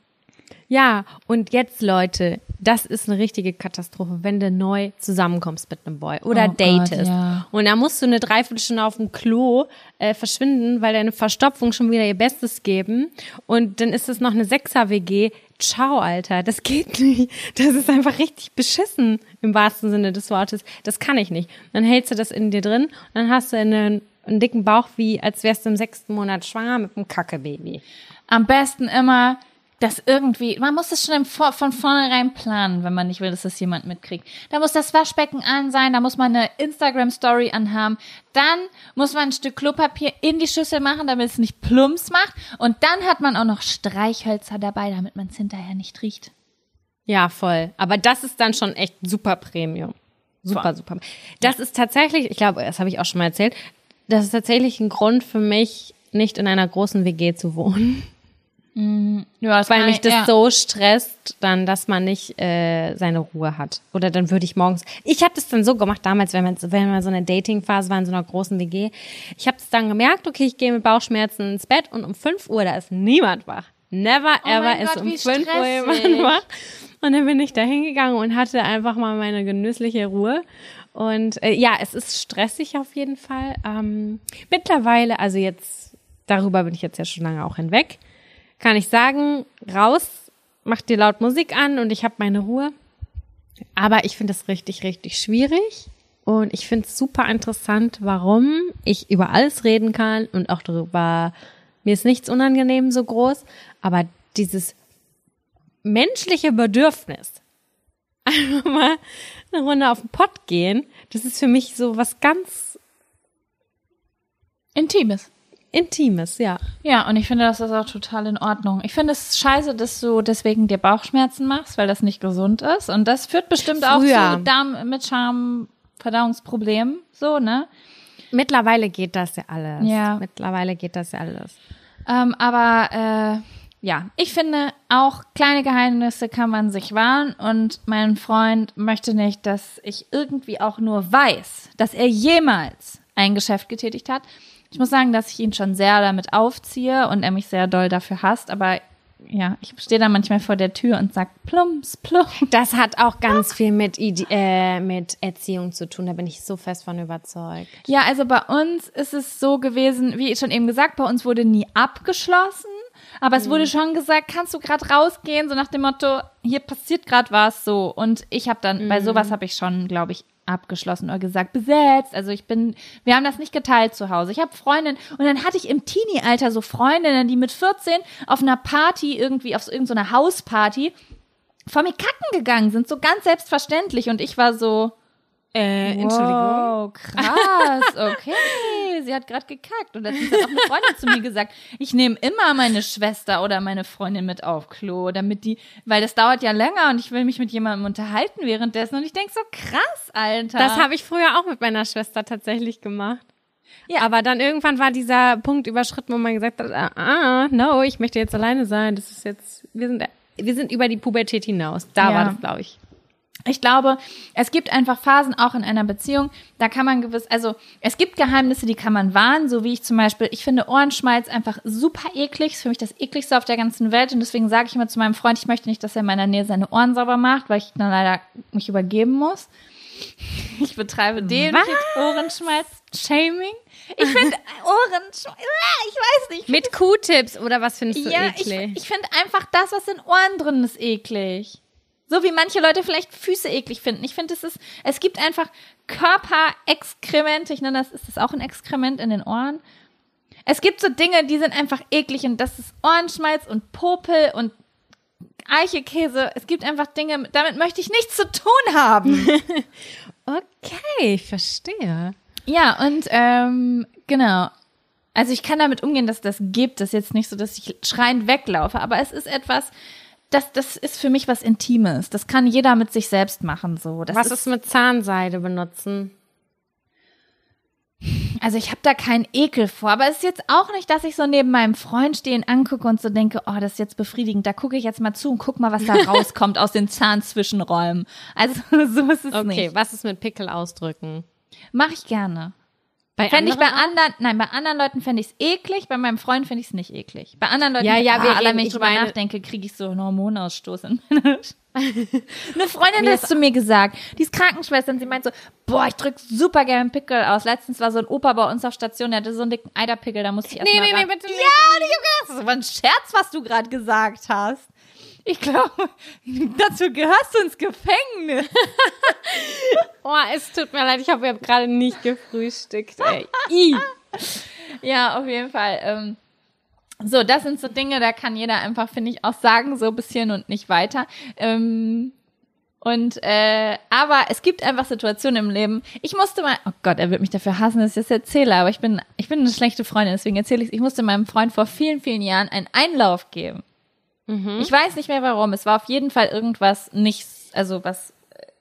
Ja, und jetzt, Leute, das ist eine richtige Katastrophe, wenn du neu zusammenkommst mit einem Boy oder oh datest. Gott, ja. Und da musst du eine Dreiviertelstunde auf dem Klo äh, verschwinden, weil deine Verstopfung schon wieder ihr Bestes geben. Und dann ist es noch eine Sechser-WG. Ciao, Alter, das geht [laughs] nicht. Das ist einfach richtig beschissen im wahrsten Sinne des Wortes. Das kann ich nicht. Dann hältst du das in dir drin und dann hast du einen, einen dicken Bauch, wie als wärst du im sechsten Monat schwanger mit einem Kackebaby. Am besten immer das irgendwie, man muss es schon im, von vornherein planen, wenn man nicht will, dass das jemand mitkriegt. Da muss das Waschbecken an sein, da muss man eine Instagram-Story anhaben, dann muss man ein Stück Klopapier in die Schüssel machen, damit es nicht plumps macht und dann hat man auch noch Streichhölzer dabei, damit man es hinterher nicht riecht. Ja, voll. Aber das ist dann schon echt super Premium. Super, voll. super. Das ist tatsächlich, ich glaube, das habe ich auch schon mal erzählt, das ist tatsächlich ein Grund für mich, nicht in einer großen WG zu wohnen. Mhm. Ja, Weil mich das ja. so stresst, dann, dass man nicht äh, seine Ruhe hat. Oder dann würde ich morgens. Ich habe das dann so gemacht damals, wenn man, wenn man so eine Dating-Phase war in so einer großen WG. Ich habe es dann gemerkt, okay, ich gehe mit Bauchschmerzen ins Bett und um 5 Uhr, da ist niemand wach. Never oh ever ist um 5 Uhr jemand wach. Und dann bin ich da hingegangen und hatte einfach mal meine genüssliche Ruhe. Und äh, ja, es ist stressig auf jeden Fall. Ähm, mittlerweile, also jetzt, darüber bin ich jetzt ja schon lange auch hinweg kann ich sagen, raus, mach dir laut Musik an und ich habe meine Ruhe. Aber ich finde es richtig, richtig schwierig. Und ich finde es super interessant, warum ich über alles reden kann und auch darüber, mir ist nichts unangenehm so groß, aber dieses menschliche Bedürfnis [laughs] einfach mal eine Runde auf den Pott gehen. Das ist für mich so was ganz Intimes. Intimes, ja. Ja, und ich finde, das ist auch total in Ordnung. Ich finde es scheiße, dass du deswegen dir Bauchschmerzen machst, weil das nicht gesund ist. Und das führt bestimmt auch Früher. zu Darm mit Charme, Verdauungsproblemen. So, ne? Mittlerweile geht das ja alles. Ja. Mittlerweile geht das ja alles. Ähm, aber äh, ja, ich finde, auch kleine Geheimnisse kann man sich wahren. Und mein Freund möchte nicht, dass ich irgendwie auch nur weiß, dass er jemals ein Geschäft getätigt hat. Ich muss sagen, dass ich ihn schon sehr damit aufziehe und er mich sehr doll dafür hasst. Aber ja, ich stehe da manchmal vor der Tür und sag plumps, plumps. Das hat auch ganz viel mit, Ide äh, mit Erziehung zu tun. Da bin ich so fest von überzeugt. Ja, also bei uns ist es so gewesen, wie schon eben gesagt, bei uns wurde nie abgeschlossen. Aber es wurde schon gesagt, kannst du gerade rausgehen, so nach dem Motto, hier passiert gerade was so. Und ich habe dann, bei sowas habe ich schon, glaube ich, abgeschlossen oder gesagt, besetzt. Also ich bin, wir haben das nicht geteilt zu Hause. Ich habe Freundinnen und dann hatte ich im Teenie-Alter so Freundinnen, die mit 14 auf einer Party irgendwie, auf so irgendeiner Hausparty vor mir kacken gegangen sind, so ganz selbstverständlich. Und ich war so, Äh, Entschuldigung. Wow, krass, okay. Sie hat gerade gekackt. Und letztens hat auch eine Freundin zu mir gesagt, ich nehme immer meine Schwester oder meine Freundin mit auf Klo, damit die, weil das dauert ja länger und ich will mich mit jemandem unterhalten währenddessen. Und ich denk so, krass, Alter. Das habe ich früher auch mit meiner Schwester tatsächlich gemacht. Ja. Aber dann irgendwann war dieser Punkt überschritten, wo man gesagt hat, ah, ah, no, ich möchte jetzt alleine sein. Das ist jetzt, wir sind, wir sind über die Pubertät hinaus. Da Ja. war das, glaube ich. Ich glaube, es gibt einfach Phasen auch in einer Beziehung, da kann man gewiss, also es gibt Geheimnisse, die kann man wahren, so wie ich zum Beispiel, ich finde Ohrenschmalz einfach super eklig, ist für mich das ekligste auf der ganzen Welt und deswegen sage ich immer zu meinem Freund, ich möchte nicht, dass er in meiner Nähe seine Ohren sauber macht, weil ich dann leider mich übergeben muss. Ich betreibe den Ohrenschmalz-Shaming. Ich finde [laughs] Ohrenschmalz, ah, ich weiß nicht. Mit Q-Tips oder was findest du Ja, ich, eklig? ich finde einfach das, was in Ohren drin ist, eklig. So wie manche Leute vielleicht Füße eklig finden. Ich finde, es ist, es gibt einfach Körperexkremente. Ich nenne das, ist das auch ein Exkrement in den Ohren? Es gibt so Dinge, die sind einfach eklig und das ist Ohrenschmalz und Popel und Eichelkäse. Es gibt einfach Dinge, damit möchte ich nichts zu tun haben. [laughs] okay, ich verstehe. Ja, und ähm, genau. Also ich kann damit umgehen, dass das gibt. Das ist jetzt nicht so, dass ich schreiend weglaufe, aber es ist etwas, das, das ist für mich was Intimes. Das kann jeder mit sich selbst machen. So. Das was ist mit Zahnseide benutzen? Also ich habe da keinen Ekel vor, aber es ist jetzt auch nicht, dass ich so neben meinem Freund stehe und angucke und so denke, oh, das ist jetzt befriedigend. Da gucke ich jetzt mal zu und guck mal, was da [laughs] rauskommt aus den Zahnzwischenräumen. Also [laughs] so ist es Okay, nicht. was ist mit Pickel ausdrücken? Mache ich gerne. Bei Fände ich bei anderen nein, bei anderen Leuten fände ich es eklig, bei meinem Freund finde ich es nicht eklig. Bei anderen Leuten, Ja, ja, ah, allein wenn ich drüber meine- nachdenke, kriege ich so einen Hormonausstoß. in meine- [laughs] Eine Freundin hat es zu mir gesagt, die ist Krankenschwester und sie meint so, boah, ich drück super gerne Pickel aus. Letztens war so ein Opa bei uns auf Station, der hatte so einen dicken Eiderpickel, da musste ich erst Nee, nee, nee, bitte nicht. Ja, und ich hab gedacht, das war ein Scherz, was du gerade gesagt hast. Ich glaube, [laughs] dazu gehörst du ins Gefängnis. [laughs] Oh, es tut mir leid, ich habe hab gerade nicht gefrühstückt. Ey. Ja, auf jeden Fall. Ähm, so, das sind so Dinge, da kann jeder einfach, finde ich, auch sagen, so bis hierhin und nicht weiter. Ähm, und äh, aber es gibt einfach Situationen im Leben. Ich musste mal, oh Gott, er wird mich dafür hassen, dass ich das erzähle, aber ich bin, ich bin eine schlechte Freundin, deswegen erzähle ich Ich musste meinem Freund vor vielen, vielen Jahren einen Einlauf geben. Ich weiß nicht mehr warum. Es war auf jeden Fall irgendwas nicht, also was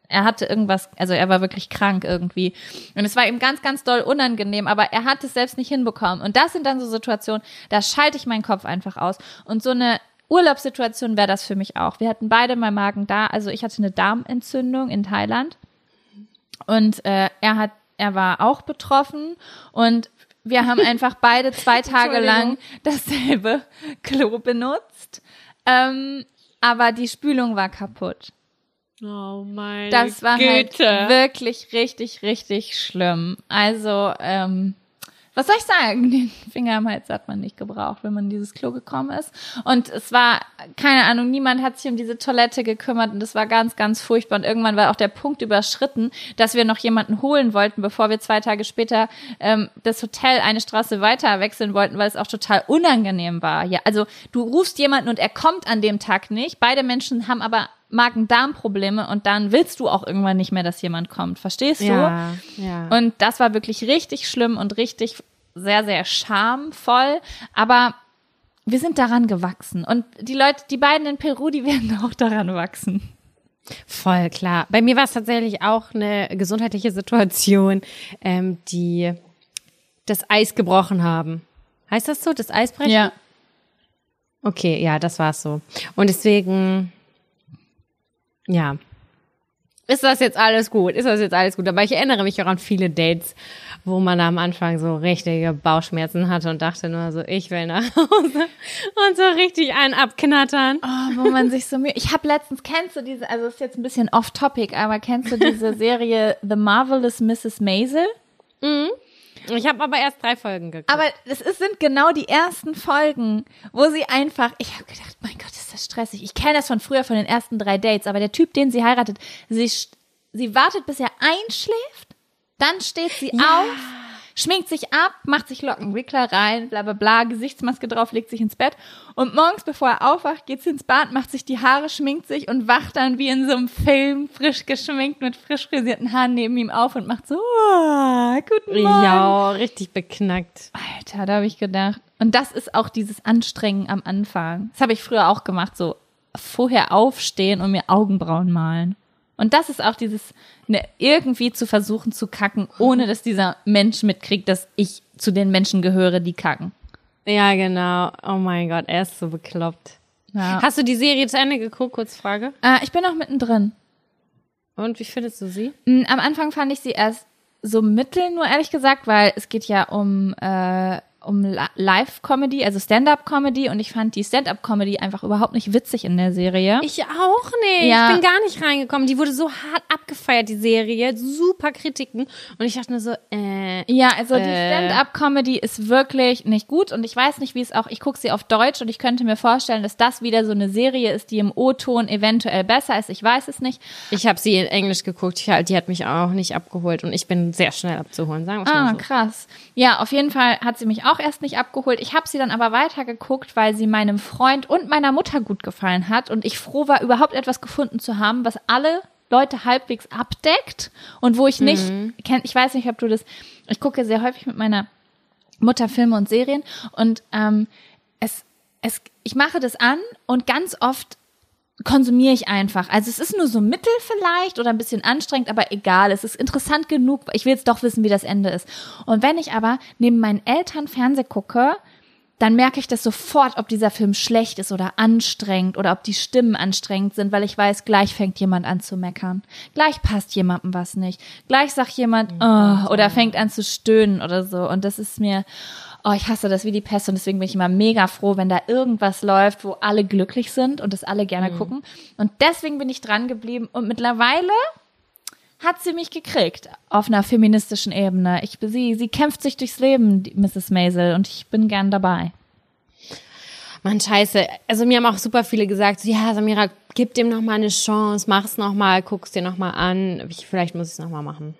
er hatte irgendwas, also er war wirklich krank irgendwie. Und es war ihm ganz, ganz doll unangenehm, aber er hat es selbst nicht hinbekommen. Und das sind dann so Situationen, da schalte ich meinen Kopf einfach aus. Und so eine Urlaubssituation wäre das für mich auch. Wir hatten beide mal Magen da, also ich hatte eine Darmentzündung in Thailand. Und äh, er hat, er war auch betroffen und wir haben [laughs] einfach beide zwei Tage lang dasselbe Klo benutzt. Ähm, aber die Spülung war kaputt. Oh mein Das war halt Güte. wirklich richtig, richtig schlimm. Also, ähm, was soll ich sagen? [laughs] Den Finger am Hals hat man nicht gebraucht, wenn man in dieses Klo gekommen ist. Und es war, keine Ahnung, niemand hat sich um diese Toilette gekümmert und es war ganz, ganz furchtbar. Und irgendwann war auch der Punkt überschritten, dass wir noch jemanden holen wollten, bevor wir zwei Tage später ähm, das Hotel eine Straße weiter wechseln wollten, weil es auch total unangenehm war. Ja, also du rufst jemanden und er kommt an dem Tag nicht. Beide Menschen haben aber Magen-Darm-Probleme und dann willst du auch irgendwann nicht mehr, dass jemand kommt. Verstehst du? Ja, ja. Und das war wirklich richtig schlimm und richtig sehr, sehr schamvoll. Aber wir sind daran gewachsen. Und die Leute, die beiden in Peru, die [laughs] werden auch daran wachsen. Voll klar. Bei mir war es tatsächlich auch eine gesundheitliche Situation, ähm, die das Eis gebrochen haben. Heißt das so, das Eis brechen? Okay, ja, das war's so. Und deswegen, ja. Ist das jetzt alles gut? Ist das jetzt alles gut? Aber ich erinnere mich auch an viele Dates, wo man am Anfang so richtige Bauchschmerzen hatte und dachte nur so, ich will nach Hause [laughs] und so richtig einen abknattern. Oh, wo man sich so mühe. Ich habe letztens, kennst du diese, also ist jetzt ein bisschen off-topic, aber kennst du diese [laughs] Serie The Marvelous Mrs. Maisel? Ich habe aber erst drei Folgen geguckt. Aber es sind genau die ersten Folgen, wo sie einfach, ich habe gedacht, mein Gott, ist das stressig. Ich kenne das von früher, von den ersten drei Dates, aber der Typ, den sie heiratet, sie, sie wartet, bis er einschläft, dann steht sie auf, schminkt sich ab, macht sich Lockenwickler rein, bla bla bla, Gesichtsmaske drauf, legt sich ins Bett und morgens, bevor er aufwacht, geht sie ins Bad, macht sich die Haare, schminkt sich und wacht dann wie in so einem Film, frisch geschminkt, mit frisch frisierten Haaren neben ihm auf und macht so, oh, guten Morgen. ja, richtig beknackt. Alter, da habe ich gedacht. Und das ist auch dieses Anstrengen am Anfang. Das habe ich früher auch gemacht, so vorher aufstehen und mir Augenbrauen malen. Und das ist auch dieses, ne, irgendwie zu versuchen zu kacken, ohne dass dieser Mensch mitkriegt, dass ich zu den Menschen gehöre, die kacken. Ja, genau. Oh mein Gott, er ist so bekloppt. Ja. Hast du die Serie zu Ende geguckt? Kurz Frage. Äh, ich bin noch mittendrin. Und wie findest du sie? Mm, Am Anfang fand ich sie erst so mittel, nur ehrlich gesagt, weil es geht ja um, äh, um Li- Live-Comedy, also Stand-Up-Comedy und ich fand die Stand-Up-Comedy einfach überhaupt nicht witzig in der Serie. Ich auch nicht. Ja. Ich bin gar nicht reingekommen. Die wurde so hart abgefeiert, die Serie. Super Kritiken. Und ich dachte nur so, äh, Ja, also die Äh. Stand-up-Comedy ist wirklich nicht gut und ich weiß nicht, wie es auch, ich gucke sie auf Deutsch und ich könnte mir vorstellen, dass das wieder so eine Serie ist, die im O-Ton eventuell besser ist. Ich weiß es nicht. ich habe sie in Englisch geguckt. Ich, die hat mich auch nicht abgeholt. Und ich bin sehr schnell abzuholen, sagen wir Ah, mal so. krass. Ja, auf jeden Fall hat sie mich auch erst nicht abgeholt. Ich habe sie dann aber weitergeguckt, weil sie meinem Freund und meiner Mutter gut gefallen hat und ich froh war, überhaupt etwas gefunden zu haben, was alle Leute halbwegs abdeckt und wo ich nicht kenn, ich weiß nicht, ob du das, ich gucke sehr häufig mit meiner Mutter Filme und Serien und ähm, es, es, ich mache das an und ganz oft konsumiere ich einfach. Also es ist nur so mittel vielleicht oder ein bisschen anstrengend, aber egal. Es ist interessant genug. Ich will jetzt doch wissen, wie das Ende ist. Und wenn ich aber neben meinen Eltern Fernseh gucke, dann merke ich das sofort, ob dieser Film schlecht ist oder anstrengend oder ob die Stimmen anstrengend sind, weil ich weiß, gleich fängt jemand an zu meckern. Gleich passt jemandem was nicht. Gleich sagt jemand, oh, oder fängt an zu stöhnen oder so. Und das ist mir, oh, ich hasse das wie die Pest und deswegen bin ich immer mega froh, wenn da irgendwas läuft, wo alle glücklich sind und das alle gerne gucken. Und deswegen bin ich dran geblieben und mittlerweile hat sie mich gekriegt auf einer feministischen Ebene. Ich, sie, sie kämpft sich durchs Leben, Mrs. Maisel, und ich bin gern dabei. Mann, scheiße. Also mir haben auch super viele gesagt, so, ja, Samira, gib dem noch mal eine Chance, mach's noch mal, guck's dir noch mal an. Ich, vielleicht muss ich es noch mal machen.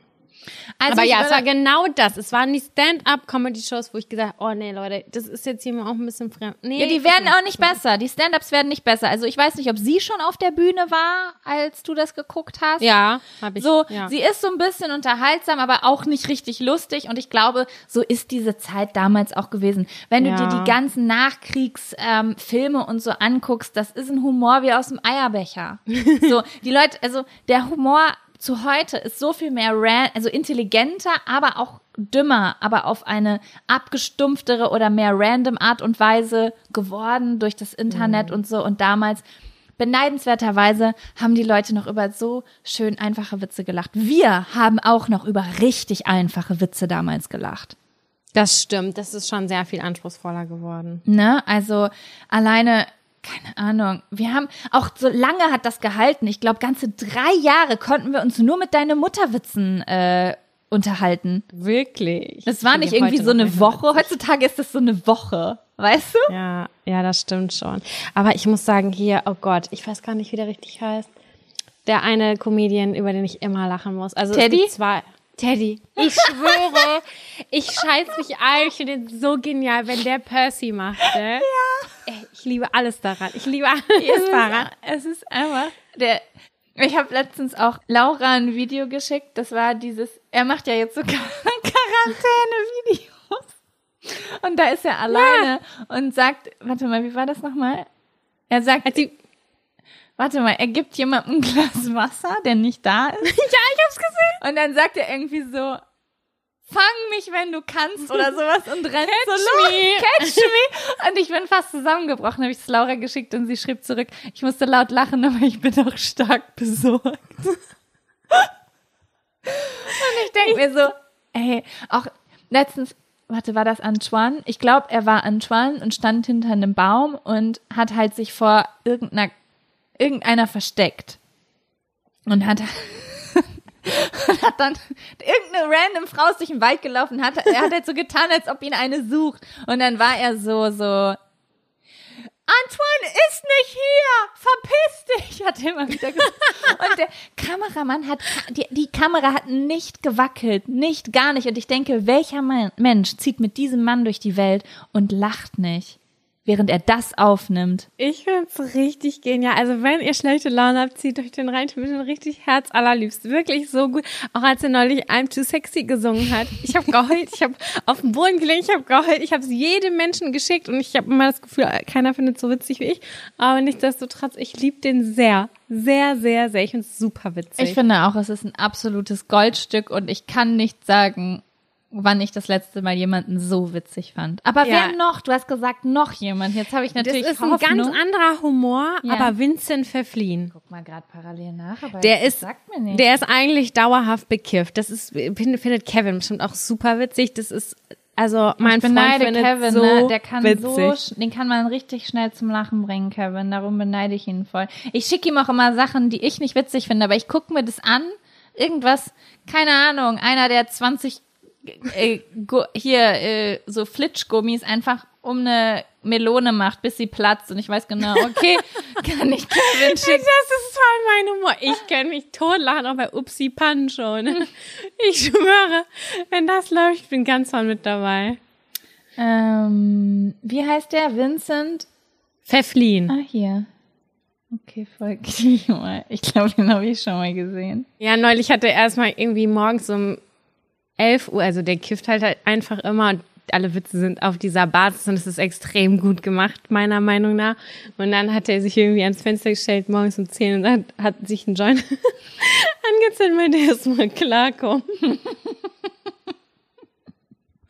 Also Aber ja, es war genau das. Es waren die Stand-up-Comedy-Shows, wo ich gesagt oh nee, Leute, das ist jetzt hier auch ein bisschen fremd. Nee, Ja, die werden auch nicht besser. Die Stand-ups werden nicht besser. Also ich weiß nicht, ob sie schon auf der Bühne war, als du das geguckt hast. Ja, habe ich. So, ja. sie ist so ein bisschen unterhaltsam, aber auch nicht richtig lustig. Und ich glaube, so ist diese Zeit damals auch gewesen. Wenn du Ja. dir die ganzen Nachkriegsfilme ähm, und so anguckst, das ist ein Humor wie aus dem Eierbecher. [laughs] so, die Leute, also der Humor zu heute ist so viel mehr ran, also intelligenter, aber auch dümmer, aber auf eine abgestumpftere oder mehr random Art und Weise geworden durch das Internet und so. Und damals Beneidenswerterweise haben die Leute noch über so schön einfache Witze gelacht. Wir haben auch noch über richtig einfache Witze damals gelacht. das stimmt. Das ist schon sehr viel anspruchsvoller geworden. Ne? Also alleine, keine Ahnung, wir haben auch so lange hat das gehalten. Ich glaube, ganze drei Jahre konnten wir uns nur mit deine Mutterwitzen äh, unterhalten. Wirklich. Das war Ich nicht irgendwie so eine Woche. Heutzutage ist das so eine Woche. Weißt du? Ja, ja, das stimmt schon. Aber ich muss sagen, hier, oh Gott, ich weiß gar nicht, wie der richtig heißt. Der eine Comedian, über den ich immer lachen muss. Also Teddy? Es gibt zwei. Teddy, ich schwöre, ich scheiß mich ein. Ich finde den so genial, wenn der Percy macht. Ne? Ja. Ey, ich liebe alles daran. Ich liebe [laughs] alles es daran. Ist, es ist einfach der. Ich habe letztens auch Laura ein Video geschickt. Das war dieses. Er macht ja jetzt so [laughs] Quarantäne-Videos. Und da ist er alleine ja. und sagt, warte mal, wie war das nochmal? Er sagt, Hat die, warte mal, er gibt jemandem ein Glas Wasser, der nicht da [laughs] ist. ja, ich hab's gesehen. Und dann sagt er irgendwie so, fang mich, wenn du kannst oder sowas und rennt Catch so los. me. Catch me. Und ich bin fast zusammengebrochen, habe ich es Laura geschickt und sie schrieb zurück, ich musste laut lachen, aber ich bin auch stark besorgt. [laughs] und ich denke mir so, ey, auch letztens, warte, war das Antoine? Ich glaube, er war Antoine und stand hinter einem Baum und hat halt sich vor irgendeiner, irgendeiner versteckt. Und hat, [laughs] und hat dann irgendeine random Frau ist durch den Wald gelaufen, hat, er hat halt so getan, als ob ihn eine sucht. Und dann war er so, so, Antoine ist nicht hier! Verpiss dich! Hat er immer wieder gesagt. Und der Kameramann hat, die, die Kamera hat nicht gewackelt. Nicht, gar nicht. Und ich denke, welcher Mensch zieht mit diesem Mann durch die Welt und lacht nicht, während er das aufnimmt? Ich find's richtig genial. Also wenn ihr schlechte Laune habt, zieht euch den rein. Ich bin richtig herzallerliebst. Wirklich so gut. Auch als er neulich I'm Too Sexy gesungen hat. Ich habe geheult. Ich habe auf dem Boden gelegen. Ich habe geheult. Ich habe es jedem Menschen geschickt und ich habe immer das Gefühl, keiner findet so witzig wie ich. Aber nichtsdestotrotz, ich liebe den sehr. Sehr, sehr, sehr. Ich find's super witzig. Ich finde auch, es ist ein absolutes Goldstück und ich kann nicht sagen, wann ich das letzte Mal jemanden so witzig fand. Aber Ja. wer noch? Du hast gesagt, noch jemand. Jetzt habe ich das natürlich ist ein Hoffnung. ganz anderer Humor, Ja. aber Vincent Verfliehen. Guck mal gerade parallel nach, aber Der das ist, sagt mir nicht. der ist eigentlich dauerhaft bekifft. Das ist, findet findet Kevin bestimmt auch super witzig. Das ist, also mein ich beneide Freund findet Kevin, so ne? Der kann witzig. so, den kann man richtig schnell zum Lachen bringen, Kevin. Darum beneide ich ihn voll. Ich schicke ihm auch immer Sachen, die ich nicht witzig finde, aber ich gucke mir das an. Irgendwas, keine Ahnung, einer der 20 äh, hier äh, so Flitschgummis einfach um eine Melone macht, bis sie platzt und ich weiß genau, okay, [laughs] kann ich Kevin Das schicken. ist voll mein Humor. Ich kann mich totlachen, auch bei Upsi Pancho. Ne? [laughs] Ich schwöre, wenn das läuft, ich bin ganz vorne mit dabei. Ähm, wie heißt der? Vincent? Verfliehen. Ah, hier. Okay, folge [laughs] ich mal. Ich glaube, den habe ich schon mal gesehen. Ja, neulich hatte er erstmal irgendwie morgens um 11 Uhr, also der kifft halt, halt einfach immer und alle Witze sind auf dieser Basis und es ist extrem gut gemacht, meiner Meinung nach. Und dann hat er sich irgendwie ans Fenster gestellt, morgens um 10 und hat, hat sich einen Joint [laughs] angezündet, meinte erstmal klarkommen. [laughs]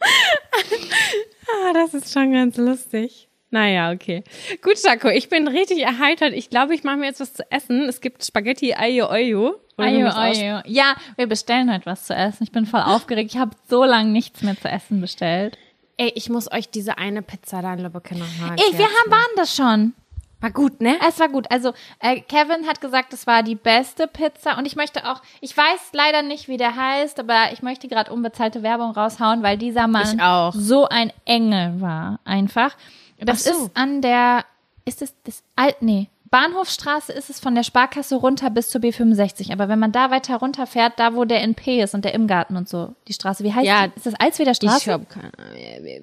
ah, das ist schon ganz lustig. Naja, okay. Gut, Jaco, ich bin richtig erheitert. Ich glaube, ich mache mir jetzt was zu essen. Es gibt Spaghetti Ayo Oyo. Ayo, ayo. Ja, wir bestellen heute was zu essen. Ich bin voll aufgeregt. Ich habe so lange nichts mehr zu essen bestellt. Ey, ich muss euch diese eine Pizza da in Lübbecke nochmal Ey, wir haben, waren das schon. War gut, ne? Es war gut. Also äh, Kevin hat gesagt, es war die beste Pizza und ich möchte auch, ich weiß leider nicht, wie der heißt, aber ich möchte gerade unbezahlte Werbung raushauen, weil dieser Mann so ein Engel war, einfach. Das so. ist an der, ist es das Alt, nee, Bahnhofstraße ist es von der Sparkasse runter bis zur B65. Aber wenn man da weiter runterfährt, da wo der NP ist und der Imgarten und so, die Straße, wie heißt Ja, die? Ist das Alsweder Straße? Ich hab keine,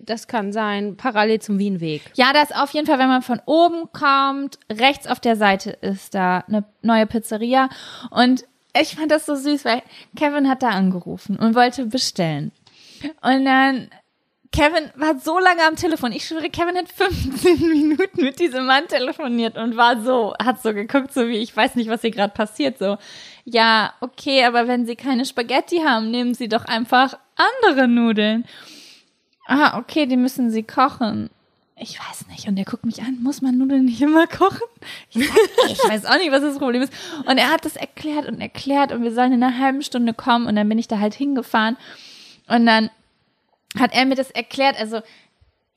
das kann sein. Parallel zum Wienweg. Ja, das auf jeden Fall, wenn man von oben kommt, rechts auf der Seite ist da eine neue Pizzeria. Und ich fand das so süß, weil Kevin hat da angerufen und wollte bestellen. Und dann, Kevin war so lange am Telefon. Ich schwöre, Kevin hat 15 [laughs] Minuten mit diesem Mann telefoniert und war so, hat so geguckt, so wie, ich weiß nicht, was hier gerade passiert, so. Ja, okay, aber wenn Sie keine Spaghetti haben, nehmen Sie doch einfach andere Nudeln. Ah, okay, die müssen Sie kochen. Ich weiß nicht. Und er guckt mich an, muss man Nudeln nicht immer kochen? Ich, ich weiß auch nicht, was das Problem ist. Und er hat das erklärt und erklärt und wir sollen in einer halben Stunde kommen und dann bin ich da halt hingefahren und dann hat er mir das erklärt. Also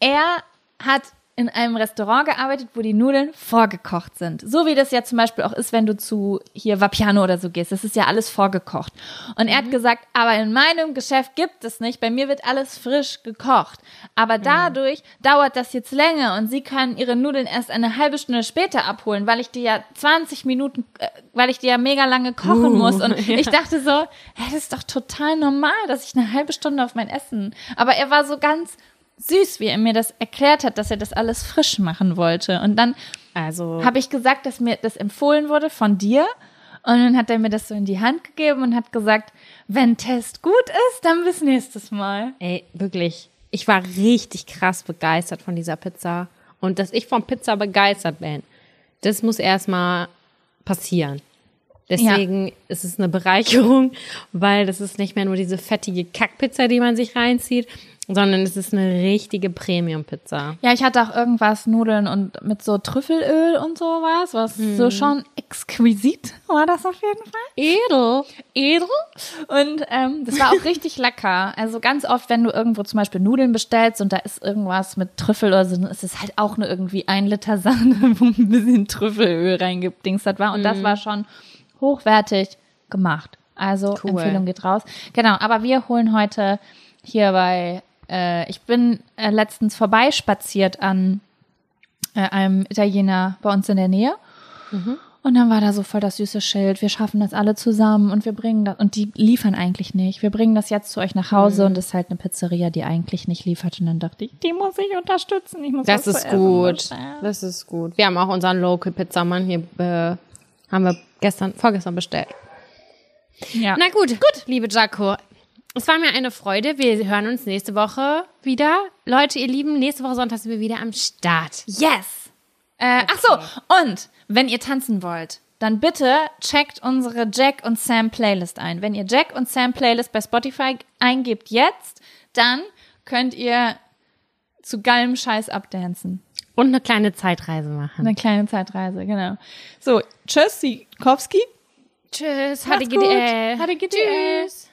er hat in einem Restaurant gearbeitet, wo die Nudeln vorgekocht sind. So wie das ja zum Beispiel auch ist, wenn du zu hier Vapiano oder so gehst. Das ist ja alles vorgekocht. Und er hat gesagt, aber in meinem Geschäft gibt es nicht. Bei mir wird alles frisch gekocht. Aber dadurch dauert das jetzt länger und sie können ihre Nudeln erst eine halbe Stunde später abholen, weil ich die ja 20 Minuten, äh, weil ich die ja mega lange kochen Uh, muss. Und [laughs] ja. ich dachte so, hä, das ist doch total normal, dass ich eine halbe Stunde auf mein Essen. Aber er war so ganz süß, wie er mir das erklärt hat, dass er das alles frisch machen wollte. Und dann Also, habe ich gesagt, dass mir das empfohlen wurde von dir. Und dann hat er mir das so in die Hand gegeben und hat gesagt, wenn Test gut ist, dann bis nächstes Mal. ey, wirklich. Ich war richtig krass begeistert von dieser Pizza. Und dass ich von Pizza begeistert bin, das muss erstmal passieren. Deswegen ist es eine Bereicherung, weil das ist nicht mehr nur diese fettige Kackpizza, die man sich reinzieht, sondern es ist eine richtige Premium-Pizza. Ja, ich hatte auch irgendwas Nudeln und mit so Trüffelöl und sowas, was so schon exquisit war das auf jeden Fall. Edel. edel. Und ähm, das war auch [laughs] richtig lecker. Also ganz oft, wenn du irgendwo zum Beispiel Nudeln bestellst und da ist irgendwas mit Trüffel oder so, dann ist es halt auch nur irgendwie ein Liter Sahne, [laughs] wo ein bisschen Trüffelöl reingedingst war. Und das war schon hochwertig gemacht. Also Cool. Empfehlung geht raus. Genau, aber wir holen heute hier bei, äh, ich bin äh, letztens vorbeispaziert an äh, einem Italiener bei uns in der Nähe. Und dann war da so voll das süße Schild, wir schaffen das alle zusammen und wir bringen das, und die liefern eigentlich nicht. Wir bringen das jetzt zu euch nach Hause und das ist halt eine Pizzeria, die eigentlich nicht liefert. Und dann dachte ich, die muss ich unterstützen. Ich muss Das ist gut. Das ist gut. Wir haben auch unseren Local Pizzamann hier, äh, haben wir gestern, vorgestern bestellt. Ja. Na gut, gut, liebe Jaco. Es war mir eine Freude. Wir hören uns nächste Woche wieder. Leute, ihr Lieben, nächste Woche Sonntag sind wir wieder am Start. Yes! Äh, Ach so, und wenn ihr tanzen wollt, dann bitte checkt unsere Jack und Sam Playlist ein. Wenn ihr Jack und Sam Playlist bei Spotify eingebt jetzt, dann könnt ihr zu geilem Scheiß abdancen. Und eine kleine Zeitreise machen. Eine kleine Zeitreise, genau. So, tschüss, Sikowski. Tschüss, Macht's gut. HDGDL. HDGDL. Tschüss.